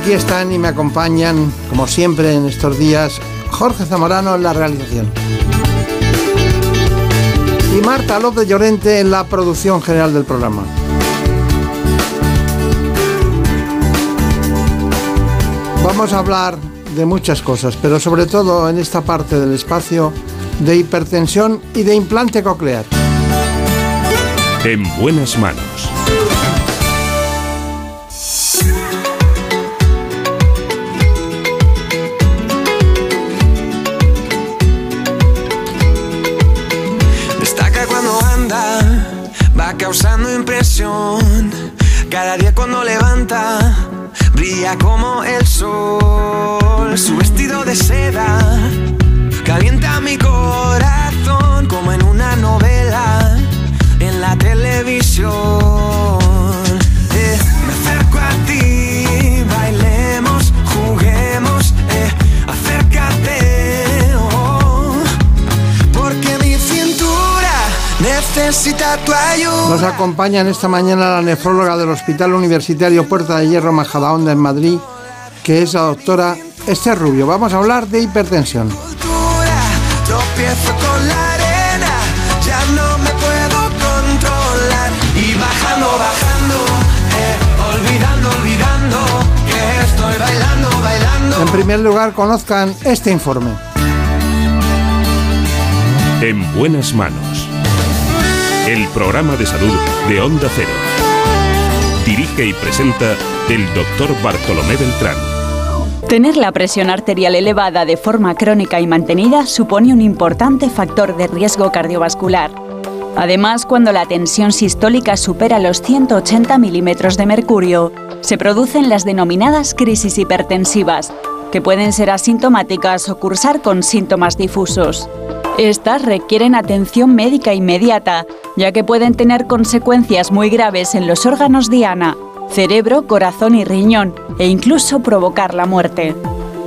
Aquí están y me acompañan, como siempre en estos días, Jorge Zamorano en la realización. Y Marta López Llorente en la producción general del programa. Vamos a hablar de muchas cosas, pero sobre todo en esta parte del espacio de hipertensión y de implante coclear. En buenas manos. Necesita tu ayuda. Nos acompaña en esta mañana la nefróloga del Hospital Universitario Puerta de Hierro Majadahonda en Madrid, que es la doctora Esther Rubio. Vamos a hablar de hipertensión. En primer lugar, conozcan este informe. En buenas manos. El programa de salud de Onda Cero. Dirige y presenta el doctor Bartolomé Beltrán. Tener la presión arterial elevada de forma crónica y mantenida supone un importante factor de riesgo cardiovascular. Además, cuando la tensión sistólica supera los 180 milímetros de mercurio, se producen las denominadas crisis hipertensivas, que pueden ser asintomáticas o cursar con síntomas difusos. Estas requieren atención médica inmediata, ya que pueden tener consecuencias muy graves en los órganos diana, cerebro, corazón y riñón, e incluso provocar la muerte.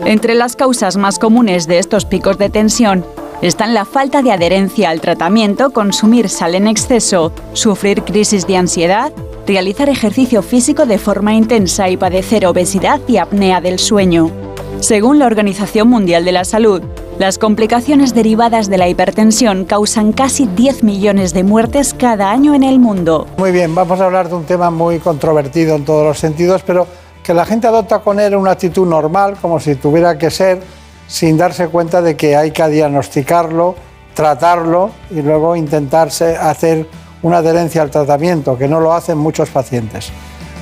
Entre las causas más comunes de estos picos de tensión están la falta de adherencia al tratamiento, consumir sal en exceso, sufrir crisis de ansiedad, realizar ejercicio físico de forma intensa y padecer obesidad y apnea del sueño. Según la Organización Mundial de la Salud, las complicaciones derivadas de la hipertensión causan casi 10 millones de muertes cada año en el mundo. Muy bien, vamos a hablar de un tema muy controvertido en todos los sentidos, pero que la gente adopta con él una actitud normal, como si tuviera que ser, sin darse cuenta de que hay que diagnosticarlo, tratarlo y luego intentarse hacer una adherencia al tratamiento, que no lo hacen muchos pacientes.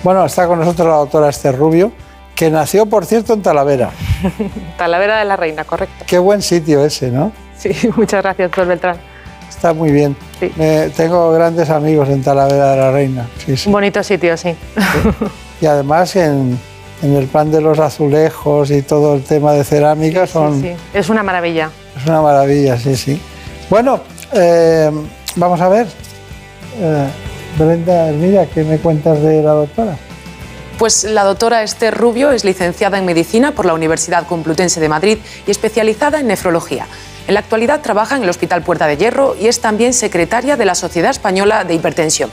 Bueno, está con nosotros la doctora Esther Rubio, que nació, por cierto, en Talavera. Talavera de la Reina, correcto. Qué buen sitio ese, ¿no? Sí, muchas gracias, doctor Beltrán. Está muy bien. Sí. Tengo grandes amigos en Talavera de la Reina. Sí, sí. Un bonito sitio, sí. Y además en, en el plan de los azulejos y todo el tema de cerámica son, Sí, es una maravilla. es una maravilla, sí, sí. Bueno, eh, vamos a ver. Eh, Brenda, mira, ¿qué me cuentas de la doctora? Pues la doctora Esther Rubio es licenciada en Medicina por la Universidad Complutense de Madrid y especializada en nefrología. En la actualidad trabaja en el Hospital Puerta de Hierro y es también secretaria de la Sociedad Española de Hipertensión.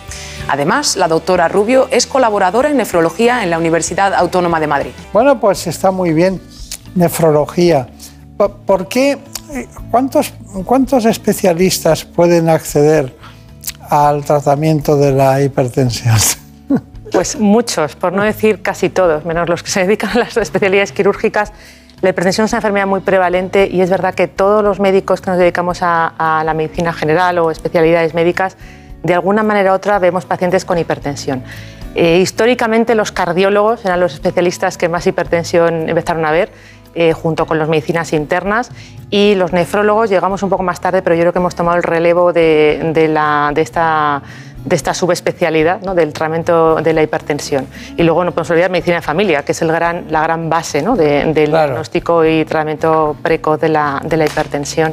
Además, la doctora Rubio es colaboradora en nefrología en la Universidad Autónoma de Madrid. Bueno, pues está muy bien. Nefrología. Po- ¿Por qué? eh, ¿Cuántos, cuántos especialistas pueden acceder al tratamiento de la hipertensión? Pues muchos, por no decir casi todos, menos los que se dedican a las especialidades quirúrgicas. La hipertensión es una enfermedad muy prevalente y es verdad que todos los médicos que nos dedicamos a, la medicina general o especialidades médicas, de alguna manera u otra vemos pacientes con hipertensión. Eh, históricamente los cardiólogos eran los especialistas que más hipertensión empezaron a ver eh, junto con las medicinas internas y los nefrólogos llegamos un poco más tarde, pero yo creo que hemos tomado el relevo de esta de esta subespecialidad ¿no? del tratamiento de la hipertensión. Y luego no podemos olvidar medicina de familia, que es el gran, la gran base ¿no? del diagnóstico y tratamiento precoz de la, de la hipertensión.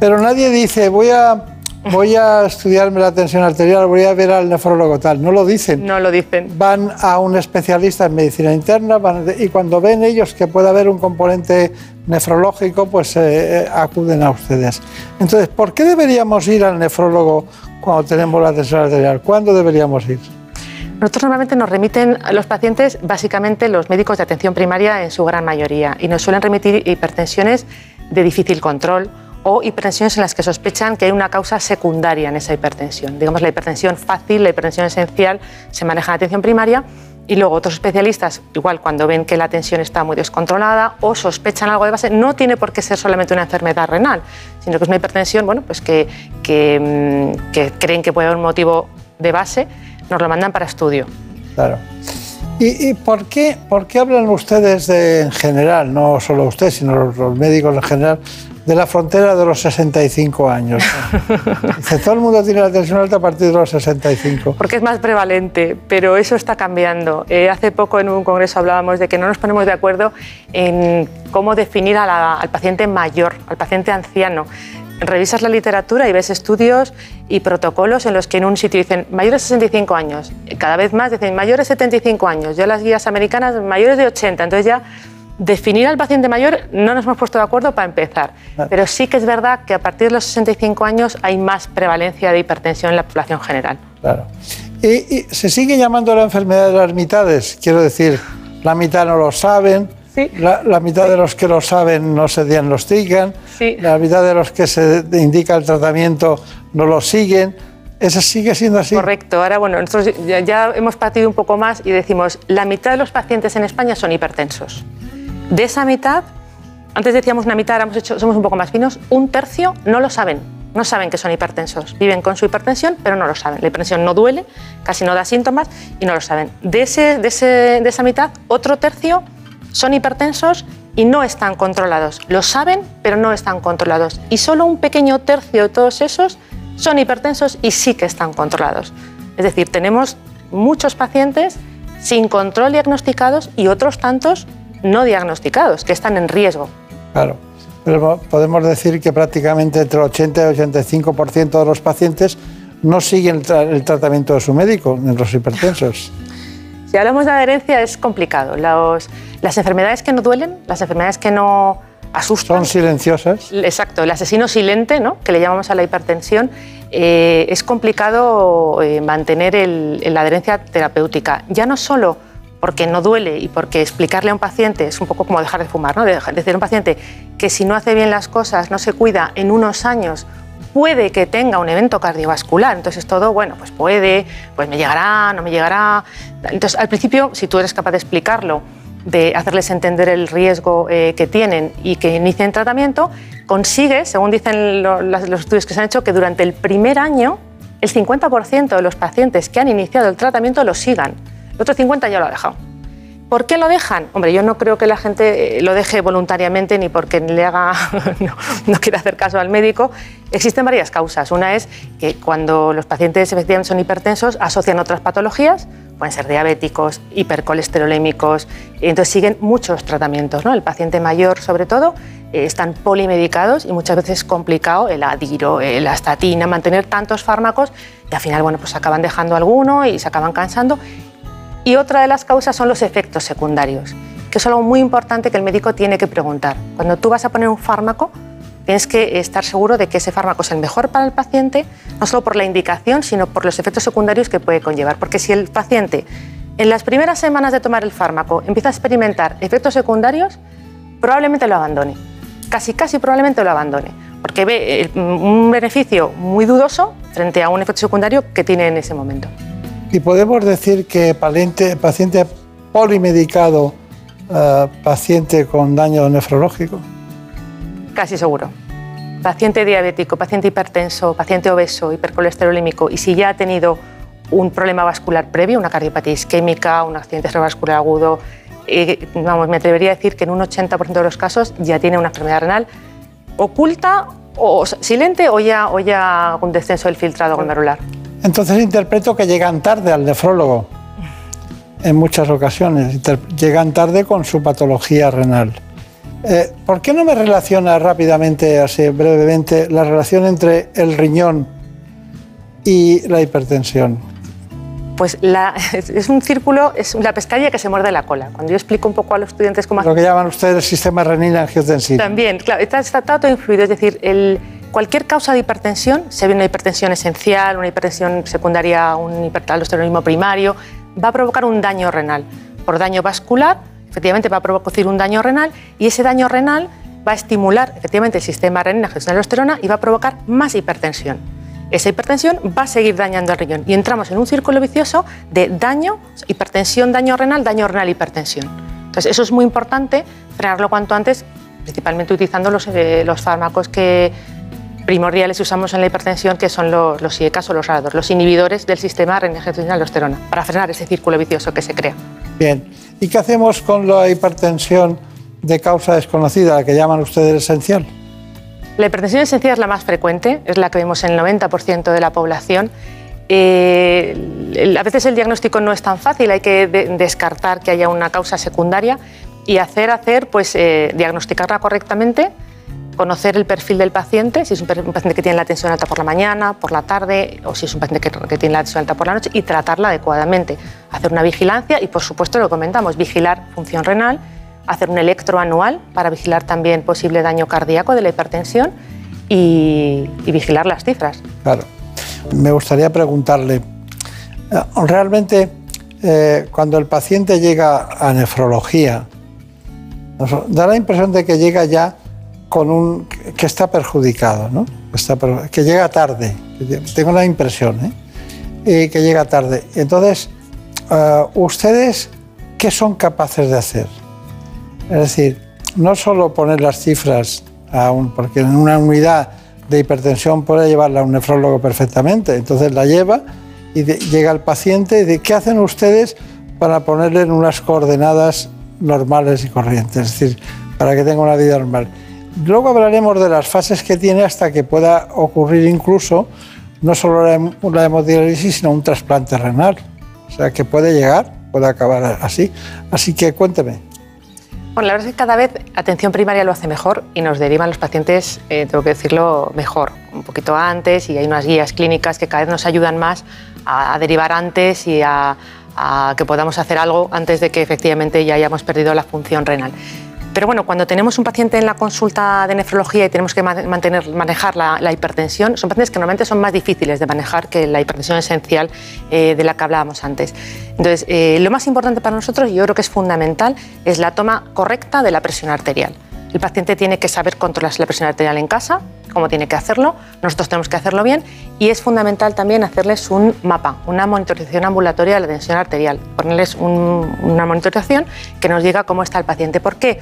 Pero nadie dice, voy a voy a estudiarme la tensión arterial, voy a ver al nefrólogo tal. No lo dicen. No lo dicen. Van a un especialista en medicina interna y cuando ven ellos que puede haber un componente nefrológico, pues eh, eh, acuden a ustedes. Entonces, ¿por qué deberíamos ir al nefrólogo cuando tenemos la tensión arterial? ¿Cuándo deberíamos ir? Nosotros normalmente nos remiten a los pacientes, básicamente los médicos de atención primaria en su gran mayoría, y nos suelen remitir hipertensiones de difícil control o hipertensiones en las que sospechan que hay una causa secundaria en esa hipertensión. Digamos, la hipertensión fácil, la hipertensión esencial, se maneja en atención primaria y luego otros especialistas, igual cuando ven que la tensión está muy descontrolada o sospechan algo de base, no tiene por qué ser solamente una enfermedad renal, sino que es una hipertensión bueno, pues que, que, mm, creen que puede haber un motivo de base, nos lo mandan para estudio. Claro. ¿Y, por, qué, por qué hablan ustedes de, en general, no solo usted, sino los médicos en general, de la frontera de los 65 años. Dice, todo el mundo tiene la tensión alta a partir de los 65. Porque es más prevalente, pero eso está cambiando. Eh, hace poco en un congreso hablábamos de que no nos ponemos de acuerdo en cómo definir al paciente mayor, al paciente anciano. Revisas la literatura y ves estudios y protocolos en los que en un sitio dicen mayores de 65 años, cada vez más dicen mayores de 75 años, ya las guías americanas mayores de 80, entonces ya Definir al paciente mayor no nos hemos puesto de acuerdo para empezar, pero sí que es verdad que a partir de los 65 años hay más prevalencia de hipertensión en la población general. Claro. ¿Y, se sigue llamando la enfermedad de las mitades? Quiero decir, la mitad no lo saben, la, mitad de los que lo saben no se diagnostican, la mitad de los que se indica el tratamiento no lo siguen. ¿Eso sigue siendo así? Correcto. Ahora, bueno, nosotros ya, ya hemos partido un poco más y decimos, la mitad de los pacientes en España son hipertensos. De esa mitad, antes decíamos una mitad, hemos hecho, somos un poco más finos, un tercio no lo saben. No saben que son hipertensos. Viven con su hipertensión, pero no lo saben. La hipertensión no duele, casi no da síntomas y no lo saben. De, ese, de, esa mitad, otro tercio son hipertensos y no están controlados. Lo saben, pero no están controlados. Y solo un pequeño tercio de todos esos son hipertensos y sí que están controlados. Es decir, tenemos muchos pacientes sin control diagnosticados y otros tantos no diagnosticados, que están en riesgo. Claro, pero podemos decir que prácticamente entre 80 y 85% de los pacientes no siguen el, tratamiento de su médico en los hipertensos. Si hablamos de adherencia es complicado. las enfermedades que no duelen, las enfermedades que no asustan... Son silenciosas. Exacto, el asesino silente, ¿no? que le llamamos a la hipertensión, eh, es complicado eh, mantener la adherencia terapéutica. Ya no solo porque no duele y porque explicarle a un paciente es un poco como dejar de fumar, ¿no? decir a un paciente que si no hace bien las cosas, no se cuida, en unos años puede que tenga un evento cardiovascular. Entonces todo, bueno, pues puede, pues me llegará, no me llegará. Entonces al principio, si tú eres capaz de explicarlo, de hacerles entender el riesgo eh, que tienen y que inicien tratamiento, consigue, según dicen los estudios que se han hecho, que durante el primer año el 50% de los pacientes que han iniciado el tratamiento lo sigan. El otro 50 ya lo ha dejado. ¿Por qué lo dejan? Hombre, yo no creo que la gente eh, lo deje voluntariamente ni porque le haga, no, quiera hacer caso al médico. Existen varias causas. Una es que cuando los pacientes efectivamente son hipertensos asocian otras patologías, pueden ser diabéticos, hipercolesterolémicos, entonces siguen muchos tratamientos. ¿no? El paciente mayor, sobre todo, eh, están polimedicados y muchas veces es complicado el adiro, la estatina, mantener tantos fármacos y al final, bueno, pues acaban dejando alguno y se acaban cansando y otra de las causas son los efectos secundarios, que es algo muy importante que el médico tiene que preguntar. Cuando tú vas a poner un fármaco, tienes que estar seguro de que ese fármaco es el mejor para el paciente, no solo por la indicación, sino por los efectos secundarios que puede conllevar. Porque si el paciente en las primeras semanas de tomar el fármaco empieza a experimentar efectos secundarios, probablemente lo abandone. Casi, casi probablemente lo abandone. Porque ve eh, un beneficio muy dudoso frente a un efecto secundario que tiene en ese momento. ¿Y podemos decir que paciente, paciente polimedicado, eh, paciente con daño nefrológico? Casi seguro. Paciente diabético, paciente hipertenso, paciente obeso, hipercolesterolímico, y si ya ha tenido un problema vascular previo, una cardiopatía isquémica, un accidente cerebrovascular agudo, eh, vamos, me atrevería a decir que en un 80% de los casos ya tiene una enfermedad renal oculta o silente o ya, o ya un descenso del filtrado glomerular. Entonces interpreto que llegan tarde al nefrólogo en muchas ocasiones, llegan tarde con su patología renal. Eh, ¿Por qué no me relaciona rápidamente, así brevemente, la relación entre el riñón y la hipertensión? Pues es un círculo, es la pescadilla que se muerde la cola. Cuando yo explico un poco a los estudiantes cómo... Lo que llaman ustedes el sistema renina-angiotensina. También, claro, está, está, todo influido. Es decir, el, cualquier causa de hipertensión, se ve una hipertensión esencial, una hipertensión secundaria, un hiperaldosteronismo primario, va a provocar un daño renal. Por daño vascular, efectivamente va a provocar un daño renal y ese daño renal va a estimular efectivamente el sistema renina-aldosterona y va a provocar más hipertensión. Esa hipertensión va a seguir dañando el riñón y entramos en un círculo vicioso de daño, hipertensión, daño renal, daño renal, hipertensión. Entonces, eso es muy importante, frenarlo cuanto antes, principalmente utilizando los, eh, los fármacos que, primordiales que usamos en la hipertensión, que son los, los o los ARADOR, los inhibidores del sistema renina-aldosterona, para frenar ese círculo vicioso que se crea. Bien, ¿y qué hacemos con la hipertensión de causa desconocida, la que llaman ustedes esencial? La hipertensión esencial es la más frecuente, es la que vemos en el 90% de la población. Eh, a veces el diagnóstico no es tan fácil, hay que descartar que haya una causa secundaria y hacer, hacer, pues eh, diagnosticarla correctamente conocer el perfil del paciente, si es un, paciente que tiene la tensión alta por la mañana, por la tarde, o si es un paciente que, tiene la tensión alta por la noche, y tratarla adecuadamente. Hacer una vigilancia y, por supuesto, lo comentamos, vigilar función renal, hacer un electro anual para vigilar también posible daño cardíaco de la hipertensión y, vigilar las cifras. Claro. Me gustaría preguntarle, eh, realmente eh, cuando el paciente llega a nefrología, da la impresión de que llega ya con un que está perjudicado, ¿no? que llega tarde, tengo la impresión, ¿eh? que llega tarde. Entonces, eh, ¿ustedes qué son capaces de hacer? Es decir, no solo poner las cifras, a un, porque en una unidad de hipertensión puede llevarla a un nefrólogo perfectamente, entonces la lleva y llega el paciente y dice, ¿qué hacen ustedes para ponerle en unas coordenadas normales y corrientes? Es decir, para que tenga una vida normal. Luego hablaremos de las fases que tiene hasta que pueda ocurrir incluso no solo la, hemodiálisis, sino un trasplante renal. O sea, que puede llegar, puede acabar así. Así que cuénteme. Bueno, la verdad es que cada vez atención primaria lo hace mejor y nos derivan los pacientes, eh, tengo que decirlo, mejor, un poquito antes y hay unas guías clínicas que cada vez nos ayudan más a, derivar antes y a que podamos hacer algo antes de que efectivamente ya hayamos perdido la función renal. Pero bueno, cuando tenemos un paciente en la consulta de nefrología y tenemos que mantener, manejar la, hipertensión, son pacientes que normalmente son más difíciles de manejar que la hipertensión esencial eh, de la que hablábamos antes. Entonces, eh, lo más importante para nosotros, y yo creo que es fundamental, es la toma correcta de la presión arterial. El paciente tiene que saber controlar la presión arterial en casa, cómo tiene que hacerlo, nosotros tenemos que hacerlo bien y es fundamental también hacerles un mapa, una monitorización ambulatoria de la tensión arterial, ponerles una monitorización que nos diga cómo está el paciente. ¿Por qué?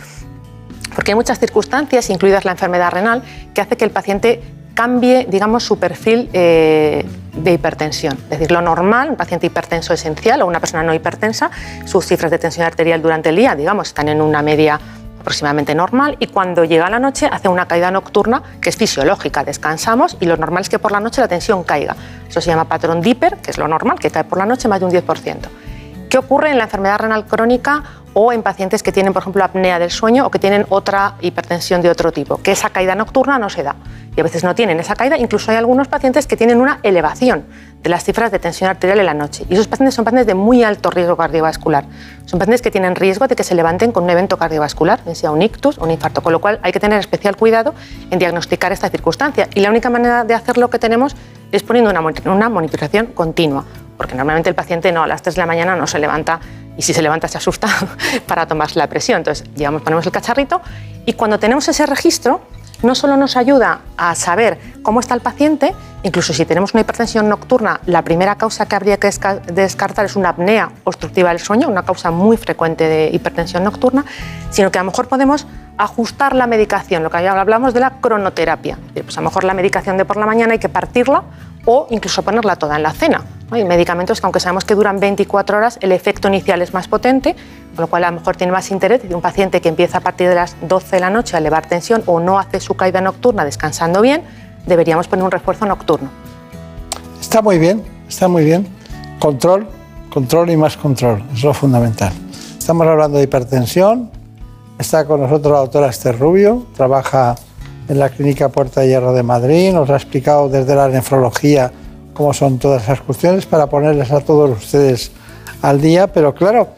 Porque hay muchas circunstancias, incluidas la enfermedad renal, que hace que el paciente cambie, digamos, su perfil eh, de hipertensión. Es decir, lo normal, un paciente hipertenso esencial o una persona no hipertensa, sus cifras de tensión arterial durante el día, digamos, están en una media aproximadamente normal y cuando llega la noche hace una caída nocturna que es fisiológica, descansamos y lo normal es que por la noche la tensión caiga. Eso se llama patrón Dipper, que es lo normal, que cae por la noche más de un 10%. ¿Qué ocurre en la enfermedad renal crónica o en pacientes que tienen, por ejemplo, apnea del sueño o que tienen otra hipertensión de otro tipo? Que esa caída nocturna no se da. Y a veces no tienen esa caída, incluso hay algunos pacientes que tienen una elevación de las cifras de tensión arterial en la noche. Y esos pacientes son pacientes de muy alto riesgo cardiovascular. Son pacientes que tienen riesgo de que se levanten con un evento cardiovascular, sea un ictus o un infarto, con lo cual hay que tener especial cuidado en diagnosticar esta circunstancia. Y la única manera de hacerlo que tenemos es poniendo una, una monitorización continua, porque normalmente el paciente no, a las 3 de la mañana no se levanta y si se levanta se asusta para tomarse la presión. Entonces, llevamos, ponemos el cacharrito y cuando tenemos ese registro, no solo nos ayuda a saber cómo está el paciente, incluso si tenemos una hipertensión nocturna, la primera causa que habría que descartar es una apnea obstructiva del sueño, una causa muy frecuente de hipertensión nocturna, sino que a lo mejor podemos ajustar la medicación, lo que hablamos de la cronoterapia. Pues a lo mejor la medicación de por la mañana hay que partirla o incluso ponerla toda en la cena. Hay medicamentos que aunque sabemos que duran 24 horas, el efecto inicial es más potente, con lo cual a lo mejor tiene más interés de un paciente que empieza a partir de las 12 de la noche a elevar tensión o no hace su caída nocturna descansando bien, deberíamos poner un refuerzo nocturno. Está muy bien, está muy bien. Control, control y más control, es lo fundamental. Estamos hablando de hipertensión. Está con nosotros la doctora Esther Rubio, trabaja en la Clínica Puerta de Hierro de Madrid, nos ha explicado desde la nefrología cómo son todas esas cuestiones para ponerles a todos ustedes al día, pero claro,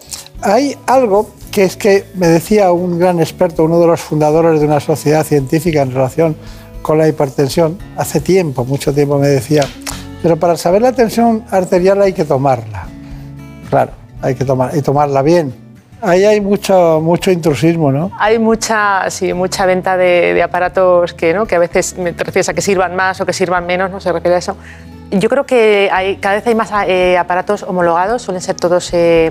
hay algo que es que me decía un gran experto, uno de los fundadores de una sociedad científica en relación con la hipertensión, hace tiempo, mucho tiempo me decía, pero para saber la tensión arterial hay que tomarla. Claro, hay que tomar, y tomarla bien. Ahí hay mucho, mucho intrusismo, ¿no? Hay mucha, sí, mucha venta de, aparatos que, ¿no? que a veces te refieres a que sirvan más o que sirvan menos, no se refiere a eso. Yo creo que hay, cada vez hay más eh, aparatos homologados, suelen ser todos eh,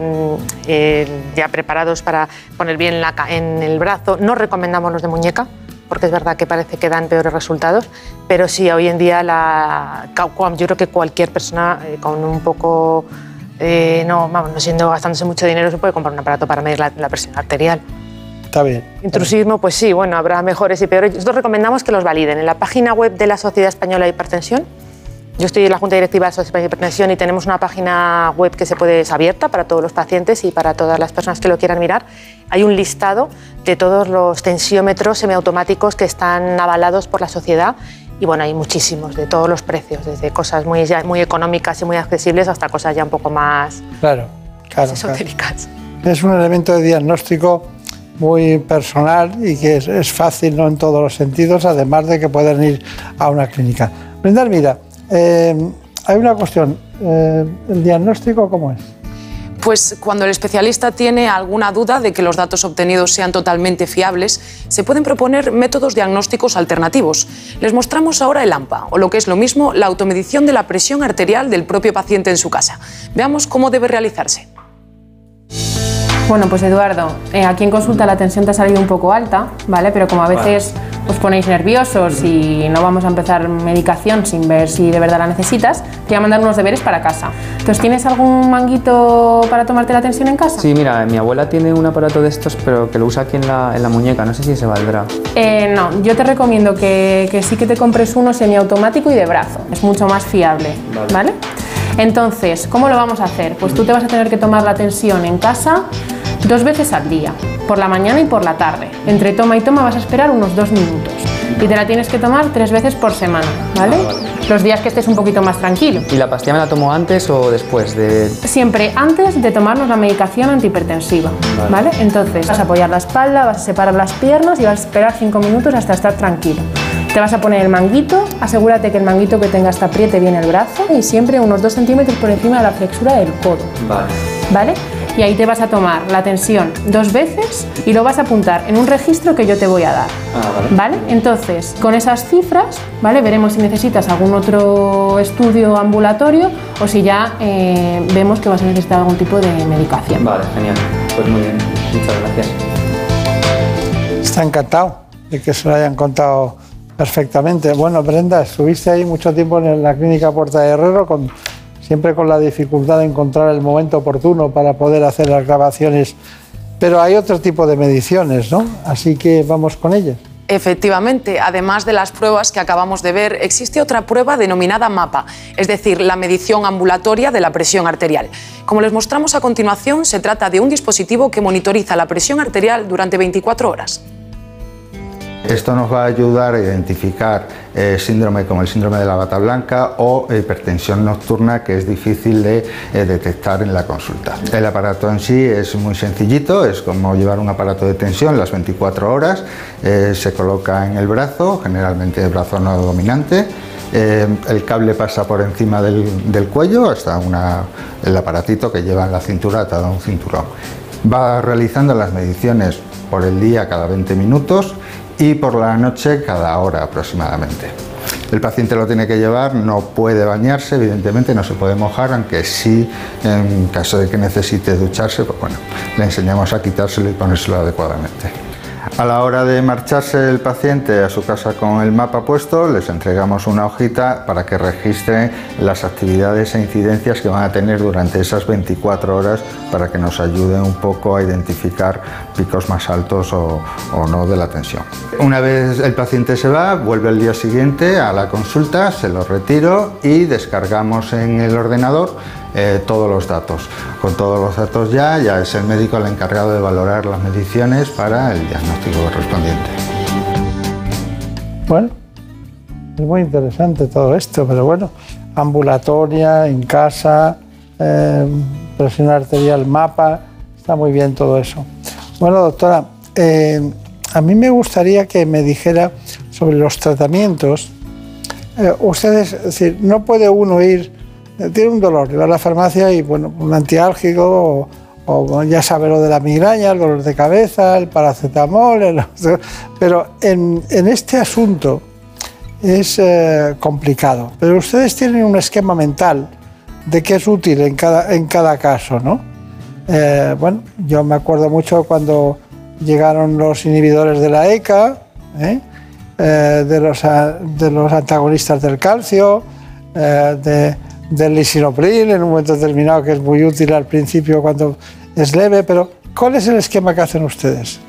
eh, ya preparados para poner bien en el brazo. No recomendamos los de muñeca, porque es verdad que parece que dan peores resultados, pero sí, hoy en día la, yo creo que cualquier persona con un poco, no, vamos, no siendo gastándose mucho dinero, se puede comprar un aparato para medir la, la presión arterial. Está bien. Intrusismo, pues sí, bueno, habrá mejores y peores. Nosotros recomendamos que los validen. En la página web de la Sociedad Española de Hipertensión yo estoy en la Junta Directiva de Sociedad de Hipertensión y tenemos una página web que se puede, es abierta para todos los pacientes y para todas las personas que lo quieran mirar. Hay un listado de todos los tensiómetros semiautomáticos que están avalados por la sociedad y bueno, hay muchísimos, de todos los precios, desde cosas muy, muy económicas y muy accesibles hasta cosas ya un poco más claro, claro, esotéricas. Es un elemento de diagnóstico muy personal y que es, fácil ¿no? en todos los sentidos, además de que pueden ir a una clínica. Brenda, mira, eh, hay una cuestión, eh, ¿el diagnóstico cómo es? Pues cuando el especialista tiene alguna duda de que los datos obtenidos sean totalmente fiables, se pueden proponer métodos diagnósticos alternativos. Les mostramos ahora el AMPA, o lo que es lo mismo, la automedición de la presión arterial del propio paciente en su casa. Veamos cómo debe realizarse. Bueno, pues Eduardo, eh, aquí en consulta la tensión te ha salido un poco alta, ¿vale? Pero como a veces os ponéis nerviosos y no vamos a empezar medicación sin ver si de verdad la necesitas, te voy a mandar unos deberes para casa. Entonces, ¿tienes algún manguito para tomarte la tensión en casa? Sí, mira, mi abuela tiene un aparato de estos, pero que lo usa aquí en la, en la muñeca. No sé si se valdrá. Eh, no, yo te recomiendo que, que, sí que te compres uno semiautomático y de brazo. Es mucho más fiable, ¿vale? Entonces, ¿cómo lo vamos a hacer? Pues tú te vas a tener que tomar la tensión en casa dos veces al día, por la mañana y por la tarde. Entre toma y toma vas a esperar unos dos minutos. Y te la tienes que tomar tres veces por semana, ¿vale? Los días que estés un poquito más tranquilo. ¿Y la pastilla me la tomo antes o después de...? Siempre antes de tomarnos la medicación antihipertensiva, ¿vale? Entonces vas a apoyar la espalda, vas a separar las piernas y vas a esperar cinco minutos hasta estar tranquilo. Te vas a poner el manguito, asegúrate que el manguito que tengas te apriete bien el brazo y siempre unos dos centímetros por encima de la flexura del codo. Vale. ¿Vale? Y ahí te vas a tomar la tensión dos veces y lo vas a apuntar en un registro que yo te voy a dar. Ah, vale. Entonces, con esas cifras, ¿vale? Veremos si necesitas algún otro estudio ambulatorio o si ya eh, vemos que vas a necesitar algún tipo de medicación. Vale, genial. Pues muy bien. Muchas gracias. Está encantado de que se lo hayan contado perfectamente. Bueno, Brenda, estuviste ahí mucho tiempo en la clínica Puerta de Herrero con siempre con la dificultad de encontrar el momento oportuno para poder hacer las grabaciones. Pero hay otro tipo de mediciones, ¿no? Así que vamos con ellas. Efectivamente, además de las pruebas que acabamos de ver, existe otra prueba denominada MAPA, es decir, la medición ambulatoria de la presión arterial. Como les mostramos a continuación, se trata de un dispositivo que monitoriza la presión arterial durante 24 horas. Esto nos va a ayudar a identificar eh, síndrome como el síndrome de la bata blanca o hipertensión nocturna que es difícil de eh, detectar en la consulta. El aparato en sí es muy sencillito, es como llevar un aparato de tensión las 24 horas, eh, se coloca en el brazo, generalmente el brazo no dominante, el cable pasa por encima del, cuello hasta el aparatito que lleva en la cintura atado a un cinturón. Va realizando las mediciones por el día cada 20 minutos y por la noche cada hora aproximadamente. El paciente lo tiene que llevar, no puede bañarse, evidentemente no se puede mojar, aunque sí, en caso de que necesite ducharse, pues bueno, le enseñamos a quitárselo y ponérselo adecuadamente. A la hora de marcharse el paciente a su casa con el mapa puesto, les entregamos una hojita para que registren las actividades e incidencias que van a tener durante esas 24 horas para que nos ayuden un poco a identificar picos más altos o, o no de la tensión. Una vez el paciente se va, vuelve al día siguiente a la consulta, se lo retiro y descargamos en el ordenador eh, todos los datos. Con todos los datos ya, ya es el médico el encargado de valorar las mediciones para el diagnóstico correspondiente. Bueno, es muy interesante todo esto, pero bueno, ambulatoria, en casa, eh, presión arterial, mapa, está muy bien todo eso. Bueno, doctora, eh, a mí me gustaría que me dijera sobre los tratamientos. Ustedes, es decir, no puede uno ir, tiene un dolor, ir a la farmacia y, bueno, un antiálgico o, o ya sabe lo de la migraña, el dolor de cabeza, el paracetamol, el- pero en, en este asunto es eh, complicado. Pero ustedes tienen un esquema mental de qué es útil en cada, en cada caso, ¿no? Eh, bueno, yo me acuerdo mucho cuando llegaron los inhibidores de la ECA, ¿eh? Eh, de, los, de los antagonistas del calcio, eh, de- del lisinopril en un momento determinado, que es muy útil al principio cuando es leve, pero ¿cuál es el esquema que hacen ustedes?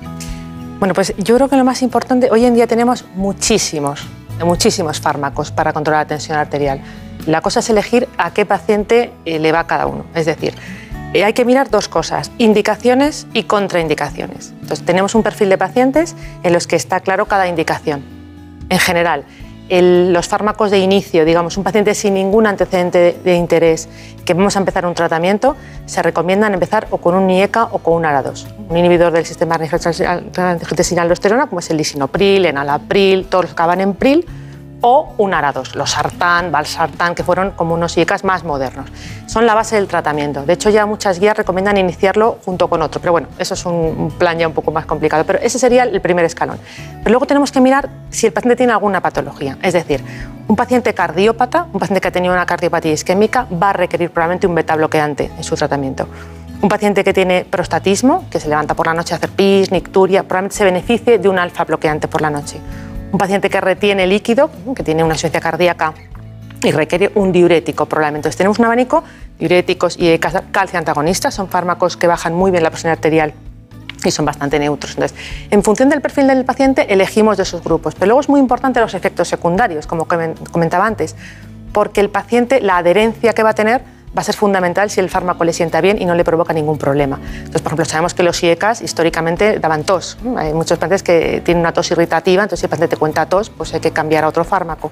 Bueno, pues yo creo que lo más importante, hoy en día tenemos muchísimos, muchísimos fármacos para controlar la tensión arterial. La cosa es elegir a qué paciente eh, le va cada uno. Es decir, eh, hay que mirar dos cosas, indicaciones y contraindicaciones. Entonces, tenemos un perfil de pacientes en los que está claro cada indicación. En general, los fármacos de inicio, digamos, un paciente sin ningún antecedente de, interés, que vamos a empezar un tratamiento, se recomiendan empezar o con un IECA o con un ARA2, un inhibidor del sistema de angiotensina-aldosterona, como es el lisinopril, enalapril, todos los que acaban en pril, o un ARA2, los sartán, valsartán, que fueron como unos IECAs más modernos. Son la base del tratamiento. De hecho, ya muchas guías recomiendan iniciarlo junto con otro, pero bueno, eso es un plan ya un poco más complicado. Pero ese sería el primer escalón. Pero luego tenemos que mirar si el paciente tiene alguna patología. Es decir, un paciente cardiópata, un paciente que ha tenido una cardiopatía isquémica, va a requerir probablemente un beta bloqueante en su tratamiento. Un paciente que tiene prostatismo, que se levanta por la noche a hacer pis, nicturia, probablemente se beneficie de un alfa bloqueante por la noche. Un paciente que retiene líquido, que tiene una insuficiencia cardíaca y requiere un diurético probablemente. Entonces tenemos un abanico, diuréticos y ca- calcio antagonistas, son fármacos que bajan muy bien la presión arterial y son bastante neutros. Entonces, en función del perfil del paciente, elegimos de esos grupos. Pero luego es muy importante los efectos secundarios, como comen- comentaba antes, porque el paciente, la adherencia que va a tener, va a ser fundamental si el fármaco le sienta bien y no le provoca ningún problema. Entonces, por ejemplo, sabemos que los IECAS históricamente daban tos. Hay muchos pacientes que tienen una tos irritativa, entonces si el paciente te cuenta tos, pues hay que cambiar a otro fármaco.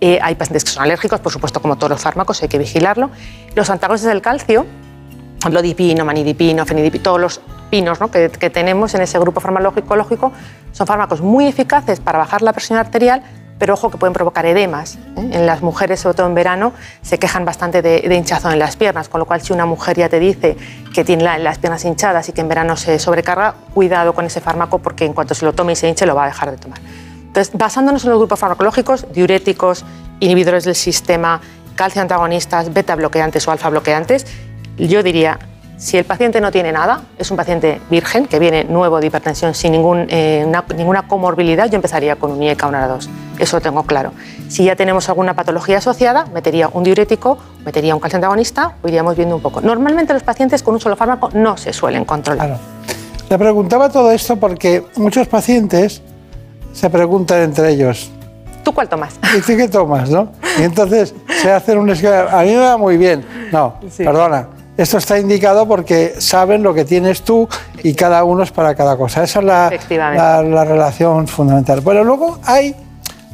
Eh, hay pacientes que son alérgicos, por supuesto, como todos los fármacos, hay que vigilarlo. Los antagonistas del calcio, ejemplo, dipino, manidipino, fenidipino, todos los pinos ¿no? que, que tenemos en ese grupo farmacológico son fármacos muy eficaces para bajar la presión arterial, pero ojo que pueden provocar edemas. ¿eh? En las mujeres, sobre todo en verano, se quejan bastante de, hinchazón en las piernas, con lo cual si una mujer ya te dice que tiene la- las piernas hinchadas y que en verano se sobrecarga, cuidado con ese fármaco porque en cuanto se lo tome y se hinche lo va a dejar de tomar. Entonces, basándonos en los grupos farmacológicos, diuréticos, inhibidores del sistema, calcio antagonistas, beta bloqueantes o alfa bloqueantes, yo diría, si el paciente no tiene nada, es un paciente virgen que viene nuevo de hipertensión sin ningún, eh, una- ninguna comorbilidad, yo empezaría con un IECA o un ARA2. Eso lo tengo claro. Si ya tenemos alguna patología asociada, metería un diurético, metería un calcio antagonista o iríamos viendo un poco. Normalmente los pacientes con un solo fármaco no se suelen controlar. Claro. Le preguntaba todo esto porque muchos pacientes se preguntan entre ellos, ¿Tú cuál tomas? ¿y tú qué tomas? ¿no? Y entonces se hacen un esquema, a mí me va muy bien. No, Sí. perdona, esto está indicado porque saben lo que tienes tú y cada uno es para cada cosa. Esa es la, Efectivamente. la, la relación fundamental. Pero luego hay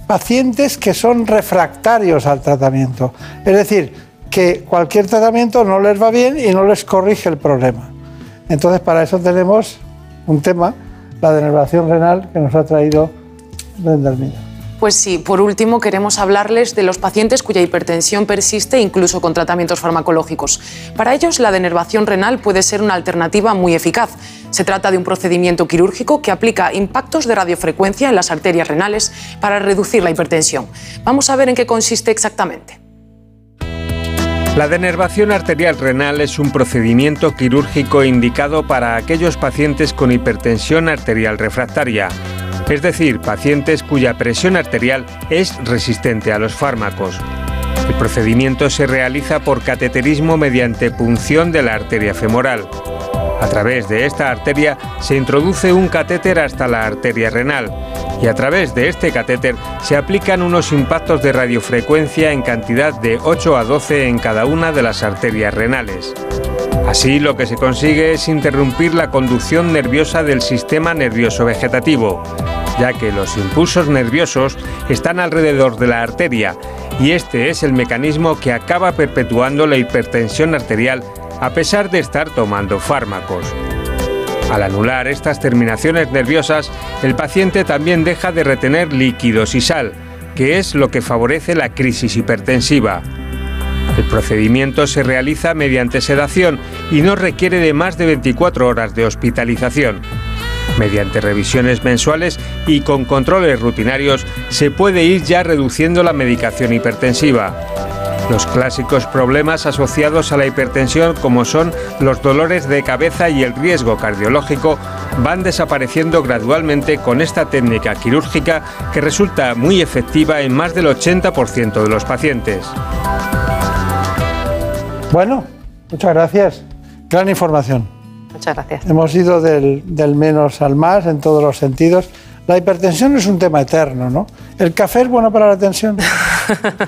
pacientes que son refractarios al tratamiento. Es decir, que cualquier tratamiento no les va bien y no les corrige el problema. Entonces, para eso tenemos un tema, la denervación renal, que nos ha traído Brenda Hermida. Pues sí, por último queremos hablarles de los pacientes cuya hipertensión persiste incluso con tratamientos farmacológicos. Para ellos la denervación renal puede ser una alternativa muy eficaz. Se trata de un procedimiento quirúrgico que aplica impactos de radiofrecuencia en las arterias renales para reducir la hipertensión. Vamos a ver en qué consiste exactamente. La denervación arterial renal es un procedimiento quirúrgico indicado para aquellos pacientes con hipertensión arterial refractaria, es decir, pacientes cuya presión arterial es resistente a los fármacos. El procedimiento se realiza por cateterismo mediante punción de la arteria femoral. A través de esta arteria se introduce un catéter hasta la arteria renal y a través de este catéter se aplican unos impactos de radiofrecuencia en cantidad de 8 a 12 en cada una de las arterias renales. Así lo que se consigue es interrumpir la conducción nerviosa del sistema nervioso vegetativo, ya que los impulsos nerviosos están alrededor de la arteria y este es el mecanismo que acaba perpetuando la hipertensión arterial a pesar de estar tomando fármacos. Al anular estas terminaciones nerviosas, el paciente también deja de retener líquidos y sal, que es lo que favorece la crisis hipertensiva. El procedimiento se realiza mediante sedación y no requiere de más de 24 horas de hospitalización. Mediante revisiones mensuales y con controles rutinarios se puede ir ya reduciendo la medicación hipertensiva. Los clásicos problemas asociados a la hipertensión como son los dolores de cabeza y el riesgo cardiológico van desapareciendo gradualmente con esta técnica quirúrgica que resulta muy efectiva en más del 80% de los pacientes. Bueno, muchas gracias. Gran información. Muchas gracias. Hemos ido del, del menos al más en todos los sentidos. La hipertensión es un tema eterno, ¿no? ¿El café es bueno para la tensión?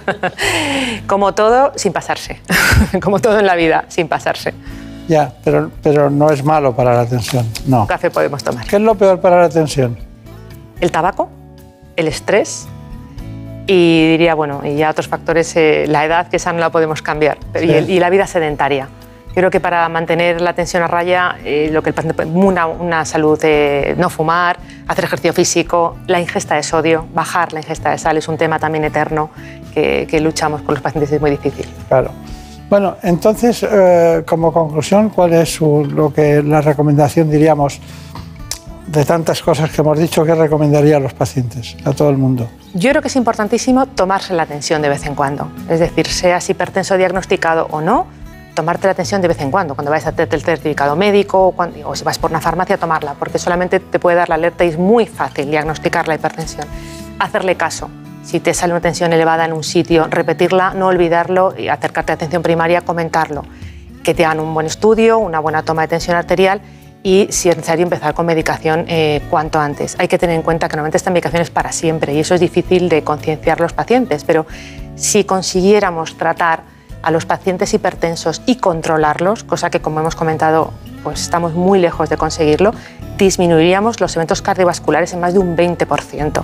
Como todo, sin pasarse. Como todo en la vida, sin pasarse. Ya, pero, pero no es malo para la tensión, no. Café podemos tomar. ¿Qué es lo peor para la tensión? El tabaco, el estrés y diría, bueno, y ya otros factores, eh, la edad, que esa no la podemos cambiar, y, Sí. el- y la vida sedentaria. Yo creo que para mantener la tensión a raya, eh, lo que el paciente puede- una, una salud, eh, no fumar, hacer ejercicio físico, la ingesta de sodio, bajar la ingesta de sal es un tema también eterno que, que luchamos con los pacientes y es muy difícil. Claro. Bueno, entonces, eh, como conclusión, ¿cuál es su- lo que la recomendación, diríamos, de tantas cosas que hemos dicho, que recomendaría a los pacientes, a todo el mundo? Yo creo que es importantísimo tomarse la tensión de vez en cuando. Es decir, seas hipertenso diagnosticado o no, tomarte la tensión de vez en cuando. Cuando vais a hacerte el certificado médico o, o si vas por una farmacia, tomarla, porque solamente te puede dar la alerta y es muy fácil diagnosticar la hipertensión. Hacerle caso. Si te sale una tensión elevada en un sitio, repetirla, no olvidarlo y acercarte a atención primaria, comentarlo. Que te hagan un buen estudio, una buena toma de tensión arterial y, si es necesario, empezar con medicación eh, cuanto antes. Hay que tener en cuenta que normalmente esta medicación es para siempre y eso es difícil de concienciar los pacientes, pero si consiguiéramos tratar a los pacientes hipertensos y controlarlos, cosa que, como hemos comentado, pues estamos muy lejos de conseguirlo, disminuiríamos los eventos cardiovasculares en más de un 20%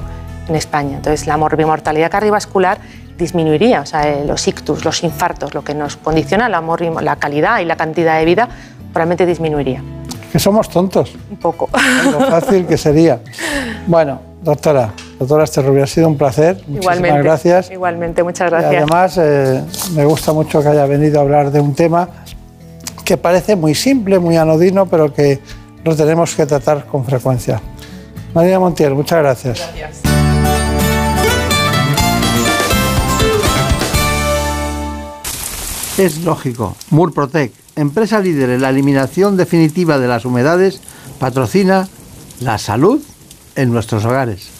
en España. Entonces, la morbimortalidad cardiovascular disminuiría, o sea, eh, los ictus, los infartos, lo que nos condiciona la, la calidad y la cantidad de vida, probablemente disminuiría. Que somos tontos. Un poco. Lo fácil que sería. Bueno, doctora, doctora Esterrubia, ha sido un placer. Muchísimas Igualmente. gracias. Igualmente, muchas Y gracias. además, eh, me gusta mucho que haya venido a hablar de un tema que parece muy simple, muy anodino, pero que lo tenemos que tratar con frecuencia. María Montiel, muchas gracias. Es lógico. Murprotec, empresa líder en la eliminación definitiva de las humedades, patrocina la salud en nuestros hogares.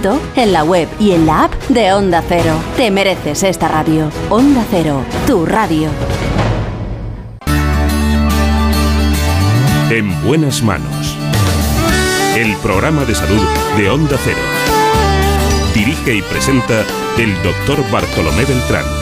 en la web y en la app de Onda Cero. Te mereces esta radio. Onda Cero, tu radio. En buenas manos. el programa de salud de Onda Cero. Dirige y presenta el doctor Bartolomé Beltrán.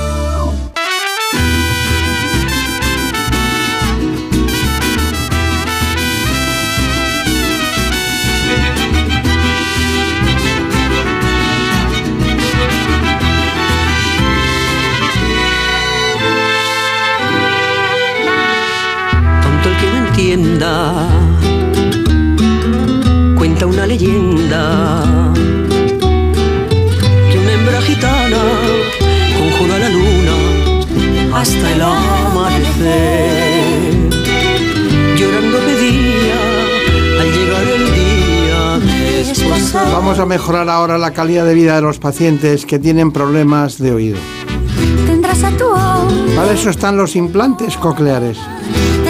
Entienda, cuenta una leyenda que una hembra gitana conjura a la luna hasta el amanecer. Llorando pedía al llegar el día. Vamos a mejorar ahora la calidad de vida de los pacientes que tienen problemas de oído Para eso están los implantes cocleares.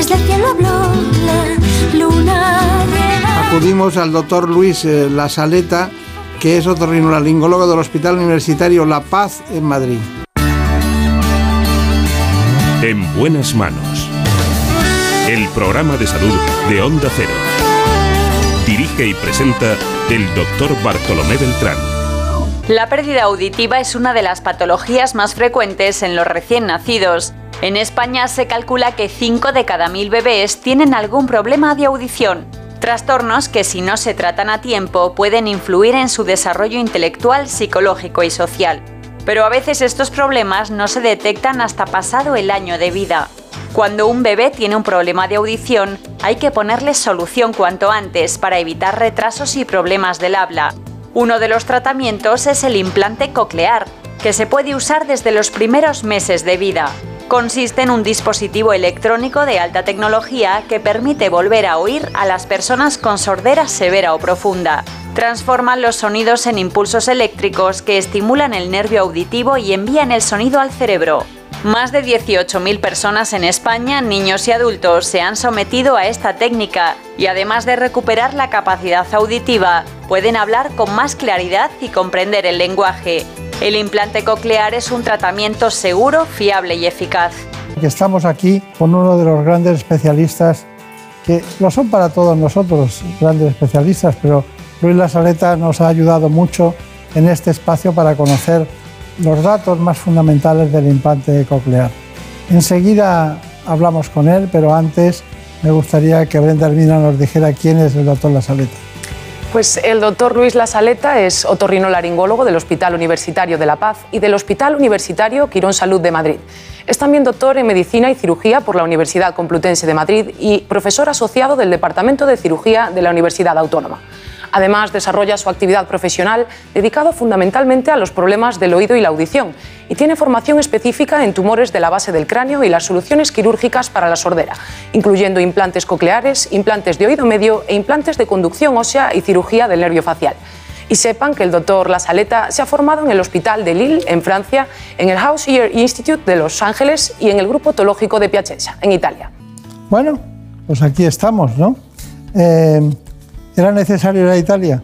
Desde el cielo habló la luna llena. Acudimos al doctor Luis eh, La Saleta, que es otorrinolaringólogo del Hospital Universitario La Paz en Madrid. En buenas manos. El programa de salud de Onda Cero. Dirige y presenta el doctor Bartolomé Beltrán. La pérdida auditiva es una de las patologías más frecuentes en los recién nacidos. En España se calcula que 5 de cada 1000 bebés tienen algún problema de audición. Trastornos que si no se tratan a tiempo pueden influir en su desarrollo intelectual, psicológico y social. Pero a veces estos problemas no se detectan hasta pasado el año de vida. Cuando un bebé tiene un problema de audición, hay que ponerle solución cuanto antes para evitar retrasos y problemas del habla. Uno de los tratamientos es el implante coclear, que se puede usar desde los primeros meses de vida. Consiste en un dispositivo electrónico de alta tecnología que permite volver a oír a las personas con sordera severa o profunda. Transforman los sonidos en impulsos eléctricos que estimulan el nervio auditivo y envían el sonido al cerebro. Más de 18.000 personas en España, niños y adultos, se han sometido a esta técnica y además de recuperar la capacidad auditiva, pueden hablar con más claridad y comprender el lenguaje. El implante coclear es un tratamiento seguro, fiable y eficaz. Estamos aquí con uno de los grandes especialistas, que lo son para todos nosotros, grandes especialistas, pero Luis La Saleta nos ha ayudado mucho en este espacio para conocer los datos más fundamentales del implante coclear. Enseguida hablamos con él, pero antes me gustaría que Brenda Hermina nos dijera quién es el doctor La Saleta. Pues el doctor Luis La Saleta es otorrinolaringólogo del Hospital Universitario de La Paz y del Hospital Universitario Quirón Salud de Madrid. Es también doctor en Medicina y Cirugía por la Universidad Complutense de Madrid y profesor asociado del Departamento de Cirugía de la Universidad Autónoma. Además, desarrolla su actividad profesional dedicado fundamentalmente a los problemas del oído y la audición y tiene formación específica en tumores de la base del cráneo y las soluciones quirúrgicas para la sordera, incluyendo implantes cocleares, implantes de oído medio e implantes de conducción ósea y cirugía del nervio facial. Y sepan que el doctor La Saleta se ha formado en el Hospital de Lille, en Francia, en el House Ear Institute de Los Ángeles y en el Grupo Otológico de Piacenza, en Italia. Bueno, pues aquí estamos, ¿no? Eh, ¿Era necesario ir a Italia?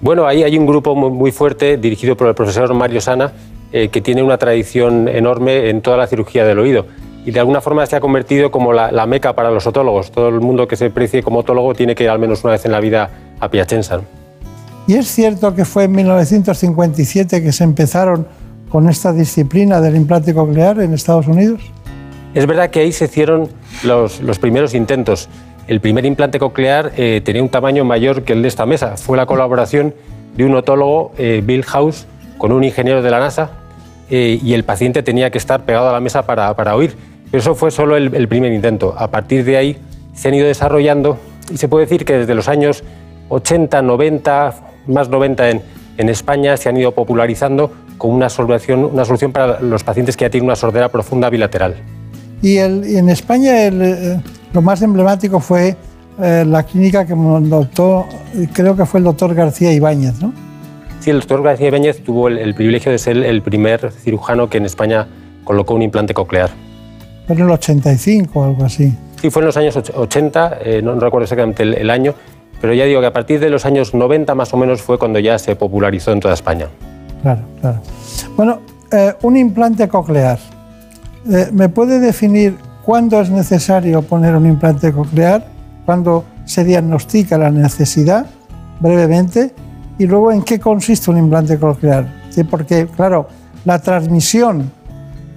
Bueno, ahí hay un grupo muy, fuerte dirigido por el profesor Mario Sana, eh, que tiene una tradición enorme en toda la cirugía del oído. Y de alguna forma se ha convertido como la, la meca para los otólogos. Todo el mundo que se precie como otólogo tiene que ir al menos una vez en la vida a Piacenza. ¿Y es cierto que fue en 1957 que se empezaron con esta disciplina del implante coclear en Estados Unidos? Es verdad que ahí se hicieron los, los primeros intentos. El primer implante coclear eh, tenía un tamaño mayor que el de esta mesa. Fue la colaboración de un otólogo, eh, Bill House, con un ingeniero de la NASA eh, y el paciente tenía que estar pegado a la mesa para, para oír. Pero eso fue solo el, primer intento. A partir de ahí se han ido desarrollando y se puede decir que desde los años 80, 90, más 90 en, en España se han ido popularizando con una solución, una solución para los pacientes que ya tienen una sordera profunda bilateral. Y, el- en España el, eh, lo más emblemático fue eh, la clínica que montó, creo que fue el doctor García Ibáñez, ¿no? Sí, el doctor García Ibáñez tuvo el, el privilegio de ser el primer cirujano que en España colocó un implante coclear. Fue en el 85 o algo así. Sí, fue en los años och- 80, eh, no, no recuerdo exactamente el, el año, pero ya digo que a partir de los años 90 más o menos fue cuando ya se popularizó en toda España. Claro, claro. Bueno, eh, un implante coclear. Eh, ¿Me puede definir cuándo es necesario poner un implante coclear? ¿Cuándo se diagnostica la necesidad brevemente y luego en qué consiste un implante coclear. Sí, Porque, claro, la transmisión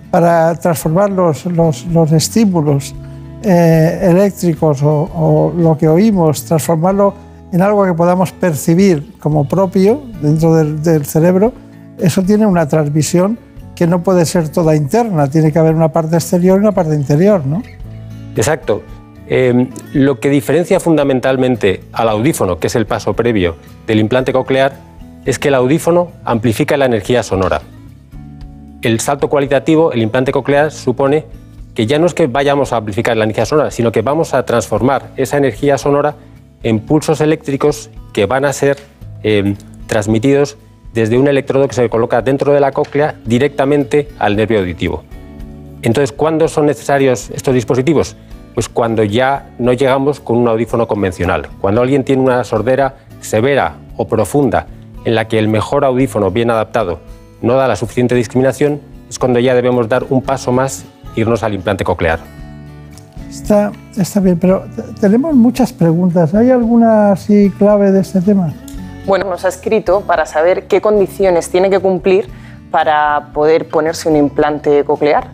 para transformar los, los- los estímulos eh, eléctricos o, o lo que oímos, transformarlo en algo que podamos percibir como propio dentro del, del cerebro, eso tiene una transmisión que no puede ser toda interna, tiene que haber una parte exterior y una parte interior, ¿no? Exacto. Eh, lo que diferencia fundamentalmente al audífono, que es el paso previo del implante coclear, es que el audífono amplifica la energía sonora. El salto cualitativo, el implante coclear, supone que ya no es que vayamos a amplificar la energía sonora, sino que vamos a transformar esa energía sonora en pulsos eléctricos que van a ser eh, transmitidos desde un electrodo que se coloca dentro de la cóclea directamente al nervio auditivo. Entonces, ¿cuándo son necesarios estos dispositivos? Pues cuando ya no llegamos con un audífono convencional. Cuando alguien tiene una sordera severa o profunda en la que el mejor audífono bien adaptado no da la suficiente discriminación, es cuando ya debemos dar un paso más e irnos al implante coclear. Está, está bien, pero tenemos muchas preguntas. ¿Hay alguna así clave de este tema? Bueno, nos ha escrito para saber qué condiciones tiene que cumplir para poder ponerse un implante coclear.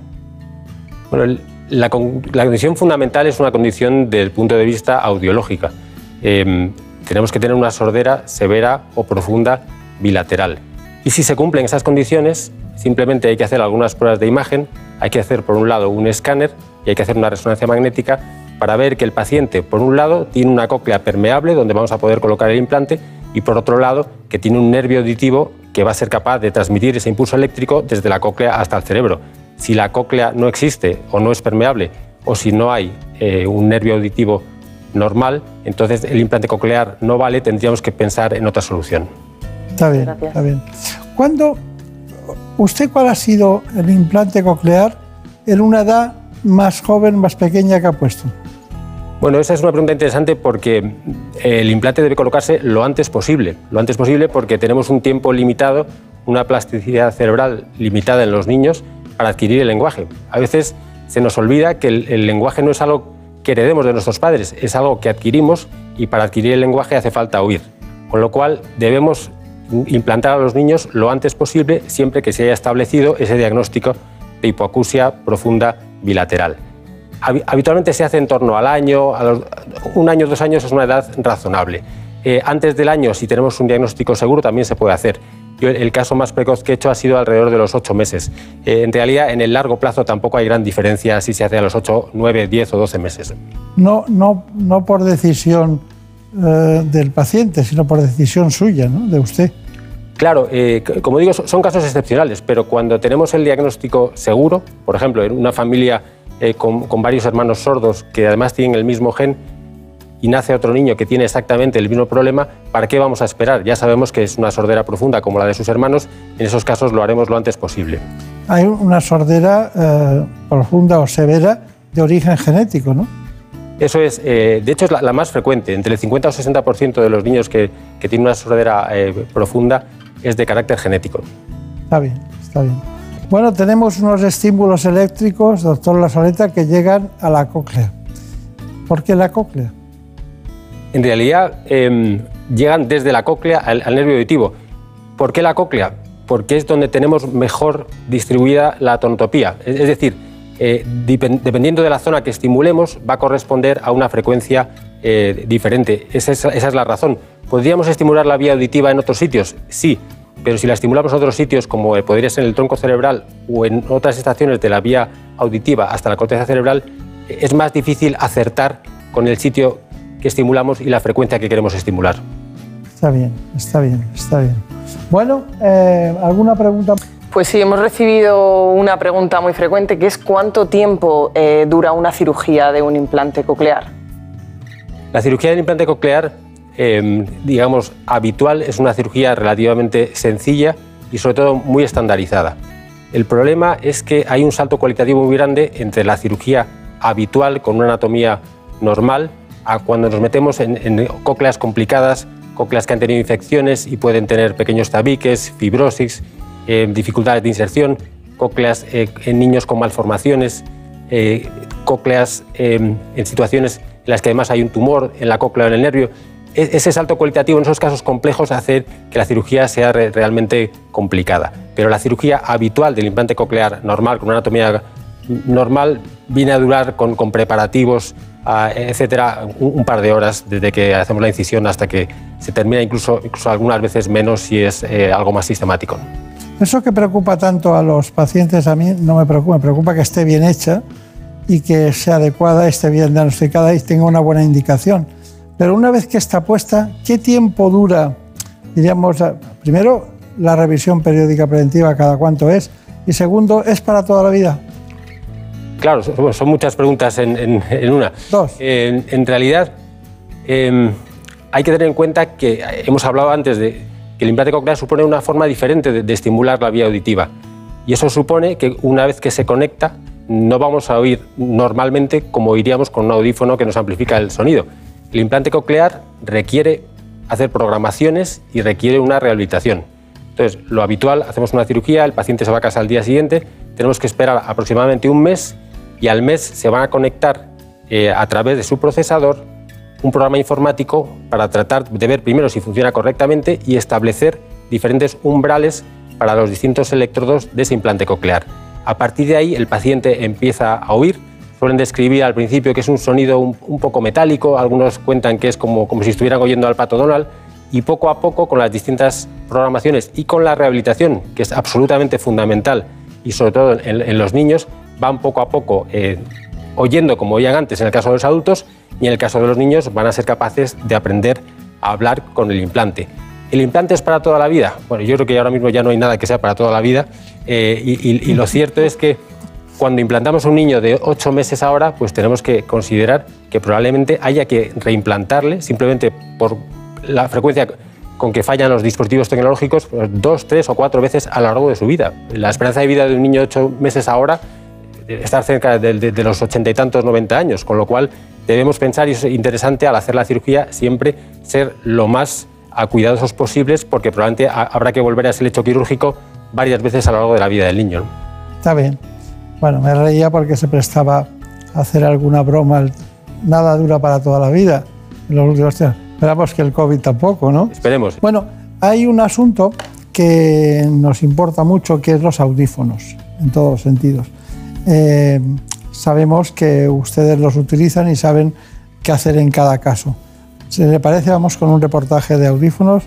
Bueno, el- la, con- la condición fundamental es una condición del punto de vista audiológica. Eh, tenemos que tener una sordera severa o profunda bilateral. Y si se cumplen esas condiciones, simplemente hay que hacer algunas pruebas de imagen, hay que hacer por un lado un escáner y hay que hacer una resonancia magnética para ver que el paciente, por un lado, tiene una cóclea permeable donde vamos a poder colocar el implante y por otro lado, que tiene un nervio auditivo que va a ser capaz de transmitir ese impulso eléctrico desde la cóclea hasta el cerebro. Si la cóclea no existe o no es permeable o si no hay eh, un nervio auditivo normal, entonces el implante coclear no vale, tendríamos que pensar en otra solución. Está bien, está bien. ¿Cuándo, ¿Usted cuál ha sido el implante coclear en una edad más joven, más pequeña que ha puesto? Bueno, esa es una pregunta interesante porque el implante debe colocarse lo antes posible. Lo antes posible porque tenemos un tiempo limitado, una plasticidad cerebral limitada en los niños para adquirir el lenguaje. A veces se nos olvida que el, el lenguaje no es algo que heredemos de nuestros padres, es algo que adquirimos y para adquirir el lenguaje hace falta oír. Con lo cual debemos implantar a los niños lo antes posible siempre que se haya establecido ese diagnóstico de hipoacusia profunda bilateral. Habi- Habitualmente se hace en torno al año, a los- un año, dos años es una edad razonable. Eh, antes del año, si tenemos un diagnóstico seguro, también se puede hacer. Yo, el caso más precoz que he hecho ha sido alrededor de los ocho meses. Eh, en realidad, en el largo plazo tampoco hay gran diferencia si se hace a los ocho, nueve, diez o doce meses. No, no, no por decisión eh, del paciente, sino por decisión suya, ¿no? de usted. Claro, eh, como digo, son casos excepcionales, pero cuando tenemos el diagnóstico seguro, por ejemplo, en una familia eh, con, con varios hermanos sordos que además tienen el mismo gen y nace otro niño que tiene exactamente el mismo problema, ¿para qué vamos a esperar? Ya sabemos que es una sordera profunda como la de sus hermanos, en esos casos lo haremos lo antes posible. Hay una sordera eh, profunda o severa de origen genético, ¿no? Eso es, eh, de hecho, es la, la más frecuente. Entre el 50 o 60% de los niños que, que tienen una sordera profunda es de carácter genético. Está bien, está bien. Bueno, tenemos unos estímulos eléctricos, doctor La Soleta, que llegan a la cóclea. ¿Por qué la cóclea? En realidad, eh, llegan desde la cóclea al, nervio auditivo. ¿Por qué la cóclea? Porque es donde tenemos mejor distribuida la tonotopía. Es, decir, eh, dependiendo de la zona que estimulemos, va a corresponder a una frecuencia eh, diferente. Esa es, esa es la razón. ¿Podríamos estimular la vía auditiva en otros sitios? Sí, pero si la estimulamos en otros sitios, como podría ser en el tronco cerebral o en otras estaciones de la vía auditiva hasta la corteza cerebral, es más difícil acertar con el sitio que estimulamos y la frecuencia que queremos estimular. Está bien, está bien, está bien. Bueno, eh, ¿alguna pregunta? Pues sí, hemos recibido una pregunta muy frecuente que es ¿cuánto tiempo eh, dura una cirugía de un implante coclear? La cirugía del implante coclear, eh, digamos, habitual, es una cirugía relativamente sencilla y sobre todo muy estandarizada. El problema es que hay un salto cualitativo muy grande entre la cirugía habitual con una anatomía normal a cuando nos metemos en, en cócleas complicadas, cócleas que han tenido infecciones y pueden tener pequeños tabiques, fibrosis, eh, dificultades de inserción, cócleas eh, en niños con malformaciones, eh, cócleas eh, en situaciones en las que además hay un tumor en la cóclea o en el nervio. E- Ese salto cualitativo en esos casos complejos hace que la cirugía sea re- realmente complicada. Pero la cirugía habitual del implante coclear normal, con una anatomía normal, viene a durar con, preparativos, ah, etcétera, un, par de horas desde que hacemos la incisión hasta que se termina, incluso, incluso algunas veces menos si es eh, algo más sistemático. Eso que preocupa tanto a los pacientes a mí no me preocupa, me preocupa que esté bien hecha y que sea adecuada, esté bien diagnosticada y tenga una buena indicación. Pero una vez que está puesta, ¿qué tiempo dura, diríamos, primero, la revisión periódica preventiva, cada cuánto es? Y segundo, ¿es para toda la vida? Claro, son, muchas preguntas en, en- en una. Dos. en, en realidad, em, hay que tener en cuenta que hemos hablado antes de que el implante coclear supone una forma diferente de, de estimular la vía auditiva. Y eso supone que una vez que se conecta, no vamos a oír normalmente como oiríamos con un audífono que nos amplifica el sonido. El implante coclear requiere hacer programaciones y requiere una rehabilitación. Entonces, lo habitual, hacemos una cirugía, el paciente se va a casa al día siguiente, tenemos que esperar aproximadamente un mes y al mes se van a conectar eh, a través de su procesador un programa informático para tratar de ver primero si funciona correctamente y establecer diferentes umbrales para los distintos electrodos de ese implante coclear. A partir de ahí el paciente empieza a oír, suelen describir al principio que es un sonido un, poco metálico, algunos cuentan que es como, como si estuvieran oyendo al pato Donald y poco a poco con las distintas programaciones y con la rehabilitación, que es absolutamente fundamental y sobre todo en, los niños, van poco a poco eh, oyendo como oían antes en el caso de los adultos y en el caso de los niños van a ser capaces de aprender a hablar con el implante. ¿El implante es para toda la vida? Bueno, yo creo que ahora mismo ya no hay nada que sea para toda la vida eh, y lo cierto es que cuando implantamos un niño de 8 meses ahora, pues tenemos que considerar que probablemente haya que reimplantarle simplemente por la frecuencia con que fallan los dispositivos tecnológicos pues, dos, tres o cuatro veces a lo largo de su vida. La esperanza de vida de un niño de 8 meses ahora está cerca de, de- de los ochenta y tantos, 90 años, con lo cual debemos pensar, y es interesante al hacer la cirugía, siempre ser lo más a cuidadosos posibles, porque probablemente ha- habrá que volver a ese lecho quirúrgico varias veces a lo largo de la vida del niño. ¿no? Está bien. Bueno, me reía porque se prestaba a hacer alguna broma. Nada dura para toda la vida. En los últimos tiempos. Esperamos que el COVID tampoco, ¿no? Esperemos. Bueno, hay un asunto que nos importa mucho, que es los audífonos, en todos los sentidos. Eh, sabemos que ustedes los utilizan y saben qué hacer en cada caso. Si le parece, vamos con un reportaje de audífonos.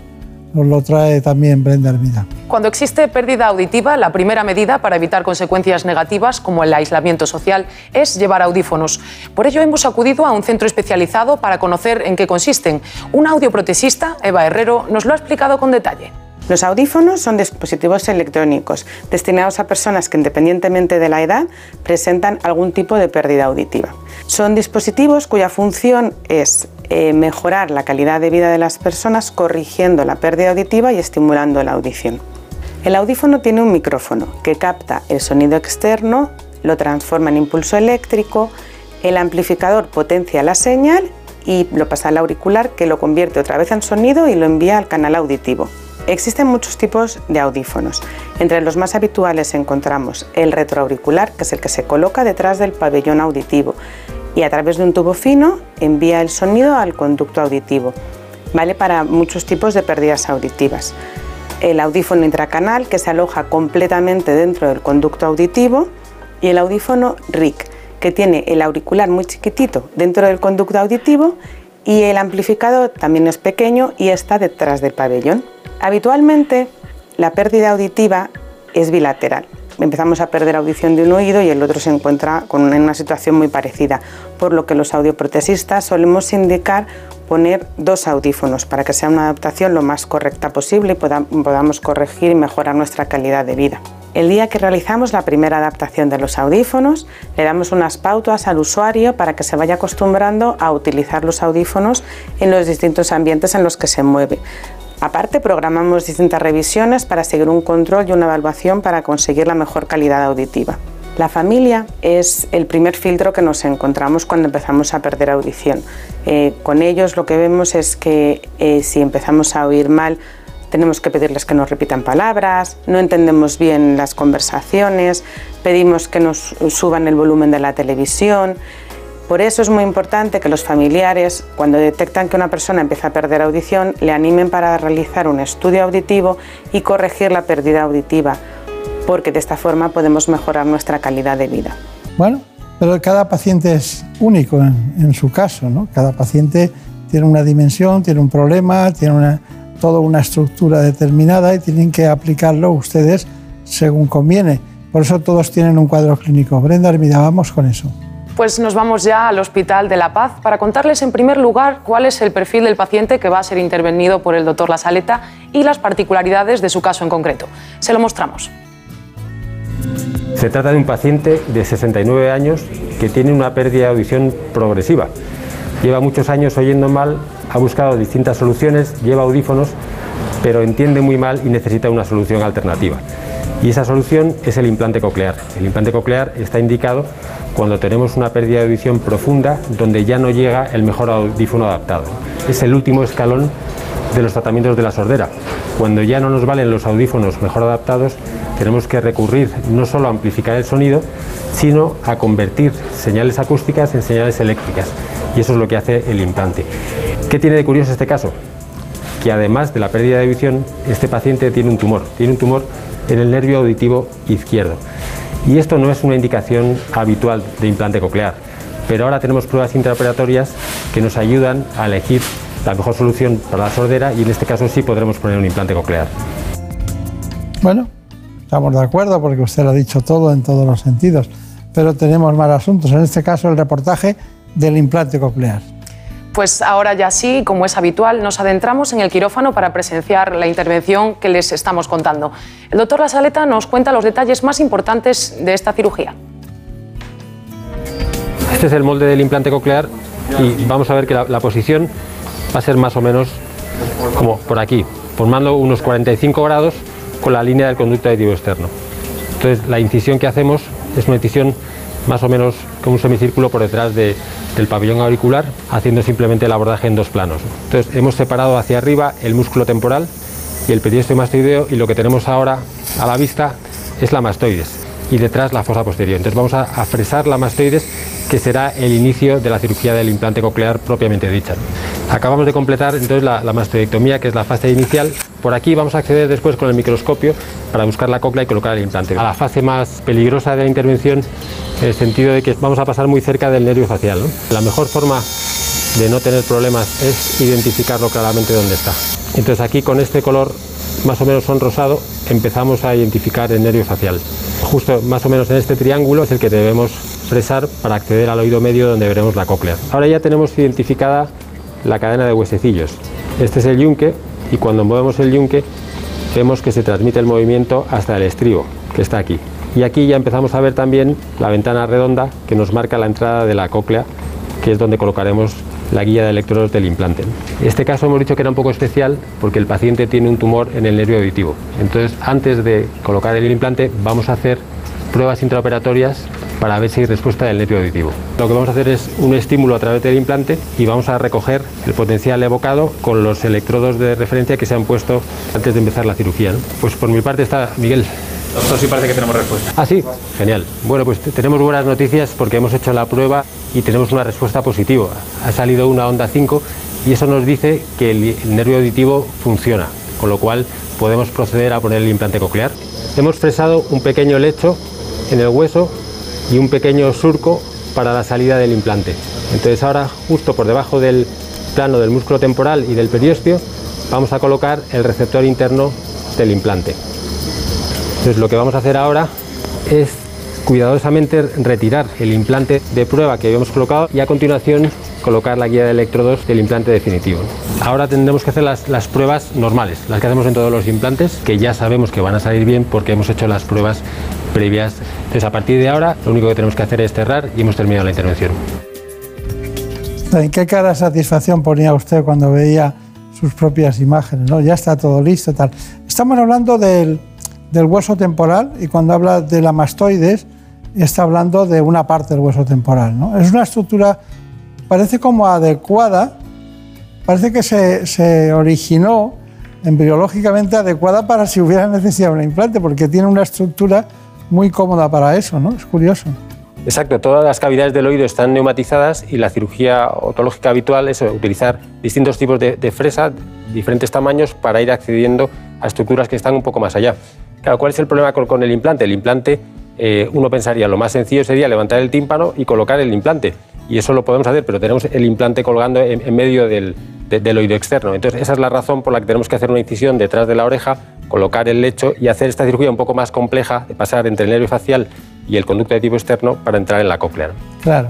Nos lo trae también Brenda Hermida. Cuando existe pérdida auditiva, la primera medida para evitar consecuencias negativas como el aislamiento social es llevar audífonos. Por ello hemos acudido a un centro especializado para conocer en qué consisten. Un audioprotesista, Eva Herrero, nos lo ha explicado con detalle. Los audífonos son dispositivos electrónicos destinados a personas que independientemente de la edad presentan algún tipo de pérdida auditiva. Son dispositivos cuya función es eh, mejorar la calidad de vida de las personas corrigiendo la pérdida auditiva y estimulando la audición. El audífono tiene un micrófono que capta el sonido externo, lo transforma en impulso eléctrico, el amplificador potencia la señal y lo pasa al auricular que lo convierte otra vez en sonido y lo envía al canal auditivo. Existen muchos tipos de audífonos. Entre los más habituales encontramos el retroauricular, que es el que se coloca detrás del pabellón auditivo y a través de un tubo fino envía el sonido al conducto auditivo. Vale para muchos tipos de pérdidas auditivas. El audífono intracanal, que se aloja completamente dentro del conducto auditivo, y el audífono RIC, que tiene el auricular muy chiquitito dentro del conducto auditivo y el amplificador también es pequeño y está detrás del pabellón. Habitualmente la pérdida auditiva es bilateral. Empezamos a perder audición de un oído y el otro se encuentra con en una situación muy parecida, por lo que los audioprotesistas solemos indicar poner dos audífonos para que sea una adaptación lo más correcta posible y poda- podamos corregir y mejorar nuestra calidad de vida. El día que realizamos la primera adaptación de los audífonos, le damos unas pautas al usuario para que se vaya acostumbrando a utilizar los audífonos en los distintos ambientes en los que se mueve. Aparte, programamos distintas revisiones para seguir un control y una evaluación para conseguir la mejor calidad auditiva. La familia es el primer filtro que nos encontramos cuando empezamos a perder audición. Eh, con ellos lo que vemos es que eh, si empezamos a oír mal, tenemos que pedirles que nos repitan palabras, no entendemos bien las conversaciones, pedimos que nos suban el volumen de la televisión, Por eso es muy importante que los familiares, cuando detectan que una persona empieza a perder audición, le animen para realizar un estudio auditivo y corregir la pérdida auditiva, porque de esta forma podemos mejorar nuestra calidad de vida. Bueno, pero cada paciente es único en, su caso, ¿no? Cada paciente tiene una dimensión, tiene un problema, tiene una, toda una estructura determinada y tienen que aplicarlo ustedes según conviene. Por eso todos tienen un cuadro clínico. Brenda, mira, vamos con eso. Pues nos vamos ya al Hospital de la Paz para contarles en primer lugar cuál es el perfil del paciente que va a ser intervenido por el doctor La Saleta y las particularidades de su caso en concreto. Se lo mostramos. Se trata de un paciente de 69 años que tiene una pérdida de audición progresiva. Lleva muchos años oyendo mal, ha buscado distintas soluciones, lleva audífonos, pero entiende muy mal y necesita una solución alternativa. Y esa solución es el implante coclear. El implante coclear está indicado cuando tenemos una pérdida de audición profunda donde ya no llega el mejor audífono adaptado. Es el último escalón de los tratamientos de la sordera. Cuando ya no nos valen los audífonos mejor adaptados, tenemos que recurrir no solo a amplificar el sonido, sino a convertir señales acústicas en señales eléctricas. Y eso es lo que hace el implante. ¿Qué tiene de curioso este caso? Que además de la pérdida de audición, este paciente tiene un tumor. Tiene un tumor en el nervio auditivo izquierdo. Y esto no es una indicación habitual de implante coclear, pero ahora tenemos pruebas intraoperatorias que nos ayudan a elegir la mejor solución para la sordera y en este caso sí podremos poner un implante coclear. Bueno, estamos de acuerdo porque usted lo ha dicho todo en todos los sentidos, pero tenemos más asuntos. En este caso, el reportaje del implante coclear. Pues ahora ya sí, como es habitual, nos adentramos en el quirófano para presenciar la intervención que les estamos contando. El doctor La Saleta nos cuenta los detalles más importantes de esta cirugía. Este es el molde del implante coclear y vamos a ver que la, la posición va a ser más o menos como por aquí, formando unos 45 grados con la línea del conducto auditivo externo. Entonces la incisión que hacemos es una incisión más o menos como un semicírculo por detrás de- del pabellón auricular, haciendo simplemente el abordaje en dos planos. Entonces hemos separado hacia arriba el músculo temporal y el periósteo mastoideo y lo que tenemos ahora a la vista es la mastoides y detrás la fosa posterior. Entonces vamos a, a fresar la mastoides que será el inicio de la cirugía del implante coclear propiamente dicha. Acabamos de completar entonces la, mastoidectomía, que es la fase inicial. Por aquí vamos a acceder después con el microscopio para buscar la cóclea y colocar el implante. A la fase más peligrosa de la intervención, en el sentido de que vamos a pasar muy cerca del nervio facial. ¿no? La mejor forma de no tener problemas es identificarlo claramente dónde está. Entonces aquí con este color más o menos son rosado empezamos a identificar el nervio facial. Justo más o menos en este triángulo es el que debemos fresar para acceder al oído medio donde veremos la cóclea. Ahora ya tenemos identificada la cadena de huesecillos. Este es el yunque y cuando movemos el yunque vemos que se transmite el movimiento hasta el estribo, que está aquí. Y aquí ya empezamos a ver también la ventana redonda que nos marca la entrada de la cóclea, que es donde colocaremos la guía de electrodos del implante. Este caso hemos dicho que era un poco especial porque el paciente tiene un tumor en el nervio auditivo. Entonces, antes de colocar el implante, vamos a hacer pruebas intraoperatorias para ver si hay respuesta del nervio auditivo. Lo que vamos a hacer es un estímulo a través del implante y vamos a recoger el potencial evocado con los electrodos de referencia que se han puesto antes de empezar la cirugía. Pues por mi parte está Miguel. Doctor, sí parece que tenemos respuesta. Ah, sí, genial. Bueno, pues te- tenemos buenas noticias porque hemos hecho la prueba y tenemos una respuesta positiva. Ha salido una onda 5 y eso nos dice que el, el nervio auditivo funciona, con lo cual podemos proceder a poner el implante coclear. Hemos fresado un pequeño lecho en el hueso y un pequeño surco para la salida del implante. Entonces ahora, justo por debajo del plano del músculo temporal y del periósteo, vamos a colocar el receptor interno del implante. Entonces lo que vamos a hacer ahora es cuidadosamente retirar el implante de prueba que habíamos colocado y a continuación colocar la guía de electrodos del implante definitivo. Ahora tendremos que hacer las, pruebas normales, las que hacemos en todos los implantes, que ya sabemos que van a salir bien porque hemos hecho las pruebas previas. Entonces a partir de ahora lo único que tenemos que hacer es cerrar y hemos terminado la intervención. ¿En qué cara de satisfacción ponía usted cuando veía sus propias imágenes? ¿no? Ya está todo listo. Tal. Estamos hablando del, del hueso temporal y cuando habla de la mastoides está hablando de una parte del hueso temporal. ¿no? Es una estructura, parece como adecuada, parece que se, se originó embriológicamente adecuada para si hubiera necesidad de un implante, porque tiene una estructura muy cómoda para eso, ¿no? Es curioso. Exacto, todas las cavidades del oído están neumatizadas y la cirugía otológica habitual es utilizar distintos tipos de, de fresa, diferentes tamaños, para ir accediendo a estructuras que están un poco más allá. Claro, ¿cuál es el problema con, el implante? El implante, eh, uno pensaría, lo más sencillo sería levantar el tímpano y colocar el implante. Y eso lo podemos hacer, pero tenemos el implante colgando en, medio del, de- del oído externo. Entonces, esa es la razón por la que tenemos que hacer una incisión detrás de la oreja, colocar el lecho y hacer esta cirugía un poco más compleja, de pasar entre el nervio facial y el conducto de tipo externo para entrar en la cóclea. Claro.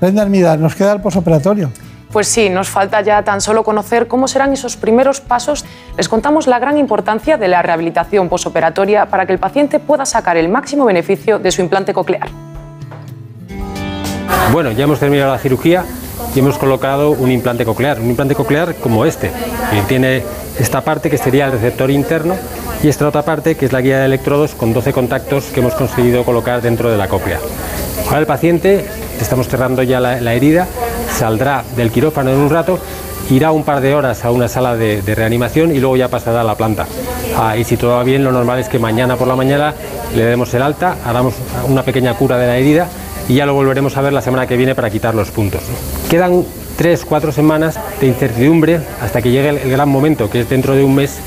Brenda Armida, nos queda el posoperatorio. Pues sí, nos falta ya tan solo conocer cómo serán esos primeros pasos. Les contamos la gran importancia de la rehabilitación posoperatoria para que el paciente pueda sacar el máximo beneficio de su implante coclear. Bueno, ya hemos terminado la cirugía y hemos colocado un implante coclear, un implante coclear como este, que tiene esta parte que sería el receptor interno y esta otra parte que es la guía de electrodos con 12 contactos que hemos conseguido colocar dentro de la cóclea. Ahora el paciente, estamos cerrando ya la, la herida, saldrá del quirófano en un rato, irá un par de horas a una sala de, reanimación y luego ya pasará a la planta. Ah, y si todo va bien, lo normal es que mañana por la mañana le demos el alta, hagamos una pequeña cura de la herida y ya lo volveremos a ver la semana que viene para quitar los puntos. Quedan tres, cuatro semanas de incertidumbre hasta que llegue el gran momento, que es dentro de un mes,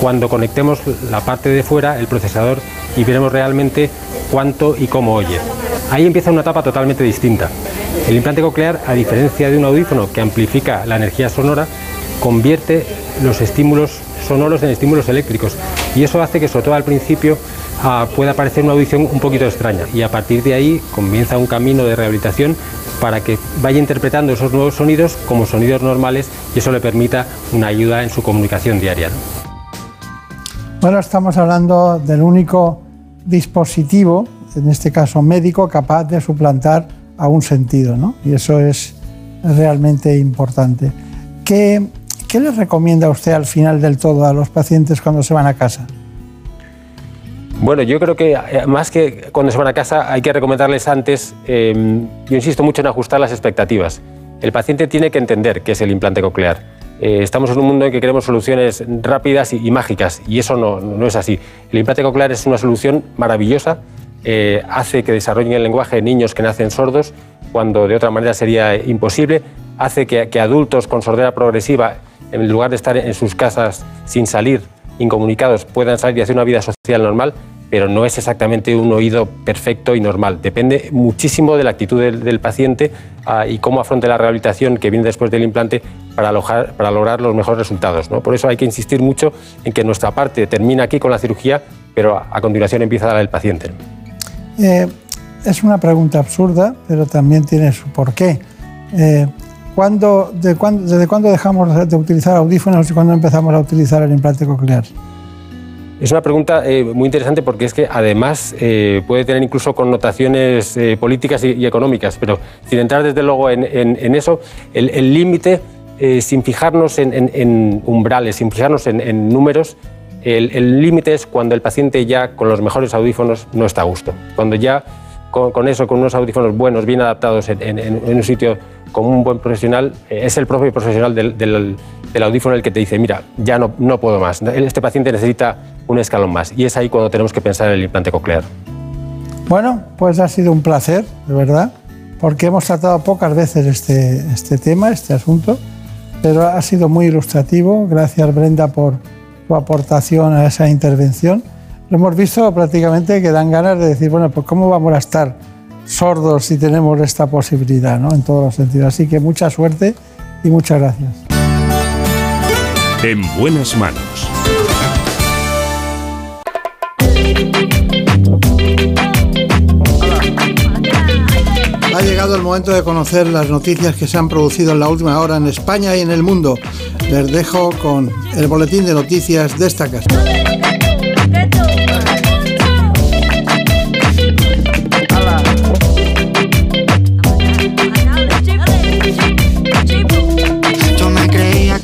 cuando conectemos la parte de fuera, el procesador, y veremos realmente cuánto y cómo oye. Ahí empieza una etapa totalmente distinta. El implante coclear, a diferencia de un audífono que amplifica la energía sonora, convierte los estímulos sonoros en estímulos eléctricos y eso hace que sobre todo al principio ah, pueda parecer una audición un poquito extraña y a partir de ahí comienza un camino de rehabilitación para que vaya interpretando esos nuevos sonidos como sonidos normales y eso le permita una ayuda en su comunicación diaria. ¿No? Bueno, estamos hablando del único dispositivo, en este caso médico, capaz de suplantar a un sentido, ¿no? Y eso es realmente importante. ¿Qué, qué les recomienda usted al final del todo a los pacientes cuando se van a casa? Bueno, yo creo que eh, más que cuando se van a casa hay que recomendarles antes, eh, yo insisto mucho en ajustar las expectativas. El paciente tiene que entender qué es el implante coclear. Eh, estamos en un mundo en que queremos soluciones rápidas y, mágicas y eso no, no es así. El implante coclear es una solución maravillosa, eh, hace que desarrollen el lenguaje niños que nacen sordos cuando de otra manera sería imposible, hace que, que adultos con sordera progresiva, en lugar de estar en sus casas sin salir, incomunicados, puedan salir y hacer una vida social normal, pero no es exactamente un oído perfecto y normal. Depende muchísimo de la actitud del, paciente ah, y cómo afronte la rehabilitación que viene después del implante para, lograr los mejores resultados. ¿no? Por eso hay que insistir mucho en que nuestra parte termina aquí con la cirugía, pero a, continuación empieza la del paciente. Eh, es una pregunta absurda, pero también tiene su porqué. Eh, ¿cuándo- de cuándo- ¿Desde cuándo dejamos de utilizar audífonos y cuándo empezamos a utilizar el implante coclear? Es una pregunta eh, muy interesante porque es que además eh, puede tener incluso connotaciones eh, políticas y, económicas, pero sin entrar desde luego en, eso, el límite, sin fijarnos en, umbrales, sin fijarnos en, números, el límite es cuando el paciente ya con los mejores audífonos no está a gusto. Cuando ya con, eso, con unos audífonos buenos, bien adaptados en, un sitio con un buen profesional, es el propio profesional del- del audífono el que te dice, mira, ya no, no puedo más, este paciente necesita un escalón más. Y es ahí cuando tenemos que pensar en el implante coclear. Bueno, pues ha sido un placer, de verdad, porque hemos tratado pocas veces este, este tema, este asunto, pero ha sido muy ilustrativo. Gracias, Brenda, por tu aportación a esa intervención. Lo hemos visto prácticamente que dan ganas de decir, bueno, pues cómo vamos a estar sordos si tenemos esta posibilidad, ¿no? En todos los sentidos. Así que mucha suerte y muchas gracias. En buenas manos. Ha llegado el momento de conocer las noticias que se han producido en la última hora en España y en el mundo. Les dejo con el boletín de noticias de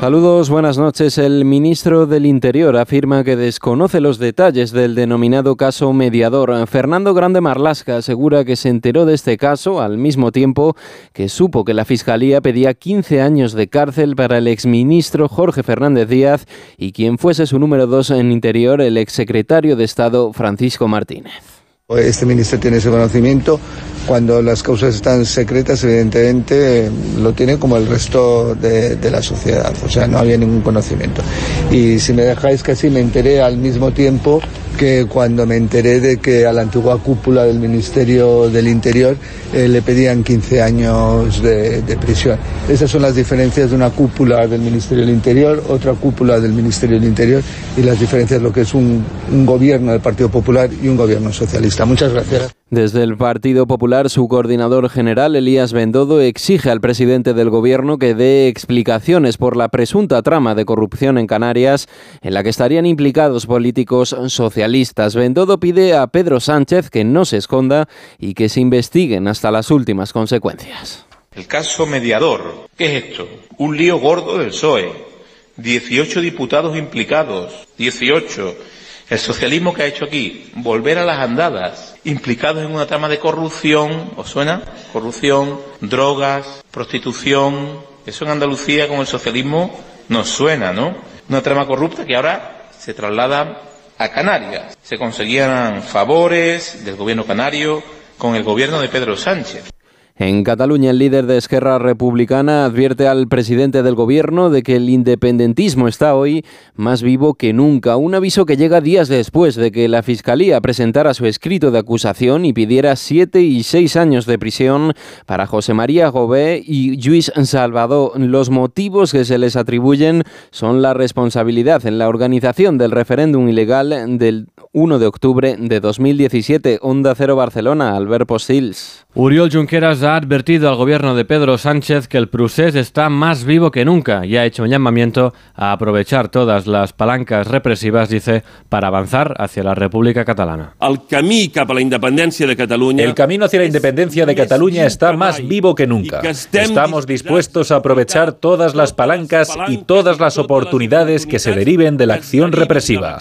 Saludos, buenas noches. El ministro del Interior afirma que desconoce los detalles del denominado caso mediador. Fernando Grande Marlasca asegura que se enteró de este caso al mismo tiempo que supo que la Fiscalía pedía 15 años de cárcel para el exministro Jorge Fernández Díaz y quien fuese su número dos en Interior, el exsecretario de Estado Francisco Martínez. Este ministro tiene ese conocimiento. Cuando las causas están secretas, evidentemente eh, lo tiene como el resto de, la sociedad. O sea, no había ningún conocimiento. Y si me dejáis así me enteré al mismo tiempo que cuando me enteré de que a la antigua cúpula del Ministerio del Interior eh, le pedían 15 años de, prisión. Esas son las diferencias de una cúpula del Ministerio del Interior, otra cúpula del Ministerio del Interior y las diferencias de lo que es un gobierno del Partido Popular y un gobierno socialista. Muchas gracias. Desde el Partido Popular, su coordinador general, Elías Bendodo, exige al presidente del Gobierno que dé explicaciones por la presunta trama de corrupción en Canarias en la que estarían implicados políticos socialistas. Bendodo pide a Pedro Sánchez que no se esconda y que se investiguen hasta las últimas consecuencias. El caso mediador. ¿Qué es esto? Un lío gordo del PSOE. 18 diputados implicados. 18. El socialismo que ha hecho aquí, volver a las andadas, implicados en una trama de corrupción, ¿os suena? Corrupción, drogas, prostitución. Eso en Andalucía con el socialismo nos suena, ¿no? Una trama corrupta que ahora se traslada a Canarias. Se conseguían favores del gobierno canario con el gobierno de Pedro Sánchez. En Cataluña, el líder de Esquerra Republicana advierte al presidente del gobierno de que el independentismo está hoy más vivo que nunca. Un aviso que llega días después de que la Fiscalía presentara su escrito de acusación y pidiera siete y seis años de prisión para José María Gobé y Luis Salvador. Los motivos que se les atribuyen son la responsabilidad en la organización del referéndum ilegal del 1 de octubre de 2017. Onda Cero Barcelona, Albert Postils. Uriol Junqueras ha advertido al gobierno de Pedro Sánchez que el procés está más vivo que nunca y ha hecho un llamamiento a aprovechar todas las palancas represivas, dice, para avanzar hacia la República Catalana. El camí cap a la independencia de Cataluña. El camino hacia la independencia de Cataluña está más vivo que nunca. Estamos dispuestos a aprovechar todas las palancas y todas las oportunidades que se deriven de la acción represiva.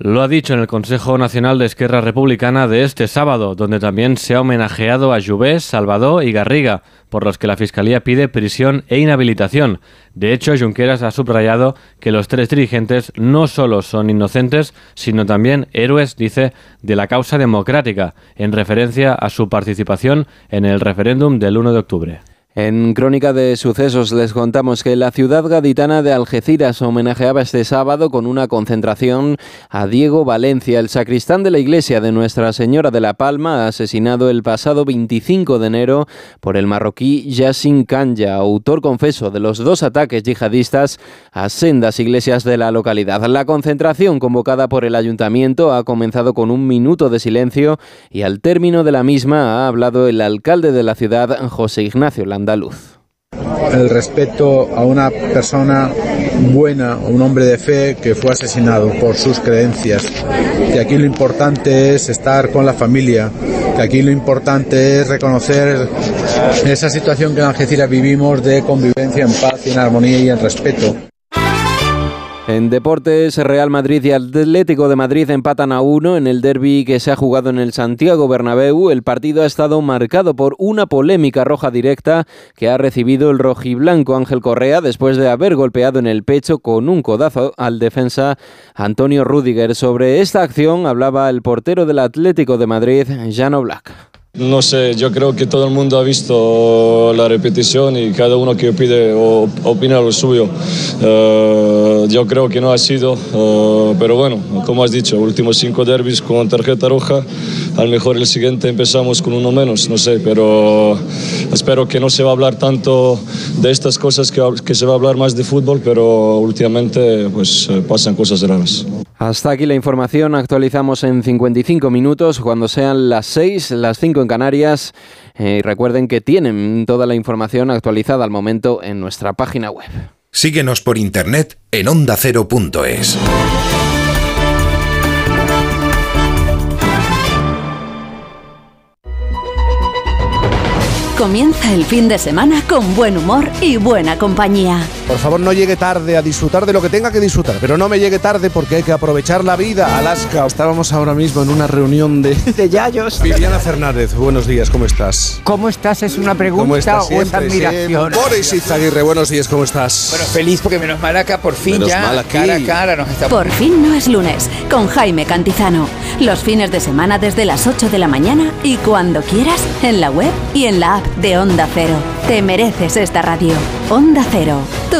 Lo ha dicho en el Consejo Nacional de Esquerra Republicana de este sábado, donde también se ha homenajeado a Jubés, Salvador y Garriga, por los que la Fiscalía pide prisión e inhabilitación. De hecho, Junqueras ha subrayado que los tres dirigentes no solo son inocentes, sino también héroes, dice, de la causa democrática, en referencia a su participación en el referéndum del 1 de octubre. En Crónica de Sucesos les contamos que la ciudad gaditana de Algeciras homenajeaba este sábado con una concentración a Diego Valencia, el sacristán de la iglesia de Nuestra Señora de la Palma, asesinado el pasado 25 de enero por el marroquí Yassin Kanya, autor confeso de los dos ataques yihadistas a sendas iglesias de la localidad. La concentración convocada por el ayuntamiento ha comenzado con un minuto de silencio y al término de la misma ha hablado el alcalde de la ciudad, José Ignacio andaluz. El respeto a una persona buena, un hombre de fe que fue asesinado por sus creencias. Que aquí lo importante es estar con la familia, que aquí lo importante es reconocer esa situación que en Algeciras vivimos de convivencia en paz en armonía y en respeto. En deportes, Real Madrid y Atlético de Madrid empatan a uno en el derby que se ha jugado en el Santiago Bernabéu. El partido ha estado marcado por una polémica roja directa que ha recibido el rojiblanco Ángel Correa después de haber golpeado en el pecho con un codazo al defensa Antonio Rudiger. Sobre esta acción hablaba el portero del Atlético de Madrid, Jano Black. No sé, yo creo que todo el mundo ha visto la repetición y cada uno que pide o opina lo suyo. Uh, yo creo que no ha sido, uh, pero bueno, como has dicho, últimos cinco derbis con tarjeta roja, a lo mejor el siguiente empezamos con uno menos, no sé, pero espero que no se va a hablar tanto de estas cosas, que, que se va a hablar más de fútbol, pero últimamente pues pasan cosas raras. Hasta aquí la información, actualizamos en 55 minutos, cuando sean las 6, las 5 en Canarias. Eh, y recuerden que tienen toda la información actualizada al momento en nuestra página web. Síguenos por internet en ondacero.es. Comienza el fin de semana con buen humor y buena compañía. Por favor, no llegue tarde a disfrutar de lo que tenga que disfrutar, pero no me llegue tarde porque hay que aprovechar la vida. Alaska, estábamos ahora mismo en una reunión de... De Yayos. Viviana Fernández, buenos días, ¿cómo estás? ¿Cómo estás? ¿Es una pregunta ¿Cómo estás o es siempre, admiración? siempre? Boris Izaguirre, buenos días, ¿cómo estás? Bueno, feliz porque menos mal acá por fin Menos ya mal aquí. cara a cara nos estamos... Por fin no es lunes, con Jaime Cantizano. Los fines de semana desde las 8 de la mañana y cuando quieras, en la web y en la app de Onda Cero. Te mereces esta radio. Onda Cero, tu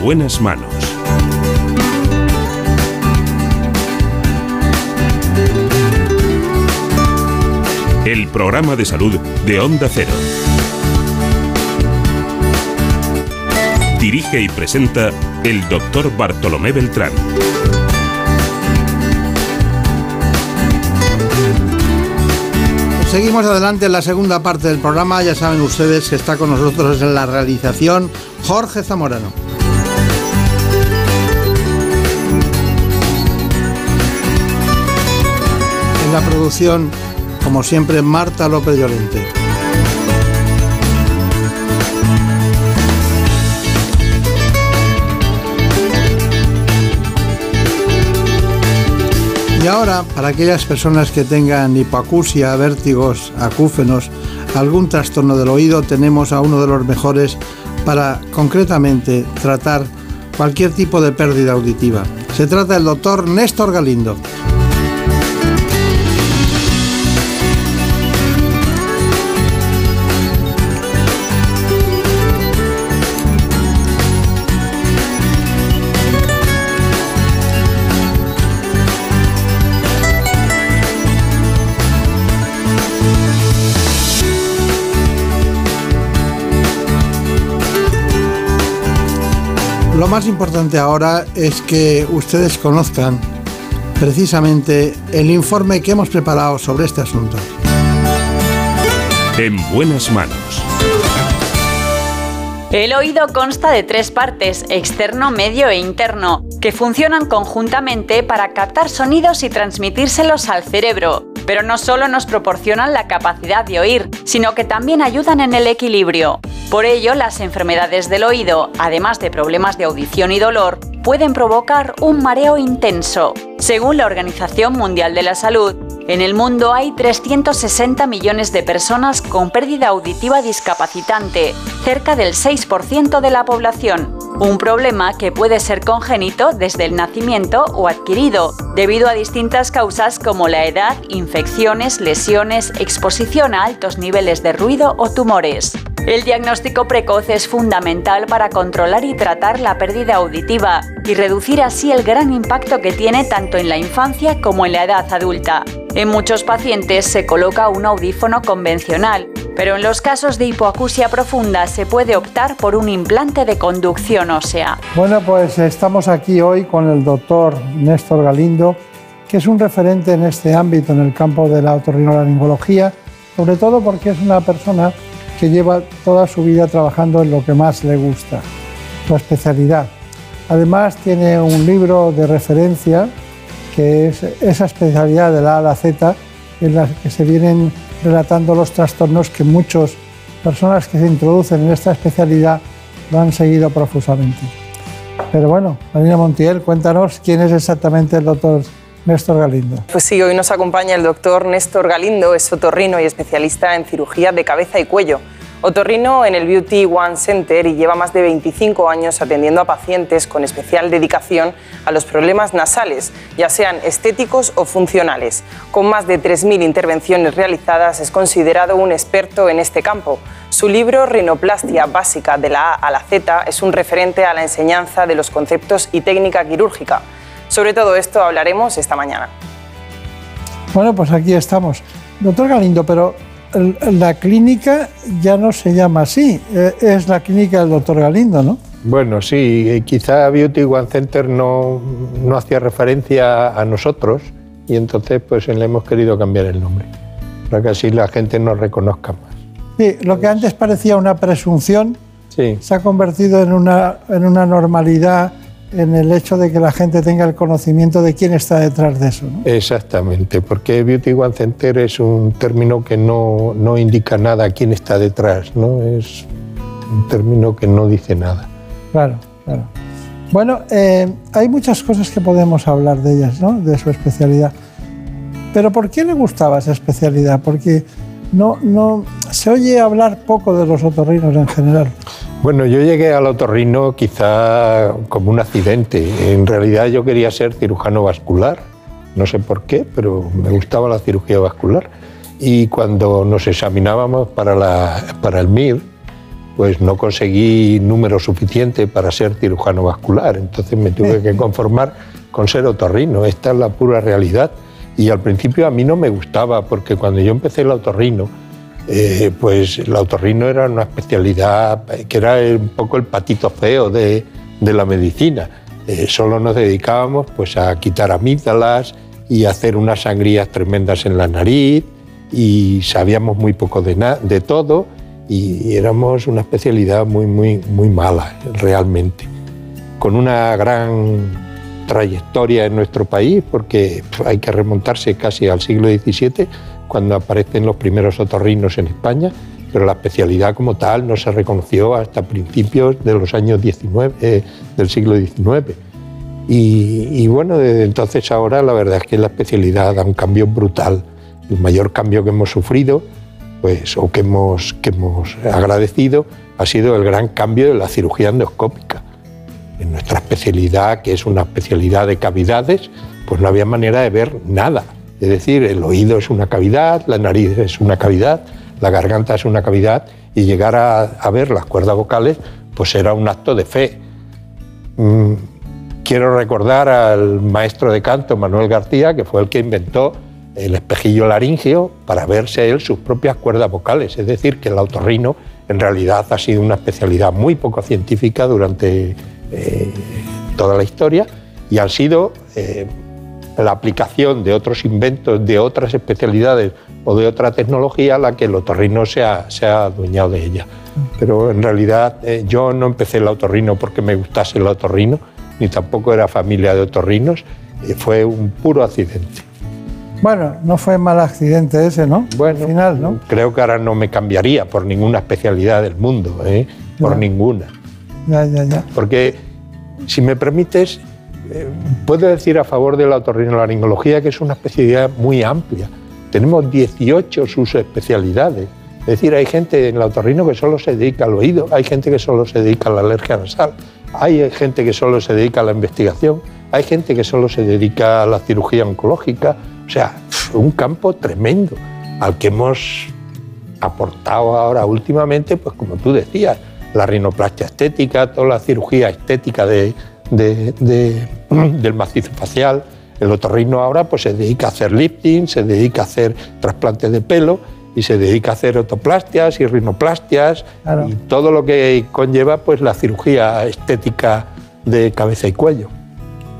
Buenas manos. El programa de salud de Onda Cero. Dirige y presenta el doctor Bartolomé Beltrán. Seguimos adelante en la segunda parte del programa. Ya saben ustedes que está con nosotros en la realización Jorge Zamorano. La producción, como siempre, Marta López Llorente. Y ahora, para aquellas personas que tengan hipoacusia, vértigos, acúfenos, algún trastorno del oído, tenemos a uno de los mejores para concretamente tratar cualquier tipo de pérdida auditiva. Se trata del doctor Néstor Galindo. Lo más importante ahora es que ustedes conozcan precisamente el informe que hemos preparado sobre este asunto. En buenas manos. El oído consta de tres partes, externo, medio e interno, que funcionan conjuntamente para captar sonidos y transmitírselos al cerebro. Pero no solo nos proporcionan la capacidad de oír, sino que también ayudan en el equilibrio. Por ello, las enfermedades del oído, además de problemas de audición y dolor, pueden provocar un mareo intenso. Según la Organización Mundial de la Salud, en el mundo hay 360 millones de personas con pérdida auditiva discapacitante, cerca del 6% de la población. Un problema que puede ser congénito desde el nacimiento o adquirido, debido a distintas causas como la edad, infecciones, lesiones, exposición a altos niveles de ruido o tumores. El diagnóstico precoz es fundamental para controlar y tratar la pérdida auditiva y reducir así el gran impacto que tiene tanto en la infancia como en la edad adulta. En muchos pacientes se coloca un audífono convencional, pero en los casos de hipoacusia profunda se puede optar por un implante de conducción Bueno, pues estamos aquí hoy con el doctor Néstor Galindo, que es un referente en este ámbito, en el campo de la otorrinolaringología, sobre todo porque es una persona que lleva toda su vida trabajando en lo que más le gusta, su especialidad. Además tiene un libro de referencia que es esa especialidad de la A a la Z en la que se vienen relatando los trastornos que muchas personas que se introducen en esta especialidad lo han seguido profusamente. Pero bueno, Marina Montiel, cuéntanos quién es exactamente el doctor Néstor Galindo. Pues sí, hoy nos acompaña el doctor Néstor Galindo, es otorrino y especialista en cirugía de cabeza y cuello. Otorrino en el Beauty One Center y lleva más de 25 años atendiendo a pacientes con especial dedicación a los problemas nasales, ya sean estéticos o funcionales. Con más de 3.000 intervenciones realizadas es considerado un experto en este campo. Su libro Rinoplastia básica de la A a la Z es un referente a la enseñanza de los conceptos y técnica quirúrgica. Sobre todo esto hablaremos esta mañana. Bueno, pues aquí estamos. Doctor Galindo, pero la clínica ya no se llama así, eh, es la clínica del doctor Galindo, ¿no? Bueno, sí, quizá Beauty One Center no, no hacía referencia a nosotros y entonces pues le hemos querido cambiar el nombre, para que así la gente nos reconozca más. Sí, lo que antes parecía una presunción se ha convertido en una, en una normalidad en el hecho de que la gente tenga el conocimiento de quién está detrás de eso. ¿no? Exactamente, porque Beauty One Center es un término que no, no indica nada quién está detrás, ¿no? es un término que no dice nada. Claro, claro. Bueno, eh, hay muchas cosas que podemos hablar de ellas, ¿no? de su especialidad. Pero ¿por qué le gustaba esa especialidad? Porque no, no, se oye hablar poco de los otorrinos en general. Bueno, yo llegué al otorrino quizá como un accidente. En realidad yo quería ser cirujano vascular. No sé por qué, pero me gustaba la cirugía vascular. Y cuando nos examinábamos para, la, para el MIR, pues no conseguí número suficiente para ser cirujano vascular. Entonces me tuve que conformar con ser otorrino. Esta es la pura realidad. Y al principio a mí no me gustaba, porque cuando yo empecé el otorrino, eh, pues el otorrino era una especialidad que era un poco el patito feo de, la medicina. Eh, solo nos dedicábamos pues, a quitar amígdalas y hacer unas sangrías tremendas en la nariz y sabíamos muy poco de, de todo y éramos una especialidad muy, muy, muy mala realmente, con una gran trayectoria en nuestro país porque hay que remontarse casi al siglo XVII cuando aparecen los primeros otorrinos en España, pero la especialidad como tal no se reconoció hasta principios de los años 19, eh, del siglo XIX. Y, bueno, desde entonces ahora la verdad es que la especialidad da un cambio brutal. El mayor cambio que hemos sufrido, pues, o que hemos, que hemos agradecido, ha sido el gran cambio de la cirugía endoscópica. En nuestra especialidad, que es una especialidad de cavidades, pues no había manera de ver nada es decir, el oído es una cavidad, la nariz es una cavidad, la garganta es una cavidad y llegar a, ver las cuerdas vocales pues era un acto de fe. Mm, quiero recordar al maestro de canto Manuel García, que fue el que inventó el espejillo laringio para verse él sus propias cuerdas vocales. Es decir, que el autorrino en realidad ha sido una especialidad muy poco científica durante eh, toda la historia y ha sido eh, la aplicación de otros inventos, de otras especialidades o de otra tecnología la que el otorrino se ha, se ha adueñado de ella. Pero en realidad eh, yo no empecé el otorrino porque me gustase el otorrino, ni tampoco era familia de otorrinos, eh, fue un puro accidente. Bueno, no fue mal accidente ese, ¿no? Bueno, Al final, ¿no? creo que ahora no me cambiaría por ninguna especialidad del mundo, ¿eh? por ninguna. Ya, ya, ya. Porque, si me permites, puedo decir a favor de la otorrinolaringología que es una especialidad muy amplia. Tenemos 18 subespecialidades. Es decir, hay gente en la otorrino que solo se dedica al oído, hay gente que solo se dedica a la alergia nasal, hay gente que solo se dedica a la investigación, hay gente que solo se dedica a la cirugía oncológica. O sea, un campo tremendo al que hemos aportado ahora últimamente, pues como tú decías, la rinoplastia estética, toda la cirugía estética de, del macizo facial. El otorrino ahora pues, se dedica a hacer lifting, se dedica a hacer trasplantes de pelo y se dedica a hacer otoplastias y rinoplastias y todo lo que conlleva pues, la cirugía estética de cabeza y cuello.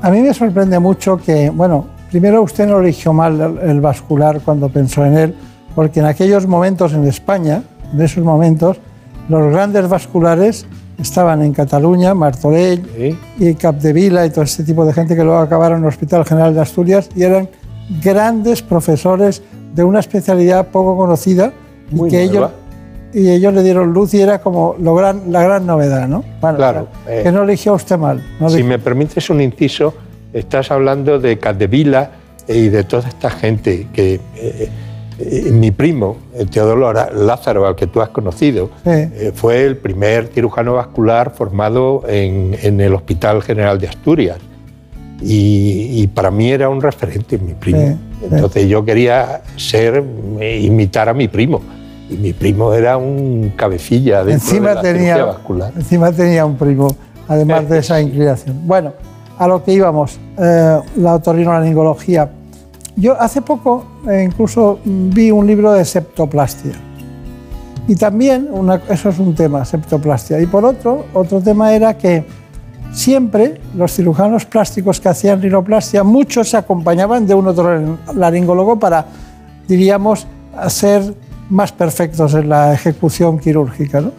A mí me sorprende mucho que, bueno, primero usted no eligió mal el vascular cuando pensó en él, porque en aquellos momentos en España, en esos momentos, los grandes vasculares estaban en Cataluña, Martorell y Capdevila y todo ese tipo de gente que luego acabaron en el Hospital General de Asturias y eran grandes profesores de una especialidad poco conocida y que ellos, y ellos le dieron luz y era como lo gran, la gran novedad, ¿no? Bueno, Claro, Que eh, no eligió usted mal. No si me permites un inciso, estás hablando de Capdevila y de toda esta gente que eh, eh, mi primo, eh, Teodoro Lázaro, al que tú has conocido, Sí. eh, fue el primer cirujano vascular formado en, en el Hospital General de Asturias. Y, y para mí era un referente, mi primo. Sí. Entonces yo quería ser, eh, imitar a mi primo. Y mi primo era un cabecilla de encima la cirugía tenía, vascular. encima tenía un primo, además de esa inclinación. Bueno, a lo que íbamos, eh, la otorrinolaringología. Yo hace poco eh, incluso vi un libro de septoplastia. Y también, eso es un tema, septoplastia. Y por otro, otro tema era que siempre los cirujanos plásticos que hacían rinoplastia, muchos se acompañaban de un otro laringólogo para, diríamos, ser más perfectos en la ejecución quirúrgica. ¿no?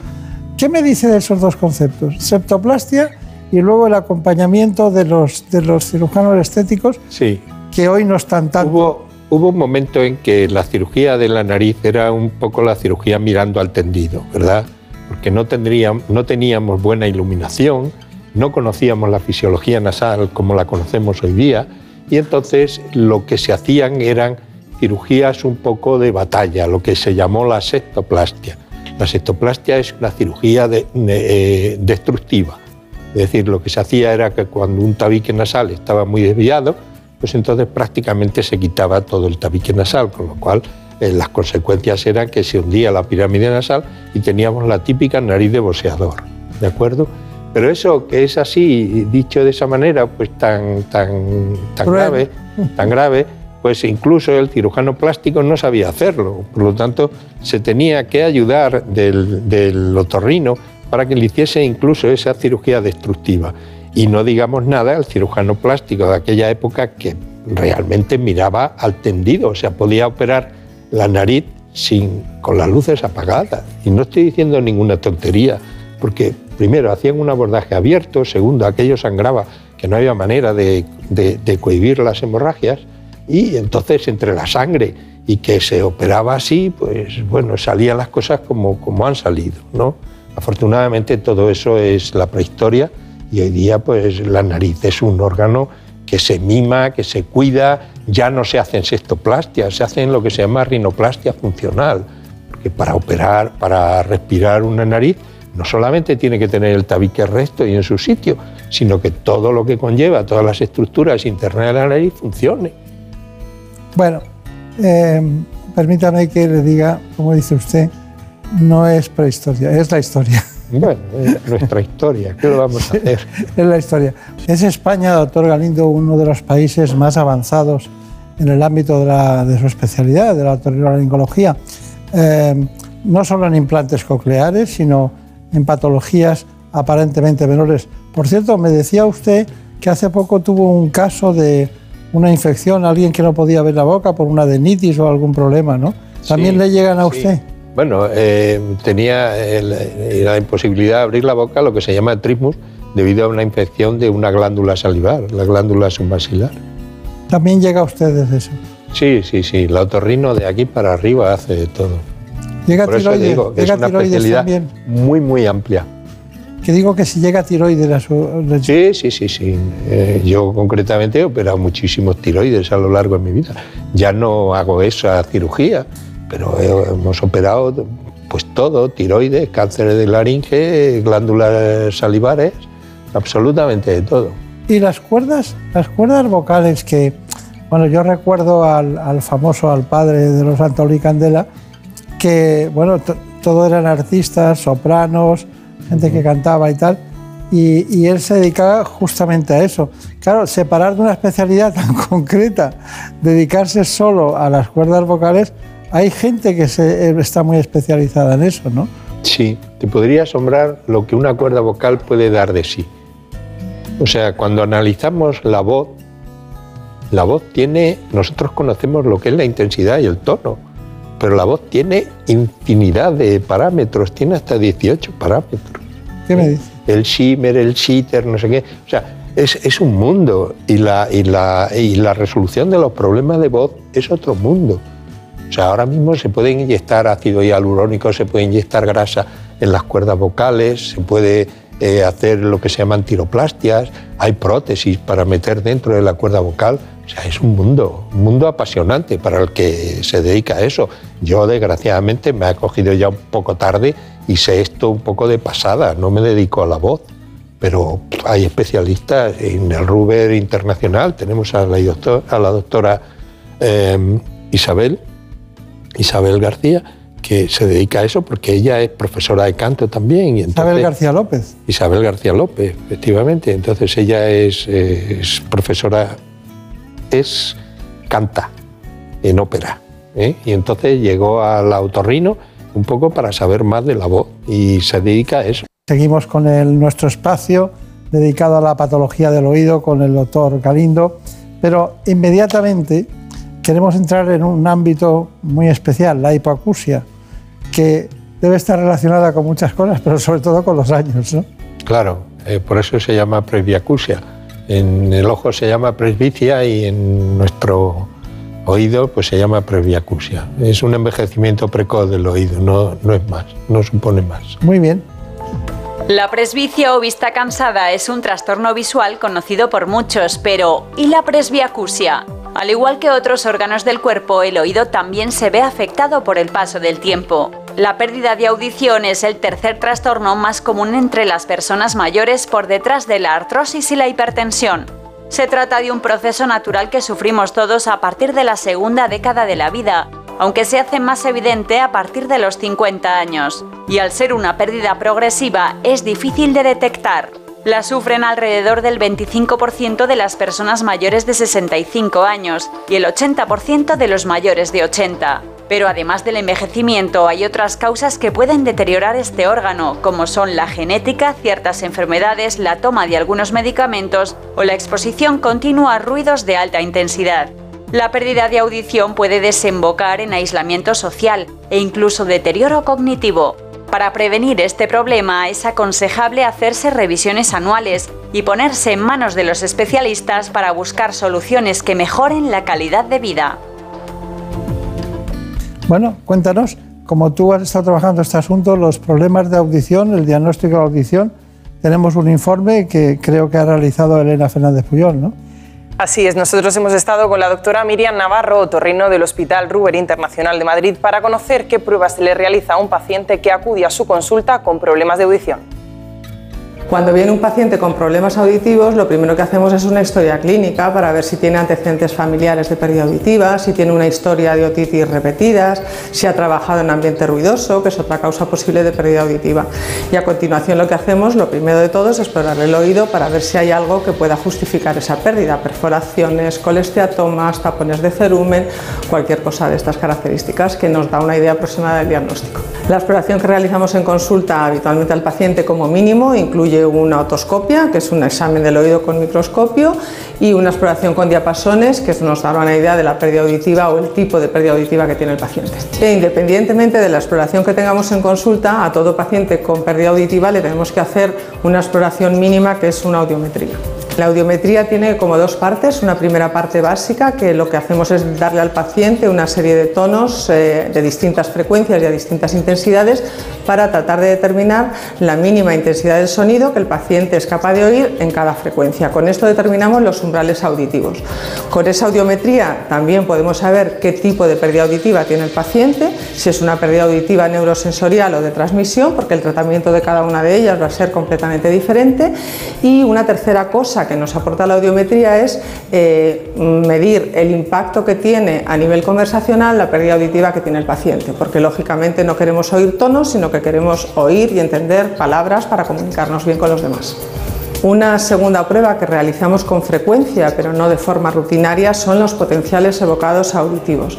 ¿Qué me dice de esos dos conceptos? Septoplastia y luego el acompañamiento de los, de los cirujanos estéticos, Sí. Que hoy no están tanto. Hubo, hubo un momento en que la cirugía de la nariz era un poco la cirugía mirando al tendido, ¿verdad? Porque no, tendríamos, no teníamos buena iluminación, no conocíamos la fisiología nasal como la conocemos hoy día, y entonces lo que se hacían eran cirugías un poco de batalla, lo que se llamó la septoplastia. La septoplastia es una cirugía de- de- eh, destructiva. Es decir, lo que se hacía era que cuando un tabique nasal estaba muy desviado, pues entonces prácticamente se quitaba todo el tabique nasal, con lo cual eh, las consecuencias eran que se hundía la pirámide nasal y teníamos la típica nariz de boxeador, ¿de acuerdo? Pero eso que es así, dicho de esa manera, pues tan, tan, tan Cruel. grave, tan grave, pues incluso el cirujano plástico no sabía hacerlo. Por lo tanto, se tenía que ayudar del, del otorrino para que le hiciese incluso esa cirugía destructiva. Y no digamos nada al cirujano plástico de aquella época que realmente miraba al tendido, o sea, podía operar la nariz sin, con las luces apagadas. Y no estoy diciendo ninguna tontería, porque primero hacían un abordaje abierto, segundo aquello sangraba, que no había manera de, cohibir las hemorragias, y entonces entre la sangre y que se operaba así, pues bueno, salían las cosas como, como han salido, ¿no? Afortunadamente todo eso es la prehistoria y hoy día pues la nariz es un órgano que se mima, que se cuida, ya no se hacen sextoplastias, se hacen lo que se llama rinoplastia funcional, porque para operar, para respirar una nariz, no solamente tiene que tener el tabique recto y en su sitio, sino que todo lo que conlleva, todas las estructuras internas de la nariz funcione. Bueno, eh, permítame que le diga, como dice usted, no es prehistoria, es la historia. Bueno, es nuestra historia, ¿qué lo vamos a hacer? es la historia. Es España, doctor Galindo, uno de los países más avanzados en el ámbito de, la- de su especialidad, de la otorrinolaringología. Eh, no solo en implantes cocleares, sino en patologías aparentemente menores. Por cierto, me decía usted que hace poco tuvo un caso de una infección, alguien que no podía ver la boca por una adenitis o algún problema, ¿no? ¿También Sí, le llegan a sí. Bueno, eh, tenía el- la imposibilidad de abrir la boca, lo que se llama trismus, debido a una infección de una glándula salivar, la glándula submaxilar. También llega a ustedes eso. Sí, sí, sí, la otorrino de aquí para arriba hace de todo. Llega Por eso tiroides, digo que es llega una tiroides especialidad también. muy, muy amplia. Que digo que si llega tiroides a su... Sí, sí, sí, sí. Eh, yo concretamente he operado muchísimos tiroides a lo largo de mi vida. Ya no hago esa cirugía, pero he- hemos operado pues todo, tiroides, cáncer de laringe, glándulas salivares, absolutamente de todo. Y las cuerdas, las cuerdas vocales que, bueno, yo recuerdo al, al famoso, al padre de los Antolí Candela, que, bueno, to- todo eran artistas, sopranos, gente que cantaba y tal, y, y él se dedicaba justamente a eso. Claro, separar de una especialidad tan concreta, dedicarse solo a las cuerdas vocales, hay gente que se, eh, está muy especializada en eso, ¿no? Sí, te podría asombrar lo que una cuerda vocal puede dar de sí. O sea, cuando analizamos la voz, la voz tiene, nosotros conocemos lo que es la intensidad y el tono, pero la voz tiene infinidad de parámetros, tiene hasta 18 parámetros. ¿Qué me dice? El shimmer, el shitter, no sé qué. O sea, es, es un mundo y la, y, la, y la resolución de los problemas de voz es otro mundo. O sea, ahora mismo se puede inyectar ácido hialurónico, se puede inyectar grasa en las cuerdas vocales, se puede eh, hacer lo que se llaman tiroplastias, hay prótesis para meter dentro de la cuerda vocal. O sea, es un mundo, un mundo apasionante para el que se dedica a eso. Yo, desgraciadamente, me ha cogido ya un poco tarde y sé esto un poco de pasada, no me dedico a la voz. Pero hay especialistas en el Ruber Internacional, tenemos a la, doctor- a la doctora eh, Isabel, Isabel García, que se dedica a eso porque ella es profesora de canto también. Y Isabel García López. Isabel García López, efectivamente. Entonces ella es, eh, es profesora, es canta en ópera. ¿eh? Y entonces llegó al autorrino un poco para saber más de la voz y se dedica a eso. Seguimos con el, nuestro espacio dedicado a la patología del oído con el doctor Galindo, pero inmediatamente queremos entrar en un ámbito muy especial, la hipoacusia, que debe estar relacionada con muchas cosas, pero sobre todo con los años. ¿no? Claro, eh, por eso se llama presbiacusia. En el ojo se llama presbicia y en nuestro oído pues se llama presbiacusia. Es un envejecimiento precoz del oído, no, no es más, no supone más. Muy bien. La presbicia o vista cansada es un trastorno visual conocido por muchos, pero ¿y la presbiacusia? Al igual que otros órganos del cuerpo, el oído también se ve afectado por el paso del tiempo. La pérdida de audición es el tercer trastorno más común entre las personas mayores por detrás de la artrosis y la hipertensión. Se trata de un proceso natural que sufrimos todos a partir de la segunda década de la vida, aunque se hace más evidente a partir de los 50 años. Y al ser una pérdida progresiva, es difícil de detectar. La sufren alrededor del 25% de las personas mayores de 65 años y el 80% de los mayores de 80. Pero además del envejecimiento hay otras causas que pueden deteriorar este órgano, como son la genética, ciertas enfermedades, la toma de algunos medicamentos o la exposición continua a ruidos de alta intensidad. La pérdida de audición puede desembocar en aislamiento social e incluso deterioro cognitivo. Para prevenir este problema es aconsejable hacerse revisiones anuales y ponerse en manos de los especialistas para buscar soluciones que mejoren la calidad de vida. Bueno, cuéntanos, como tú has estado trabajando este asunto, los problemas de audición, el diagnóstico de audición, tenemos un informe que creo que ha realizado Elena Fernández Puyol, ¿no? Así es, nosotros hemos estado con la doctora Miriam Navarro, otorrino del Hospital Ruber Internacional de Madrid, para conocer qué pruebas se le realiza a un paciente que acude a su consulta con problemas de audición. Cuando viene un paciente con problemas auditivos, lo primero que hacemos es una historia clínica para ver si tiene antecedentes familiares de pérdida auditiva, si tiene una historia de otitis repetidas, si ha trabajado en ambiente ruidoso, que es otra causa posible de pérdida auditiva. Y a continuación lo que hacemos, lo primero de todo, es explorar el oído para ver si hay algo que pueda justificar esa pérdida, perforaciones, colesteatomas, tapones de cerumen, cualquier cosa de estas características que nos da una idea aproximada del diagnóstico. La exploración que realizamos en consulta habitualmente al paciente como mínimo incluye una otoscopia, que es un examen del oído con microscopio, y una exploración con diapasones, que nos dará una idea de la pérdida auditiva o el tipo de pérdida auditiva que tiene el paciente. E independientemente de la exploración que tengamos en consulta, a todo paciente con pérdida auditiva le tenemos que hacer una exploración mínima, que es una audiometría. La audiometría tiene como dos partes, una primera parte básica que lo que hacemos es darle al paciente una serie de tonos eh, de distintas frecuencias y a distintas intensidades para tratar de determinar la mínima intensidad del sonido que el paciente es capaz de oír en cada frecuencia. Con esto determinamos los umbrales auditivos. Con esa audiometría también podemos saber qué tipo de pérdida auditiva tiene el paciente, si es una pérdida auditiva neurosensorial o de transmisión, porque el tratamiento de cada una de ellas va a ser completamente diferente. Y una tercera cosa que nos aporta la audiometría es eh, medir el impacto que tiene a nivel conversacional la pérdida auditiva que tiene el paciente, porque lógicamente no queremos oír tonos, sino que queremos oír y entender palabras para comunicarnos bien con los demás. Una segunda prueba que realizamos con frecuencia, pero no de forma rutinaria, son los potenciales evocados auditivos.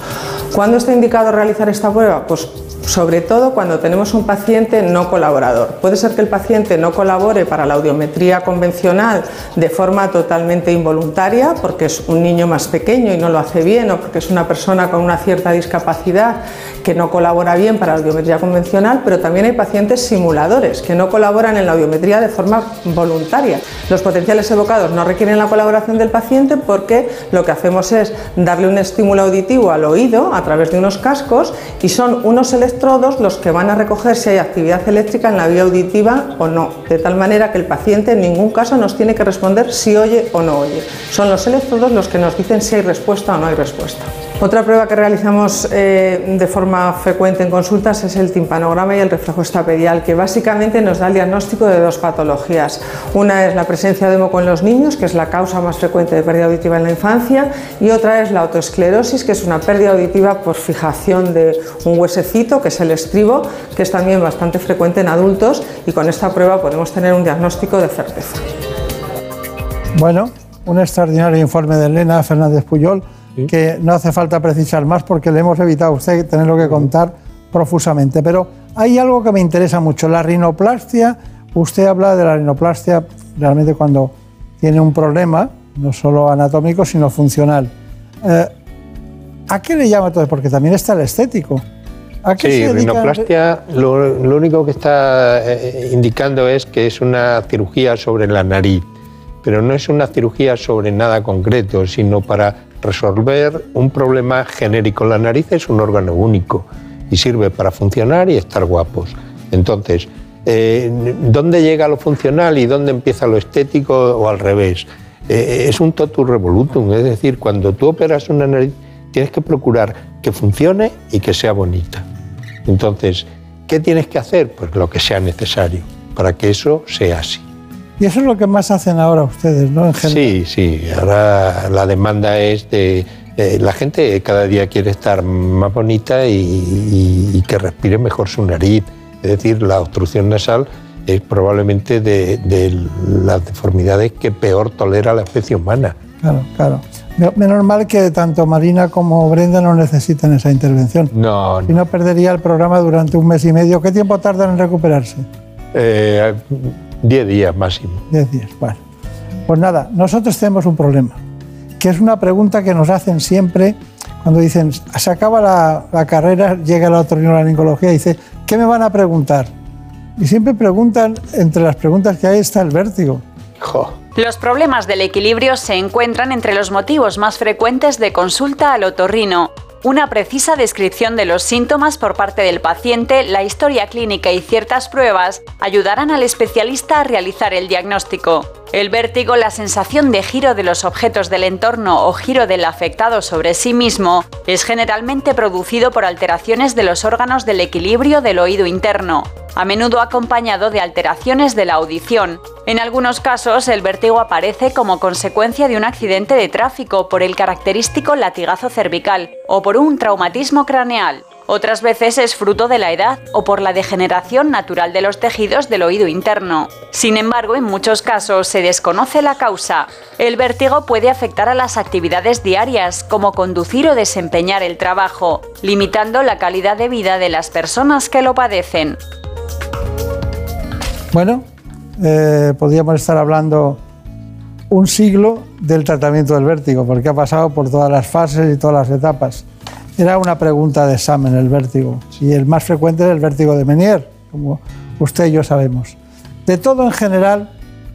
¿Cuándo está indicado realizar esta prueba? Pues sobre todo cuando tenemos un paciente no colaborador. Puede ser que el paciente no colabore para la audiometría convencional de forma totalmente involuntaria, porque es un niño más pequeño y no lo hace bien, o porque es una persona con una cierta discapacidad que no colabora bien para la audiometría convencional, pero también hay pacientes simuladores que no colaboran en la audiometría de forma voluntaria. Los potenciales evocados no requieren la colaboración del paciente porque lo que hacemos es darle un estímulo auditivo al oído través de unos cascos y son unos electrodos los que van a recoger si hay actividad eléctrica en la vía auditiva o no, de tal manera que el paciente en ningún caso nos tiene que responder si oye o no oye. Son los electrodos los que nos dicen si hay respuesta o no hay respuesta. Otra prueba que realizamos eh, de forma frecuente en consultas es el timpanograma y el reflejo estapedial, que básicamente nos da el diagnóstico de dos patologías. Una es la presencia de moco en los niños, que es la causa más frecuente de pérdida auditiva en la infancia, y otra es la autoesclerosis, que es una pérdida auditiva por fijación de un huesecito, que es el estribo, que es también bastante frecuente en adultos, y con esta prueba podemos tener un diagnóstico de certeza. Bueno, un extraordinario informe de Elena Fernández Puyol que no hace falta precisar más porque le hemos evitado a usted tenerlo que contar profusamente. Pero hay algo que me interesa mucho, la rinoplastia. Usted habla de la rinoplastia realmente cuando tiene un problema, no solo anatómico, sino funcional. Eh, ¿A qué le llama entonces? Porque también está el estético. ¿A qué Sí, rinoplastia lo, lo único que está eh, indicando es que es una cirugía sobre la nariz, pero no es una cirugía sobre nada concreto, sino para resolver un problema genérico. La nariz es un órgano único y sirve para funcionar y estar guapos. Entonces, eh, ¿dónde llega lo funcional y dónde empieza lo estético o al revés? Eh, es un totus revolutum, es decir, cuando tú operas una nariz tienes que procurar que funcione y que sea bonita. Entonces, ¿qué tienes que hacer? Pues lo que sea necesario para que eso sea así. Y eso es lo que más hacen ahora ustedes, ¿no? En general. Sí, sí, ahora la demanda es de... eh, la gente cada día quiere estar más bonita y, y- y que respire mejor su nariz. Es decir, la obstrucción nasal es probablemente de, de las deformidades que peor tolera la especie humana. Claro, claro. Me- Menos mal que tanto Marina como Brenda no necesitan esa intervención. No, Si no, perdería el programa durante un mes y medio. ¿Qué tiempo tardan en recuperarse? eh, 10 días máximo. Diez días. Bueno, pues nada, nosotros tenemos un problema, que es una pregunta que nos hacen siempre cuando dicen, se acaba la, la carrera, llega la otorrinolaringología y dice, ¿qué me van a preguntar? Y siempre preguntan, entre las preguntas que hay está el vértigo. Los problemas del equilibrio se encuentran entre los motivos más frecuentes de consulta al otorrino. Una precisa descripción de los síntomas por parte del paciente, la historia clínica y ciertas pruebas ayudarán al especialista a realizar el diagnóstico. El vértigo, la sensación de giro de los objetos del entorno o giro del afectado sobre sí mismo, es generalmente producido por alteraciones de los órganos del equilibrio del oído interno, a menudo acompañado de alteraciones de la audición. En algunos casos, el vértigo aparece como consecuencia de un accidente de tráfico por el característico latigazo cervical o por un traumatismo craneal. Otras veces es fruto de la edad o por la degeneración natural de los tejidos del oído interno. Sin embargo, en muchos casos se desconoce la causa. El vértigo puede afectar a las actividades diarias, como conducir o desempeñar el trabajo, limitando la calidad de vida de las personas que lo padecen. Bueno, eh, podríamos estar hablando un siglo del tratamiento del vértigo, porque ha pasado por todas las fases y todas las etapas. Era una pregunta de examen el vértigo, y el más frecuente es el vértigo de Menier, como usted y yo sabemos. De todo en general,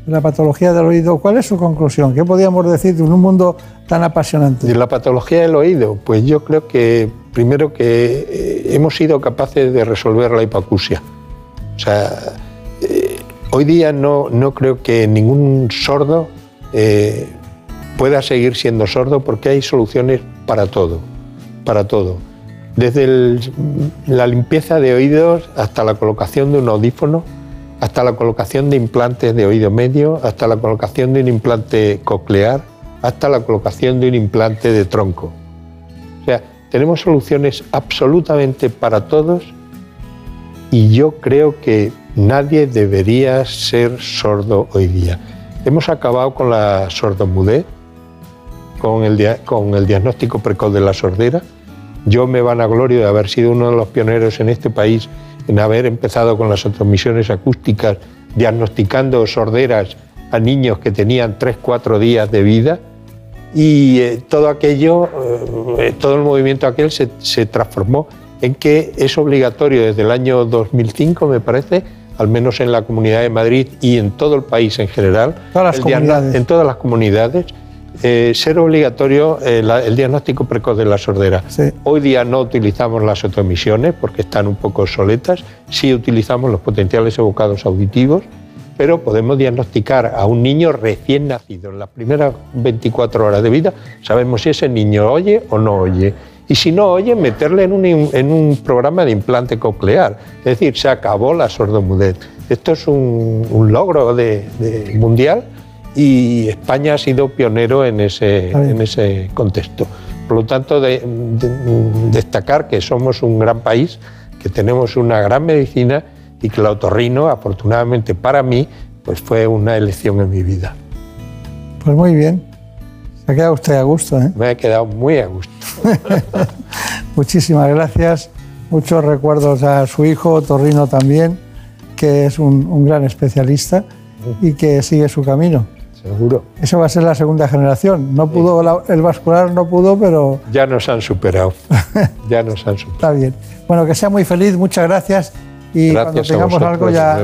la patología del oído, ¿cuál es su conclusión? ¿Qué podríamos decir de un mundo tan apasionante? De la patología del oído, pues yo creo que primero que eh, hemos sido capaces de resolver la hipoacusia. O sea, eh, hoy día no, no creo que ningún sordo eh, pueda seguir siendo sordo porque hay soluciones para todo, para todo. Desde la limpieza de oídos hasta la colocación de un audífono, hasta la colocación de implantes de oído medio, hasta la colocación de un implante coclear, hasta la colocación de un implante de tronco. O sea, tenemos soluciones absolutamente para todos y yo creo que nadie debería ser sordo hoy día. Hemos acabado con la sordomudez, con el diagnóstico precoz de la sordera. Yo me vanaglorio de haber sido uno de los pioneros en este país en haber empezado con las transmisiones acústicas, diagnosticando sorderas a niños que tenían 3-4 días de vida y eh, todo aquello, eh, todo el movimiento aquel se, se transformó en que es obligatorio desde el año 2005, me parece, al menos en la Comunidad de Madrid y en todo el país en general, Todas las el comunidades. en todas las comunidades, eh, ser obligatorio eh, el diagnóstico precoz de la sordera. Hoy día no utilizamos las autoemisiones porque están un poco obsoletas, sí utilizamos los potenciales evocados auditivos, pero podemos diagnosticar a un niño recién nacido. En las primeras 24 horas de vida sabemos si ese niño oye o no oye. Y si no oye, meterle en un, im- en un programa de implante coclear. Es decir, se acabó la sordomudez. Esto es un, un logro de- de mundial y España ha sido pionero en ese, en ese contexto. Por lo tanto, de- de- destacar que somos un gran país, que tenemos una gran medicina y que el afortunadamente para mí, pues fue una elección en mi vida. Pues muy bien. Se ha quedado usted a gusto, ¿eh? Me he quedado muy a gusto. Muchísimas gracias. Muchos recuerdos a su hijo, Torrino también, que es un, un gran especialista y que sigue su camino. Seguro. Eso va a ser la segunda generación. No pudo, el vascular no pudo, pero Ya nos han superado. Ya nos han superado. está bien. Bueno, que sea muy feliz, muchas gracias. Y Gracias cuando tengamos algo ya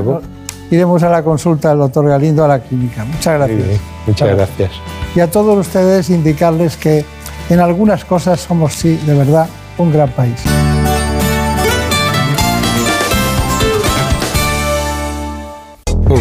iremos a la consulta del doctor Galindo a la clínica. Muchas gracias. Muchas Bueno, gracias. Y a todos ustedes indicarles que en algunas cosas somos, sí, de verdad, un gran país.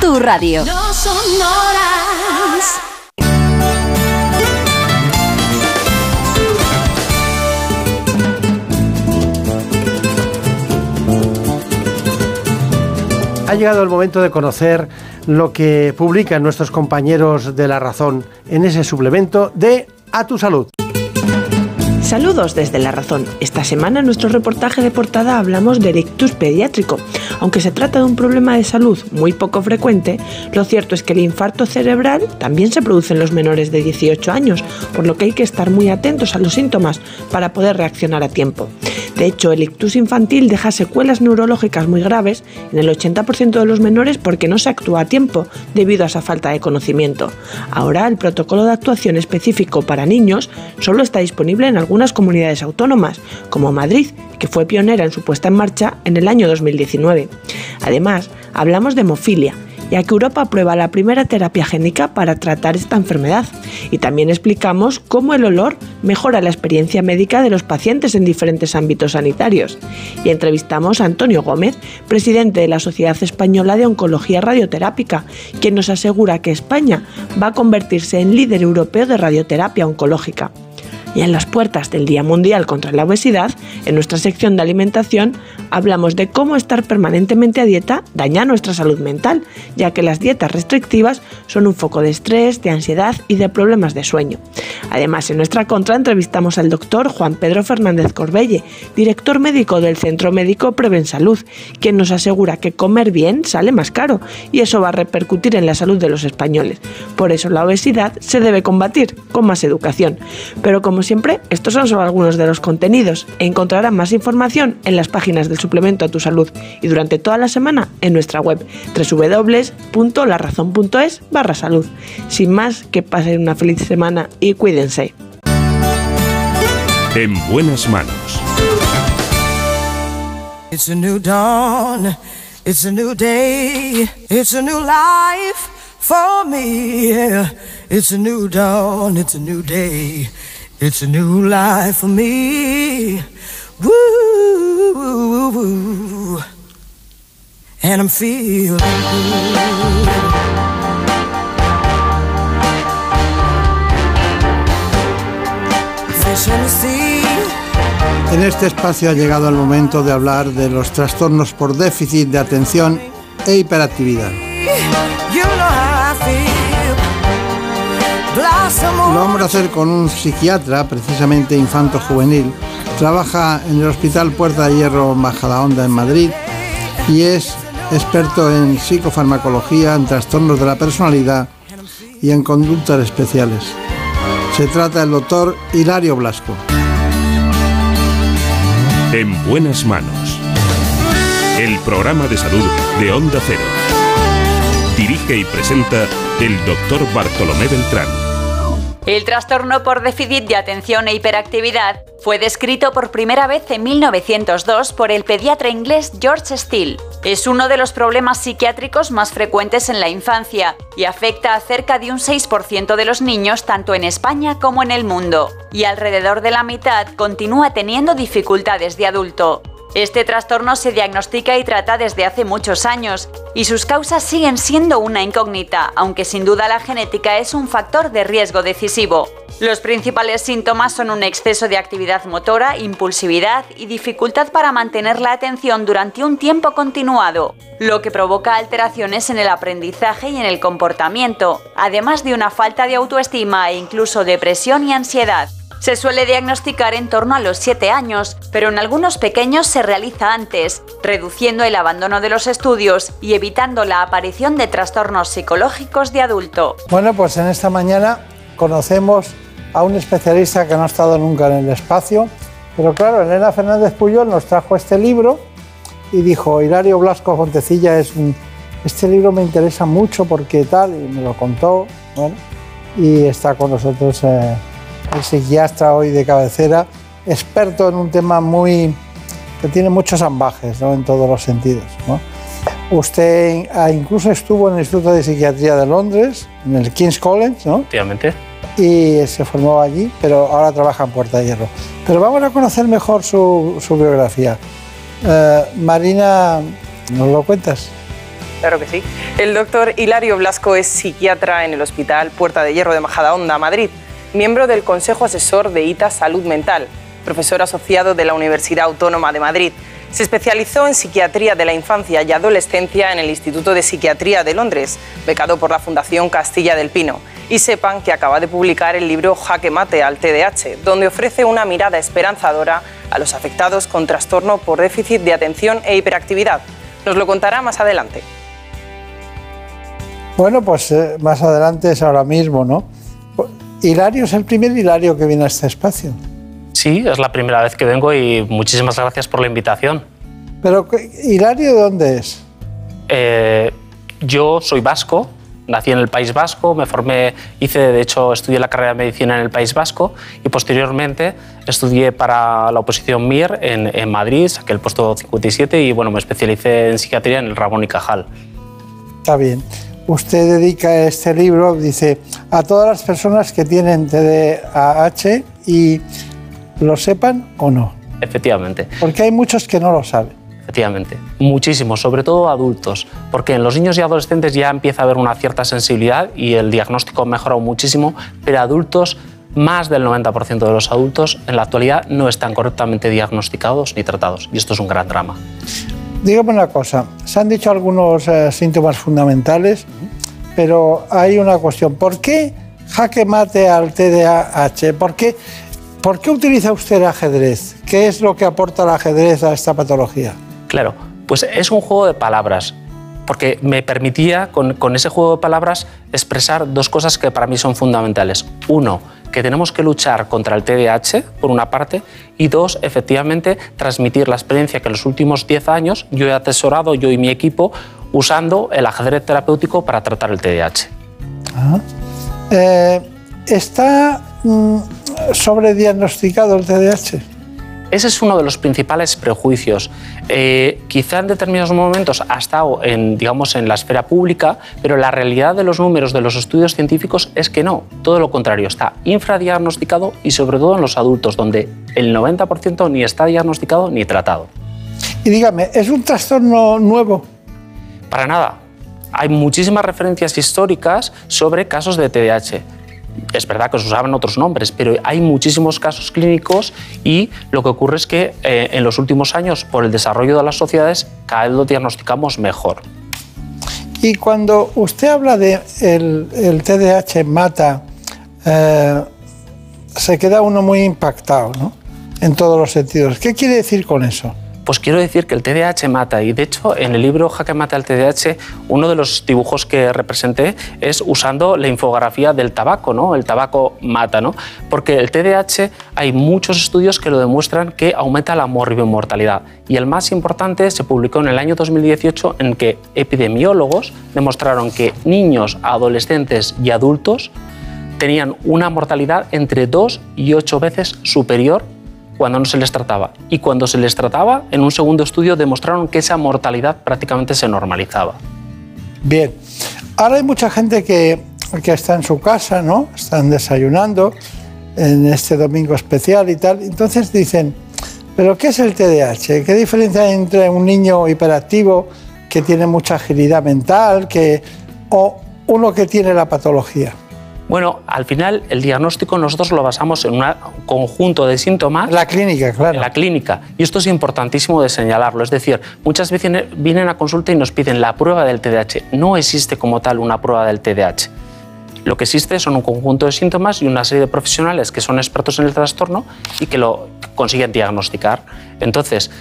Tu radio. No son horas. Ha llegado el momento de conocer lo que publican nuestros compañeros de La Razón en ese suplemento de A tu Salud. Saludos desde La Razón. Esta semana en nuestro reportaje de portada hablamos de ictus pediátrico. Aunque se trata de un problema de salud muy poco frecuente, lo cierto es que el infarto cerebral también se produce en los menores de 18 años, por lo que hay que estar muy atentos a los síntomas para poder reaccionar a tiempo. De hecho, el ictus infantil deja secuelas neurológicas muy graves en el 80% de los menores porque no se actúa a tiempo debido a esa falta de conocimiento. Ahora, el protocolo de actuación específico para niños solo está disponible en algunas comunidades autónomas, como Madrid, que fue pionera en su puesta en marcha en el año 2019. Además, hablamos de hemofilia, ya que Europa aprueba la primera terapia génica para tratar esta enfermedad. Y también explicamos cómo el olor mejora la experiencia médica de los pacientes en diferentes ámbitos sanitarios. Y entrevistamos a Antonio Gómez, presidente de la Sociedad Española de Oncología Radioterápica, quien nos asegura que España va a convertirse en líder europeo de radioterapia oncológica. Y en las puertas del Día Mundial contra la Obesidad, en nuestra sección de alimentación, hablamos de cómo estar permanentemente a dieta daña nuestra salud mental, ya que las dietas restrictivas son un foco de estrés, de ansiedad y de problemas de sueño. Además, en nuestra contra entrevistamos al doctor Juan Pedro Fernández Corbelle, director médico del Centro Médico Prevensalud, quien nos asegura que comer bien sale más caro y eso va a repercutir en la salud de los españoles. Por eso la obesidad se debe combatir con más educación. Pero como siempre, estos son solo algunos de los contenidos. Encontrarán más información en las páginas del suplemento a tu salud y durante toda la semana en nuestra web www.larazón.es barra salud. Sin más, que pasen una feliz semana y cuídense. En buenas manos. It's a new dawn. It's a new day. It's a new life for me. Yeah. It's a new dawn, it's a new day, it's a new life for me. Woo, and I'm feeling good. En este espacio ha llegado el momento de hablar de los trastornos por déficit de atención e hiperactividad. Lo vamos a hacer con un psiquiatra, precisamente infanto-juvenil. Trabaja en el Hospital Puerta de Hierro Majadahonda en Madrid y es experto en psicofarmacología, en trastornos de la personalidad y en conductas especiales. Se trata del doctor Hilario Blasco. En buenas manos. El programa de salud de Onda Cero. Dirige y presenta el doctor Bartolomé Beltrán. El trastorno por déficit de atención e hiperactividad fue descrito por primera vez en 1902 por el pediatra inglés George Steele. Es uno de los problemas psiquiátricos más frecuentes en la infancia y afecta a cerca de un 6% de los niños tanto en España como en el mundo. Y alrededor de la mitad continúa teniendo dificultades de adulto. Este trastorno se diagnostica y trata desde hace muchos años y sus causas siguen siendo una incógnita, aunque sin duda la genética es un factor de riesgo decisivo. Los principales síntomas son un exceso de actividad motora, impulsividad y dificultad para mantener la atención durante un tiempo continuado, lo que provoca alteraciones en el aprendizaje y en el comportamiento, además de una falta de autoestima e incluso depresión y ansiedad. Se suele diagnosticar en torno a los 7 años, pero en algunos pequeños se realiza antes, reduciendo el abandono de los estudios y evitando la aparición de trastornos psicológicos de adulto. Bueno, pues en esta mañana conocemos a un especialista que no ha estado nunca en el espacio, pero claro, Elena Fernández Puyol nos trajo este libro y dijo, Hilario Blasco Fontecilla es un... Este libro me interesa mucho porque tal, y me lo contó, bueno, y está con nosotros eh, el psiquiatra hoy de cabecera, experto en un tema muy que tiene muchos ambajes ¿no? en todos los sentidos. ¿no? Usted ah, incluso estuvo en el Instituto de Psiquiatría de Londres, en el King's College, ¿no? Efectivamente. y se formó allí, pero ahora trabaja en Puerta de Hierro. Pero vamos a conocer mejor su, su biografía. Eh, Marina, ¿nos lo cuentas? Claro que sí. El doctor Hilario Blasco es psiquiatra en el Hospital Puerta de Hierro de Majadahonda, Madrid, miembro del Consejo Asesor de ITA Salud Mental, profesor asociado de la Universidad Autónoma de Madrid. Se especializó en psiquiatría de la infancia y adolescencia en el Instituto de Psiquiatría de Londres, becado por la Fundación Castilla del Pino. Y sepan que acaba de publicar el libro Jaque Mate al TDAH, donde ofrece una mirada esperanzadora a los afectados con trastorno por déficit de atención e hiperactividad. Nos lo contará más adelante. Bueno, pues eh, más adelante es ahora mismo, ¿no? Hilario es el primer Hilario que viene a este espacio. Sí, es la primera vez que vengo y muchísimas gracias por la invitación. Pero, ¿qué- ¿Hilario de dónde es? Eh, yo soy vasco, nací en el País Vasco, me formé, hice, de hecho, estudié la carrera de medicina en el País Vasco y posteriormente estudié para la oposición MIR en, en Madrid, saqué el puesto 57 y bueno, me especialicé en psiquiatría en el Ramón y Cajal. Está bien. Usted dedica este libro, dice, a todas las personas que tienen TDAH y lo sepan o no. Efectivamente. Porque hay muchos que no lo saben. Efectivamente, muchísimo, sobre todo adultos, porque en los niños y adolescentes ya empieza a haber una cierta sensibilidad y el diagnóstico ha mejorado muchísimo, pero adultos, más del 90% de los adultos en la actualidad no están correctamente diagnosticados ni tratados, y esto es un gran drama. Dígame una cosa, se han dicho algunos eh, síntomas fundamentales, pero hay una cuestión. ¿Por qué jaque mate al TDAH? ¿Por qué, ¿Por qué utiliza usted el ajedrez? ¿Qué es lo que aporta el ajedrez a esta patología? Claro, pues es un juego de palabras, porque me permitía con, con ese juego de palabras expresar dos cosas que para mí son fundamentales. Uno, que tenemos que luchar contra el TDAH, por una parte, y dos, efectivamente, transmitir la experiencia que en los últimos 10 años yo he atesorado, yo y mi equipo, usando el ajedrez terapéutico para tratar el TDAH. Ah. Eh, ¿Está mm, sobrediagnosticado el TDAH? Ese es uno de los principales prejuicios. Eh, quizá en determinados momentos ha estado en, digamos, en la esfera pública, pero la realidad de los números de los estudios científicos es que no, todo lo contrario, está infradiagnosticado y sobre todo en los adultos, donde el 90% ni está diagnosticado ni tratado. Y dígame, ¿es un trastorno nuevo? Para nada. Hay muchísimas referencias históricas sobre casos de TDAH. Es verdad que se usaban otros nombres, pero hay muchísimos casos clínicos y lo que ocurre es que eh, en los últimos años, por el desarrollo de las sociedades, cada vez lo diagnosticamos mejor. Y cuando usted habla de el, el TDAH mata, eh, se queda uno muy impactado, ¿no? En todos los sentidos. ¿Qué quiere decir con eso? Pues quiero decir que el TDAH mata y de hecho en el libro Jaque mata el TDAH uno de los dibujos que representé es usando la infografía del tabaco, ¿no? El tabaco mata, ¿no? Porque el TDAH hay muchos estudios que lo demuestran que aumenta la morbimortalidad y el más importante se publicó en el año 2018 en que epidemiólogos demostraron que niños, adolescentes y adultos tenían una mortalidad entre 2 y 8 veces superior cuando no se les trataba. Y cuando se les trataba, en un segundo estudio demostraron que esa mortalidad prácticamente se normalizaba. Bien, ahora hay mucha gente que, que está en su casa, ¿no? Están desayunando en este domingo especial y tal. Entonces dicen, ¿pero qué es el TDAH? ¿Qué diferencia hay entre un niño hiperactivo que tiene mucha agilidad mental que, o uno que tiene la patología? Bueno, al final el diagnóstico nosotros lo basamos en un conjunto de síntomas. La clínica, claro. En la clínica. Y esto es importantísimo de señalarlo. Es decir, muchas veces vienen a consulta y nos piden la prueba del TDAH. No existe como tal una prueba del TDAH. Lo que existe son un conjunto de síntomas y una serie de profesionales que son expertos en el trastorno y que lo consiguen diagnosticar. Entonces,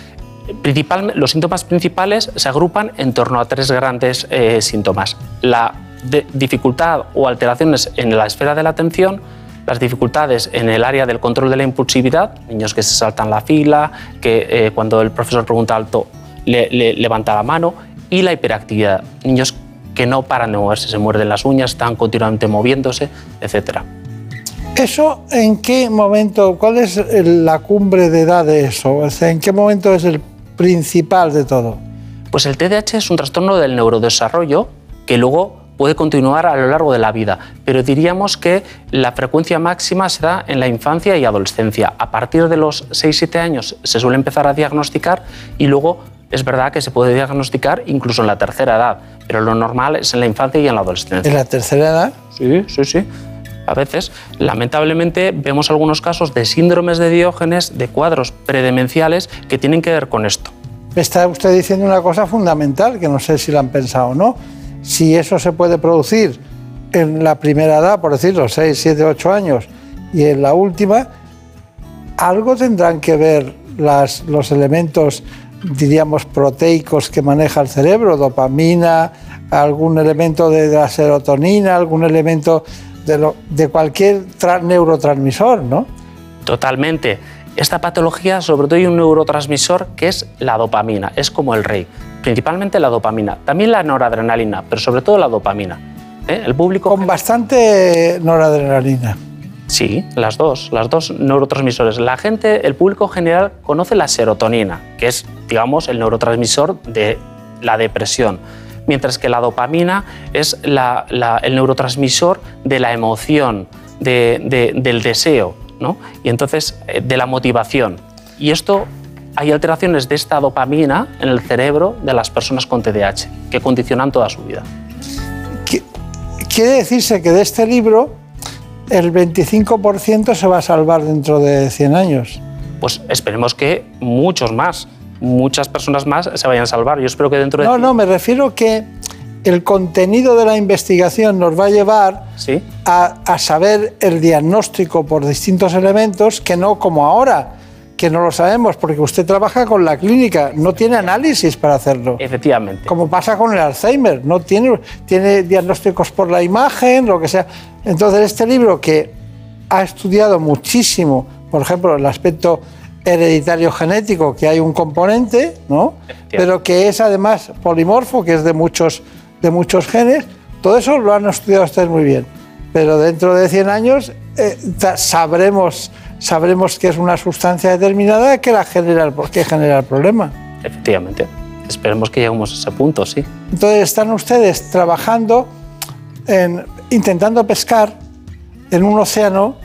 principal, los síntomas principales se agrupan en torno a tres grandes eh, síntomas. La de dificultad o alteraciones en la esfera de la atención, las dificultades en el área del control de la impulsividad, niños que se saltan la fila, que eh, cuando el profesor pregunta alto le, le levanta la mano, y la hiperactividad, niños que no paran de moverse, se muerden las uñas, están continuamente moviéndose, etc. ¿Eso en qué momento, cuál es la cumbre de edad de eso? O sea, ¿En qué momento es el principal de todo? Pues el TDAH es un trastorno del neurodesarrollo que luego puede continuar a lo largo de la vida, pero diríamos que la frecuencia máxima se da en la infancia y adolescencia. A partir de los 6-7 años se suele empezar a diagnosticar y luego es verdad que se puede diagnosticar incluso en la tercera edad, pero lo normal es en la infancia y en la adolescencia. ¿En la tercera edad? Sí, sí, sí. A veces, lamentablemente, vemos algunos casos de síndromes de Diógenes, de cuadros predemenciales que tienen que ver con esto. Está usted diciendo una cosa fundamental, que no sé si la han pensado o no. Si eso se puede producir en la primera edad, por decirlo, 6, 7, 8 años, y en la última, algo tendrán que ver las, los elementos, diríamos, proteicos que maneja el cerebro, dopamina, algún elemento de la serotonina, algún elemento de, lo, de cualquier neurotransmisor, ¿no? Totalmente. Esta patología, sobre todo, hay un neurotransmisor que es la dopamina, es como el rey. Principalmente la dopamina, también la noradrenalina, pero sobre todo la dopamina. ¿Eh? El público. Con bastante noradrenalina. Sí, las dos, las dos neurotransmisores. La gente, el público general conoce la serotonina, que es, digamos, el neurotransmisor de la depresión, mientras que la dopamina es la, la, el neurotransmisor de la emoción, de, de, del deseo, ¿no? Y entonces eh, de la motivación. Y esto hay alteraciones de esta dopamina en el cerebro de las personas con TDAH que condicionan toda su vida. Quiere decirse que de este libro el 25% se va a salvar dentro de 100 años. Pues esperemos que muchos más, muchas personas más se vayan a salvar. Yo espero que dentro de... No, no, me refiero que el contenido de la investigación nos va a llevar ¿Sí? a, a, saber el diagnóstico por distintos elementos que no como ahora, que no lo sabemos, porque usted trabaja con la clínica, no tiene análisis para hacerlo. Efectivamente. Como pasa con el Alzheimer, no tiene, tiene diagnósticos por la imagen, lo que sea. Entonces, este libro que ha estudiado muchísimo, por ejemplo, el aspecto hereditario genético, que hay un componente, ¿no? Pero que es además polimorfo, que es de muchos, de muchos genes, todo eso lo han estudiado ustedes muy bien. Pero dentro de 100 años eh, sabremos sabremos que es una sustancia determinada que la genera, el- que genera el problema. Efectivamente. Esperemos que lleguemos a ese punto, sí. Entonces están ustedes trabajando, en, intentando pescar en un océano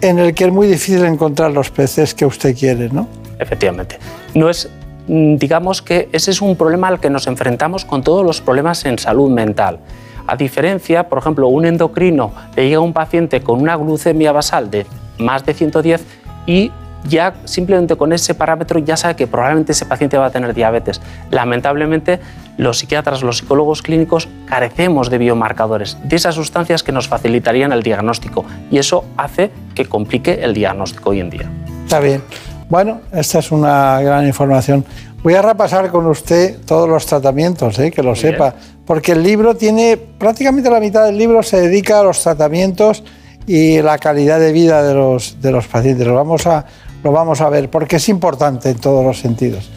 en el que es muy difícil encontrar los peces que usted quiere, ¿no? Efectivamente. No es, mm, digamos que ese es un problema al que nos enfrentamos con todos los problemas en salud mental. A diferencia, por ejemplo, un endocrino le llega a un paciente con una glucemia basal de más de 110 y ya simplemente con ese parámetro ya sabe que probablemente ese paciente va a tener diabetes. Lamentablemente, los psiquiatras, los psicólogos clínicos carecemos de biomarcadores, de esas sustancias que nos facilitarían el diagnóstico y eso hace que complique el diagnóstico hoy en día. Está bien. Bueno, esta es una gran información. Voy a repasar con usted todos los tratamientos, ¿eh? que lo sepa, porque el libro tiene, prácticamente la mitad del libro se dedica a los tratamientos y la calidad de vida de los, de los pacientes. Lo vamos, a, lo vamos a ver, porque es importante en todos los sentidos.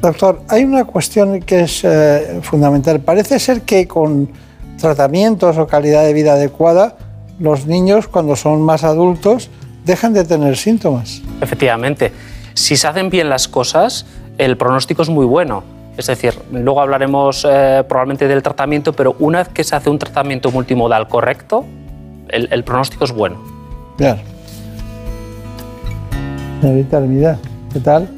Doctor, hay una cuestión que es eh, fundamental. Parece ser que con tratamientos o calidad de vida adecuada, los niños cuando son más adultos dejan de tener síntomas. Efectivamente, si se hacen bien las cosas, el pronóstico es muy bueno. Es decir, luego hablaremos eh, probablemente del tratamiento, pero una vez que se hace un tratamiento multimodal correcto, el, el pronóstico es bueno. Claro. Señorita ¿qué tal?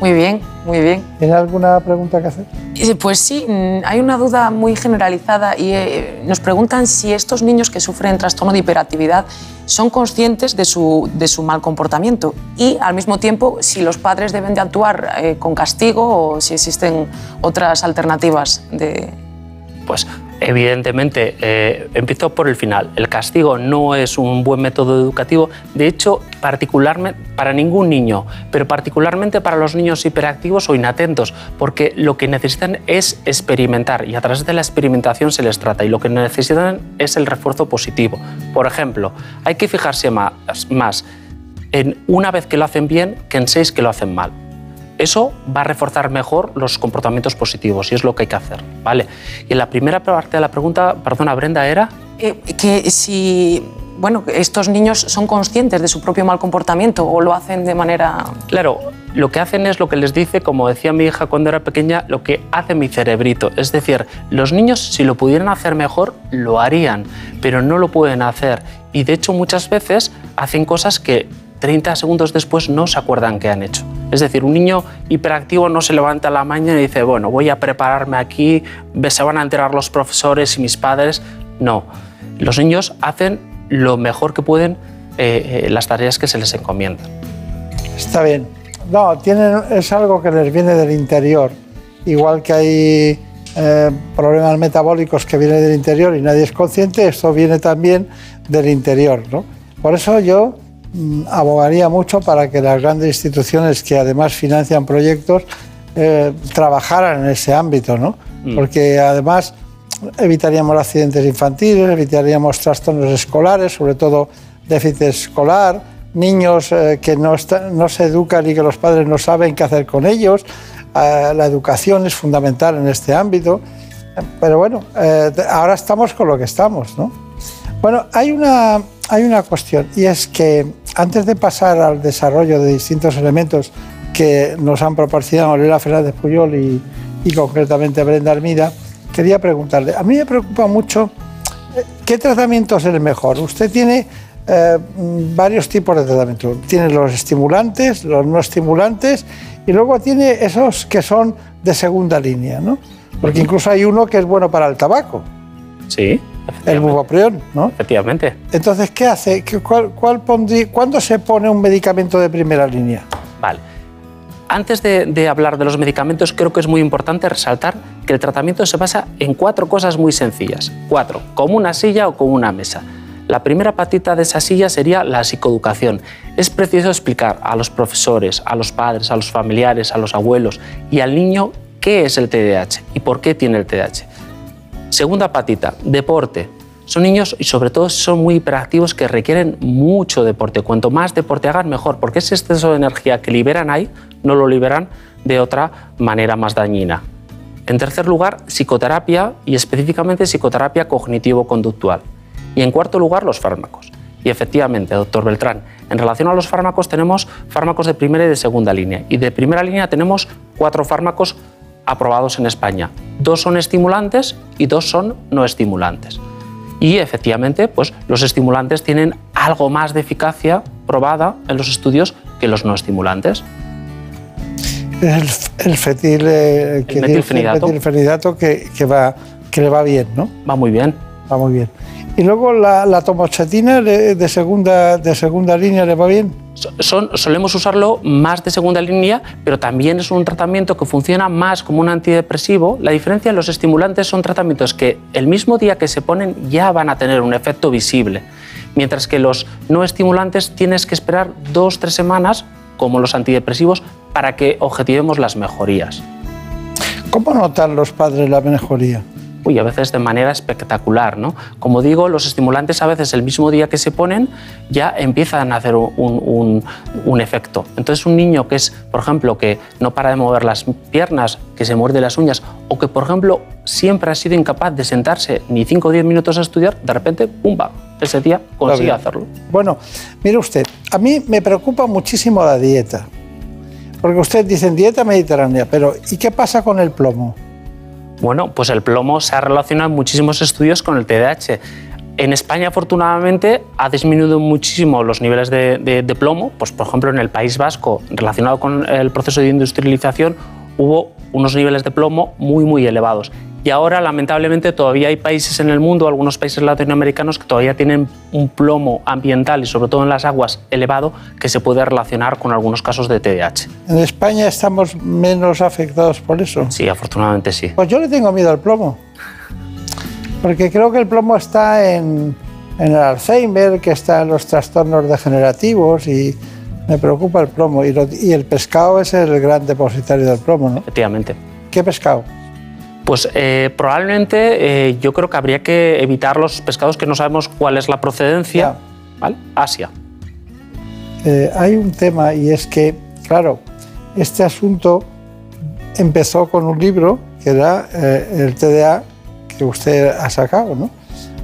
Muy bien, muy bien. ¿Tiene alguna pregunta que hacer? Eh, Pues sí, mm, hay una duda muy generalizada y eh, nos preguntan si estos niños que sufren trastorno de hiperactividad son conscientes de su, de su mal comportamiento y al mismo tiempo si los padres deben de actuar eh, con castigo o si existen otras alternativas de... Pues evidentemente, eh, empiezo por el final. El castigo no es un buen método educativo. De hecho, particularmente para ningún niño, pero particularmente para los niños hiperactivos o inatentos, porque lo que necesitan es experimentar y a través de la experimentación se les trata y lo que necesitan es el refuerzo positivo. Por ejemplo, hay que fijarse más, más en una vez que lo hacen bien que en seis que lo hacen mal. Eso va a reforzar mejor los comportamientos positivos y es lo que hay que hacer, ¿vale? Y en la primera parte de la pregunta, perdona Brenda, era Eh, que si bueno, estos niños son conscientes de su propio mal comportamiento o lo hacen de manera... Claro, lo que hacen es lo que les dice, como decía mi hija cuando era pequeña, lo que hace mi cerebrito. Es decir, los niños si lo pudieran hacer mejor, lo harían, pero no lo pueden hacer. Y de hecho muchas veces hacen cosas que 30 segundos después no se acuerdan que han hecho. Es decir, un niño hiperactivo no se levanta la mañana y dice, bueno, voy a prepararme aquí, se van a enterar los profesores y mis padres. No, los niños hacen lo mejor que pueden eh, eh, las tareas que se les encomiendan. Está bien. No, tienen, es algo que les viene del interior. Igual que hay eh, problemas metabólicos que vienen del interior y nadie es consciente, esto viene también del interior. ¿no? Por eso yo abogaría mucho para que las grandes instituciones que además financian proyectos eh, trabajaran en ese ámbito, ¿no? Mm. porque además evitaríamos accidentes infantiles, evitaríamos trastornos escolares, sobre todo déficit escolar, niños eh, que no, está- no se educan y que los padres no saben qué hacer con ellos. Eh, la educación es fundamental en este ámbito. Pero bueno, ahora estamos con lo que estamos, ¿no? Bueno, hay una, hay una cuestión y es que antes de pasar al desarrollo de distintos elementos que nos han proporcionado Lola Fernández Puyol y, concretamente Brenda Armida, quería preguntarle, a mí me preocupa mucho eh, qué tratamiento es el mejor. Usted tiene eh, varios tipos de tratamiento. Tiene los estimulantes, los no estimulantes y luego tiene esos que son de segunda línea, ¿no? Porque incluso hay uno que es bueno para el tabaco, Sí, el bupropión, ¿no? efectivamente. Entonces, ¿qué hace? ¿Qué- cuál, cuál pondrí- ¿Cuándo se pone un medicamento de primera línea? Vale. Antes de, de hablar de los medicamentos, creo que es muy importante resaltar que el tratamiento se basa en cuatro cosas muy sencillas. Cuatro, como una silla o como una mesa. La primera patita de esa silla sería la psicoeducación. Es preciso explicar a los profesores, a los padres, a los familiares, a los abuelos y al niño qué es el TDAH y por qué tiene el TDAH. Segunda patita, deporte. Son niños y sobre todo son muy hiperactivos que requieren mucho deporte. Cuanto más deporte hagan, mejor, porque ese exceso de energía que liberan ahí no lo liberan de otra manera más dañina. En tercer lugar, psicoterapia y específicamente psicoterapia cognitivo-conductual. Y en cuarto lugar, los fármacos. Y efectivamente, doctor Beltrán, en relación a los fármacos tenemos fármacos de primera y de segunda línea. Y de primera línea tenemos cuatro fármacos aprobados en España. Dos son estimulantes y dos son no estimulantes. Y efectivamente, pues los estimulantes tienen algo más de eficacia probada en los estudios que los no estimulantes. El, el fetil, eh, que El metilfenidato. el metilfenidato que, que va, que le va bien, ¿no? Va muy bien. Va muy bien. Y luego la, la tomoxetina de segunda, de segunda línea le va bien. Solemos usarlo más de segunda línea, pero también es un tratamiento que funciona más como un antidepresivo. La diferencia en los estimulantes son tratamientos que el mismo día que se ponen ya van a tener un efecto visible, mientras que los no estimulantes tienes que esperar dos, tres semanas, como los antidepresivos, para que objetivemos las mejorías. ¿Cómo notan los padres la mejoría? Uy, a veces de manera espectacular, ¿no? Como digo, los estimulantes a veces el mismo día que se ponen ya empiezan a hacer un, un- un efecto. Entonces un niño que es, por ejemplo, que no para de mover las piernas, que se muerde las uñas, o que, por ejemplo, siempre ha sido incapaz de sentarse ni 5 o 10 minutos a estudiar, de repente, ¡pumba! Ese día consigue hacerlo. Bueno, mire usted, a mí me preocupa muchísimo la dieta. Porque usted dice dieta mediterránea, pero ¿y qué pasa con el plomo? Bueno, pues el plomo se ha relacionado en muchísimos estudios con el TDAH. En España, afortunadamente, ha disminuido muchísimo los niveles de, de- plomo. Pues, por ejemplo, en el País Vasco, relacionado con el proceso de industrialización, hubo unos niveles de plomo muy, muy elevados. Y ahora, lamentablemente, todavía hay países en el mundo, algunos países latinoamericanos, que todavía tienen un plomo ambiental y, sobre todo en las aguas, elevado, que se puede relacionar con algunos casos de TDAH. ¿En España estamos menos afectados por eso? Sí, afortunadamente sí. Pues yo le tengo miedo al plomo. Porque creo que el plomo está en, en el Alzheimer, que está en los trastornos degenerativos y me preocupa el plomo. Y, lo- y el pescado es el gran depositario del plomo, ¿no? Efectivamente. ¿Qué pescado? Pues eh, probablemente eh, yo creo que habría que evitar los pescados que no sabemos cuál es la procedencia. ¿Vale? Asia. Eh, hay un tema y es que, claro, este asunto empezó con un libro que era eh, el TDA que usted ha sacado, ¿no?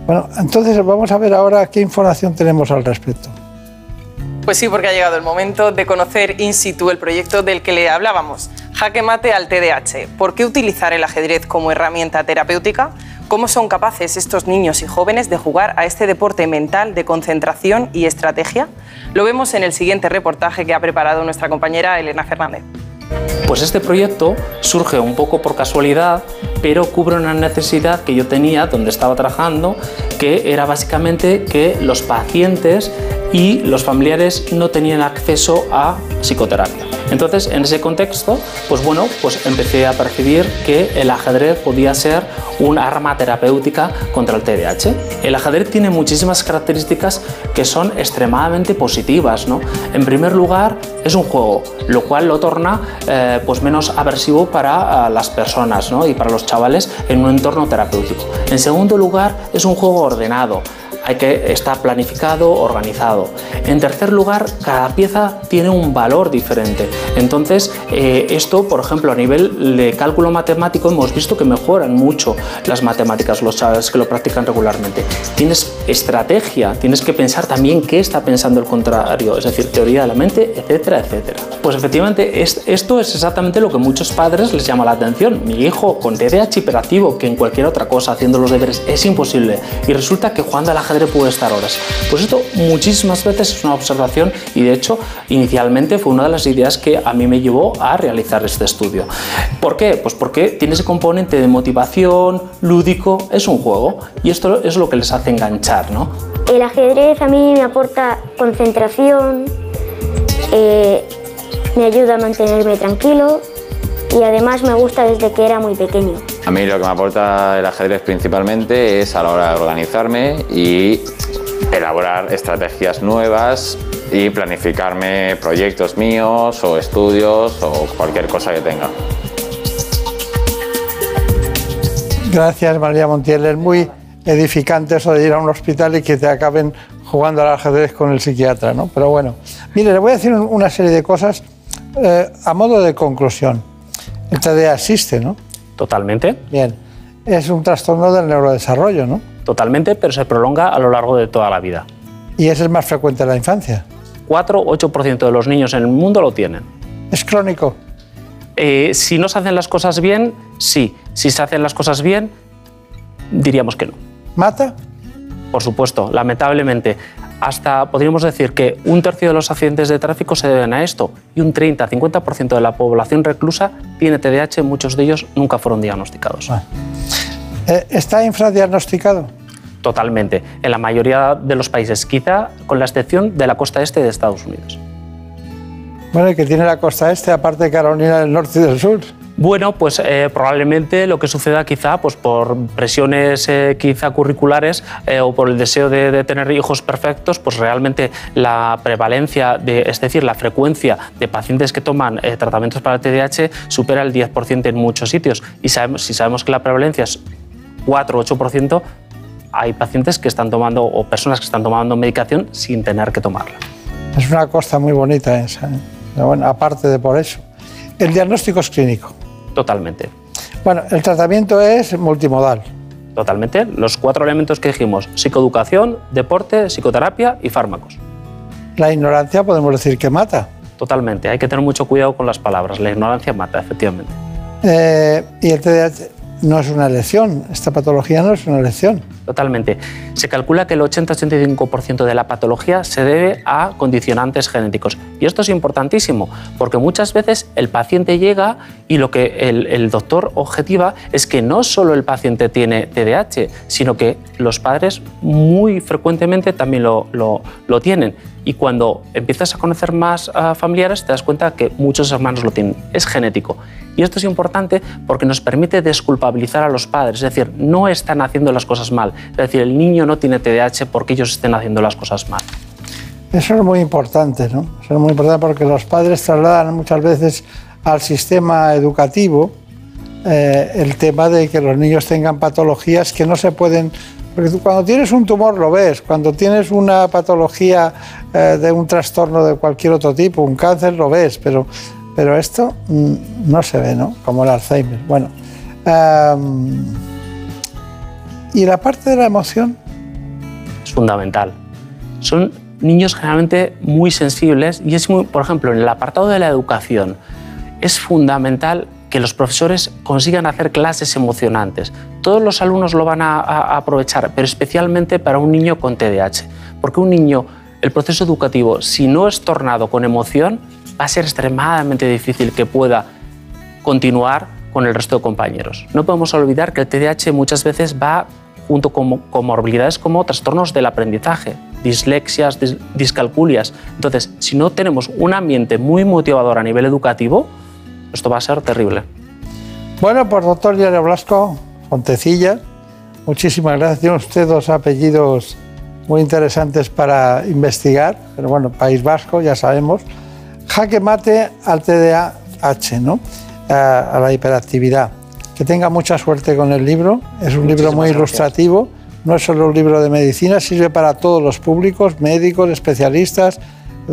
Bueno, entonces vamos a ver ahora qué información tenemos al respecto. Pues sí, porque ha llegado el momento de conocer in situ el proyecto del que le hablábamos. Jaque mate al TDAH. ¿Por qué utilizar el ajedrez como herramienta terapéutica? ¿Cómo son capaces estos niños y jóvenes de jugar a este deporte mental de concentración y estrategia? Lo vemos en el siguiente reportaje que ha preparado nuestra compañera Elena Fernández. Pues este proyecto surge un poco por casualidad, pero cubre una necesidad que yo tenía donde estaba trabajando, que era básicamente que los pacientes y los familiares no tenían acceso a psicoterapia. Entonces, en ese contexto, pues bueno, pues empecé a percibir que el ajedrez podía ser un arma terapéutica contra el TDAH. El ajedrez tiene muchísimas características que son extremadamente positivas, ¿no? En primer lugar, es un juego, lo cual lo torna eh, pues menos aversivo para ah, las personas ¿no? y para los chavales en un entorno terapéutico. En segundo lugar, es un juego ordenado. Hay que estar planificado, organizado. En tercer lugar, cada pieza tiene un valor diferente. Entonces, eh, esto, por ejemplo, a nivel de cálculo matemático, hemos visto que mejoran mucho las matemáticas los chavales que lo practican regularmente. Tienes estrategia, tienes que pensar también qué está pensando el contrario, es decir, teoría de la mente, etcétera, etcétera. Pues efectivamente, es- esto es exactamente lo que muchos padres les llama la atención. Mi hijo con TDAH hiperactivo, que en cualquier otra cosa, haciendo los deberes, es imposible. Y resulta que jugando al ajedrez puede estar horas. Pues esto muchísimas veces es una observación y de hecho inicialmente fue una de las ideas que a mí me llevó a realizar este estudio. ¿Por qué? Pues porque tiene ese componente de motivación, lúdico, es un juego y esto es lo que les hace enganchar, ¿no? El ajedrez a mí me aporta concentración, eh, me ayuda a mantenerme tranquilo y además me gusta desde que era muy pequeño. A mí lo que me aporta el ajedrez principalmente es a la hora de organizarme y elaborar estrategias nuevas y planificarme proyectos míos o estudios o cualquier cosa que tenga. Gracias, María Montiel. Es muy edificante eso de ir a un hospital y que te acaben jugando al ajedrez con el psiquiatra, ¿no? Pero bueno, mire, le voy a decir un- una serie de cosas eh, a modo de conclusión. El TDA existe, ¿no? Totalmente. Bien. Es un trastorno del neurodesarrollo, ¿no? Totalmente, pero se prolonga a lo largo de toda la vida. Y es más frecuente en la infancia. 4-8% de los niños en el mundo lo tienen. ¿Es crónico? Eh, si no se hacen las cosas bien, sí. Si se hacen las cosas bien, diríamos que no. ¿Mata? Por supuesto, lamentablemente. Hasta podríamos decir que un tercio de los accidentes de tráfico se deben a esto y un 30-50% de la población reclusa tiene TDAH, muchos de ellos nunca fueron diagnosticados. Eh, ¿Está infradiagnosticado? Totalmente. En la mayoría de los países, quizá con la excepción de la costa este de Estados Unidos. Bueno, y que tiene la costa este, aparte de Carolina del Norte y del Sur. Bueno, pues eh, probablemente lo que suceda quizá pues por presiones eh, quizá curriculares eh, o por el deseo de, tener hijos perfectos, pues realmente la prevalencia, de, es decir, la frecuencia de pacientes que toman tratamientos para el TDAH supera el 10% en muchos sitios. Y sabemos, si sabemos que la prevalencia es 4 o 8%, hay pacientes que están tomando o personas que están tomando medicación sin tener que tomarla. Es una costa muy bonita esa. bueno, aparte de por eso. El diagnóstico es clínico. Totalmente. Bueno, el tratamiento es multimodal. Totalmente. Los cuatro elementos que dijimos, psicoeducación, deporte, psicoterapia y fármacos. La ignorancia podemos decir que mata. Totalmente. Hay que tener mucho cuidado con las palabras. La ignorancia mata, efectivamente. Eh, y el TDAH no es una elección. Esta patología no es una elección. Totalmente. Se calcula que el 80-85% de la patología se debe a condicionantes genéticos. Y esto es importantísimo, porque muchas veces el paciente llega y lo que el, doctor objetiva es que no solo el paciente tiene TDAH, sino que los padres muy frecuentemente también lo, tienen. Y cuando empiezas a conocer más a familiares, te das cuenta que muchos hermanos lo tienen. Es genético. Y esto es importante porque nos permite desculpabilizar a los padres. Es decir, no están haciendo las cosas mal. Es decir, el niño no tiene TDAH porque ellos estén haciendo las cosas mal. Eso es muy importante, ¿no? Eso es muy importante porque los padres trasladan muchas veces al sistema educativo eh, el tema de que los niños tengan patologías que no se pueden... Porque tú cuando tienes un tumor lo ves, cuando tienes una patología eh, de un trastorno de cualquier otro tipo, un cáncer, lo ves, pero, pero esto mm, no se ve, ¿no? Como el Alzheimer. Bueno, am, ¿y la parte de la emoción? es fundamental. Son niños generalmente muy sensibles y es muy, por ejemplo, en el apartado de la educación es fundamental que los profesores consigan hacer clases emocionantes. Todos los alumnos lo van a, aprovechar, pero especialmente para un niño con TDAH, porque un niño, el proceso educativo, si no es tornado con emoción, va a ser extremadamente difícil que pueda continuar con el resto de compañeros. No podemos olvidar que el TDAH muchas veces va junto con comorbilidades como trastornos del aprendizaje, dislexias, dis- discalculias. Entonces, si no tenemos un ambiente muy motivador a nivel educativo, esto va a ser terrible. Bueno, pues doctor Diario Blasco, Fontecilla, muchísimas gracias. Tiene usted dos apellidos muy interesantes para investigar, pero bueno, País Vasco, ya sabemos. Jaque mate al TDAH, ¿no? A, a la hiperactividad. Que tenga mucha suerte con el libro. Es un libro muy gracias. ilustrativo. No es solo un libro de medicina, sirve para todos los públicos, médicos, especialistas,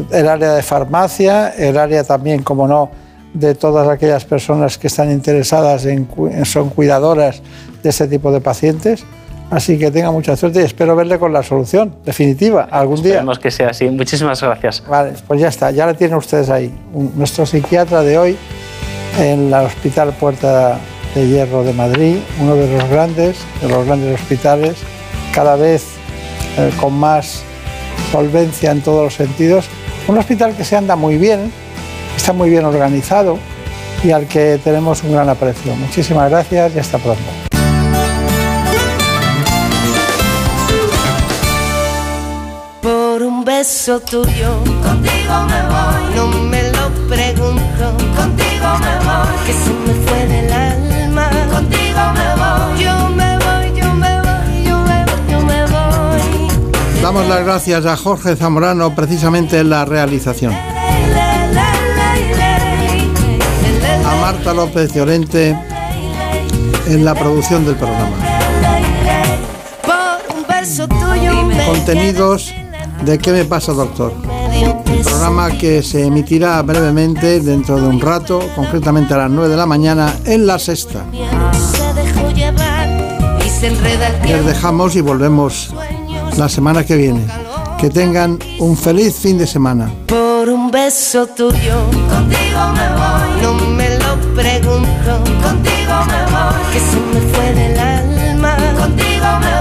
el área de farmacia, el área también, como no, de todas aquellas personas que están interesadas en, son cuidadoras de este tipo de pacientes. Así que tenga mucha suerte y espero verle con la solución definitiva algún día. Esperemos que sea así. Muchísimas gracias. Vale, pues ya está, ya la tienen ustedes ahí. Nuestro psiquiatra de hoy en el Hospital Puerta de Hierro de Madrid, uno de los grandes, de los grandes hospitales, cada vez eh, con más solvencia en todos los sentidos. Un hospital que se anda muy bien, está muy bien organizado y al que tenemos un gran aprecio. Muchísimas gracias y hasta pronto. Por un beso tuyo, contigo me voy. No me lo pregunto, contigo me voy. Que se me Damos las gracias a Jorge Zamorano precisamente en la realización. A Marta López Llorente en la producción del programa. Contenidos de ¿Qué me pasa, doctor? El programa que se emitirá brevemente dentro de un rato, concretamente a las 9 de la mañana, en la sexta. Les dejamos y volvemos la semana que viene. Que tengan un feliz fin de semana. Por un beso tuyo, contigo me voy. No me lo pregunto, contigo me voy. Que se me fue del alma, contigo me voy.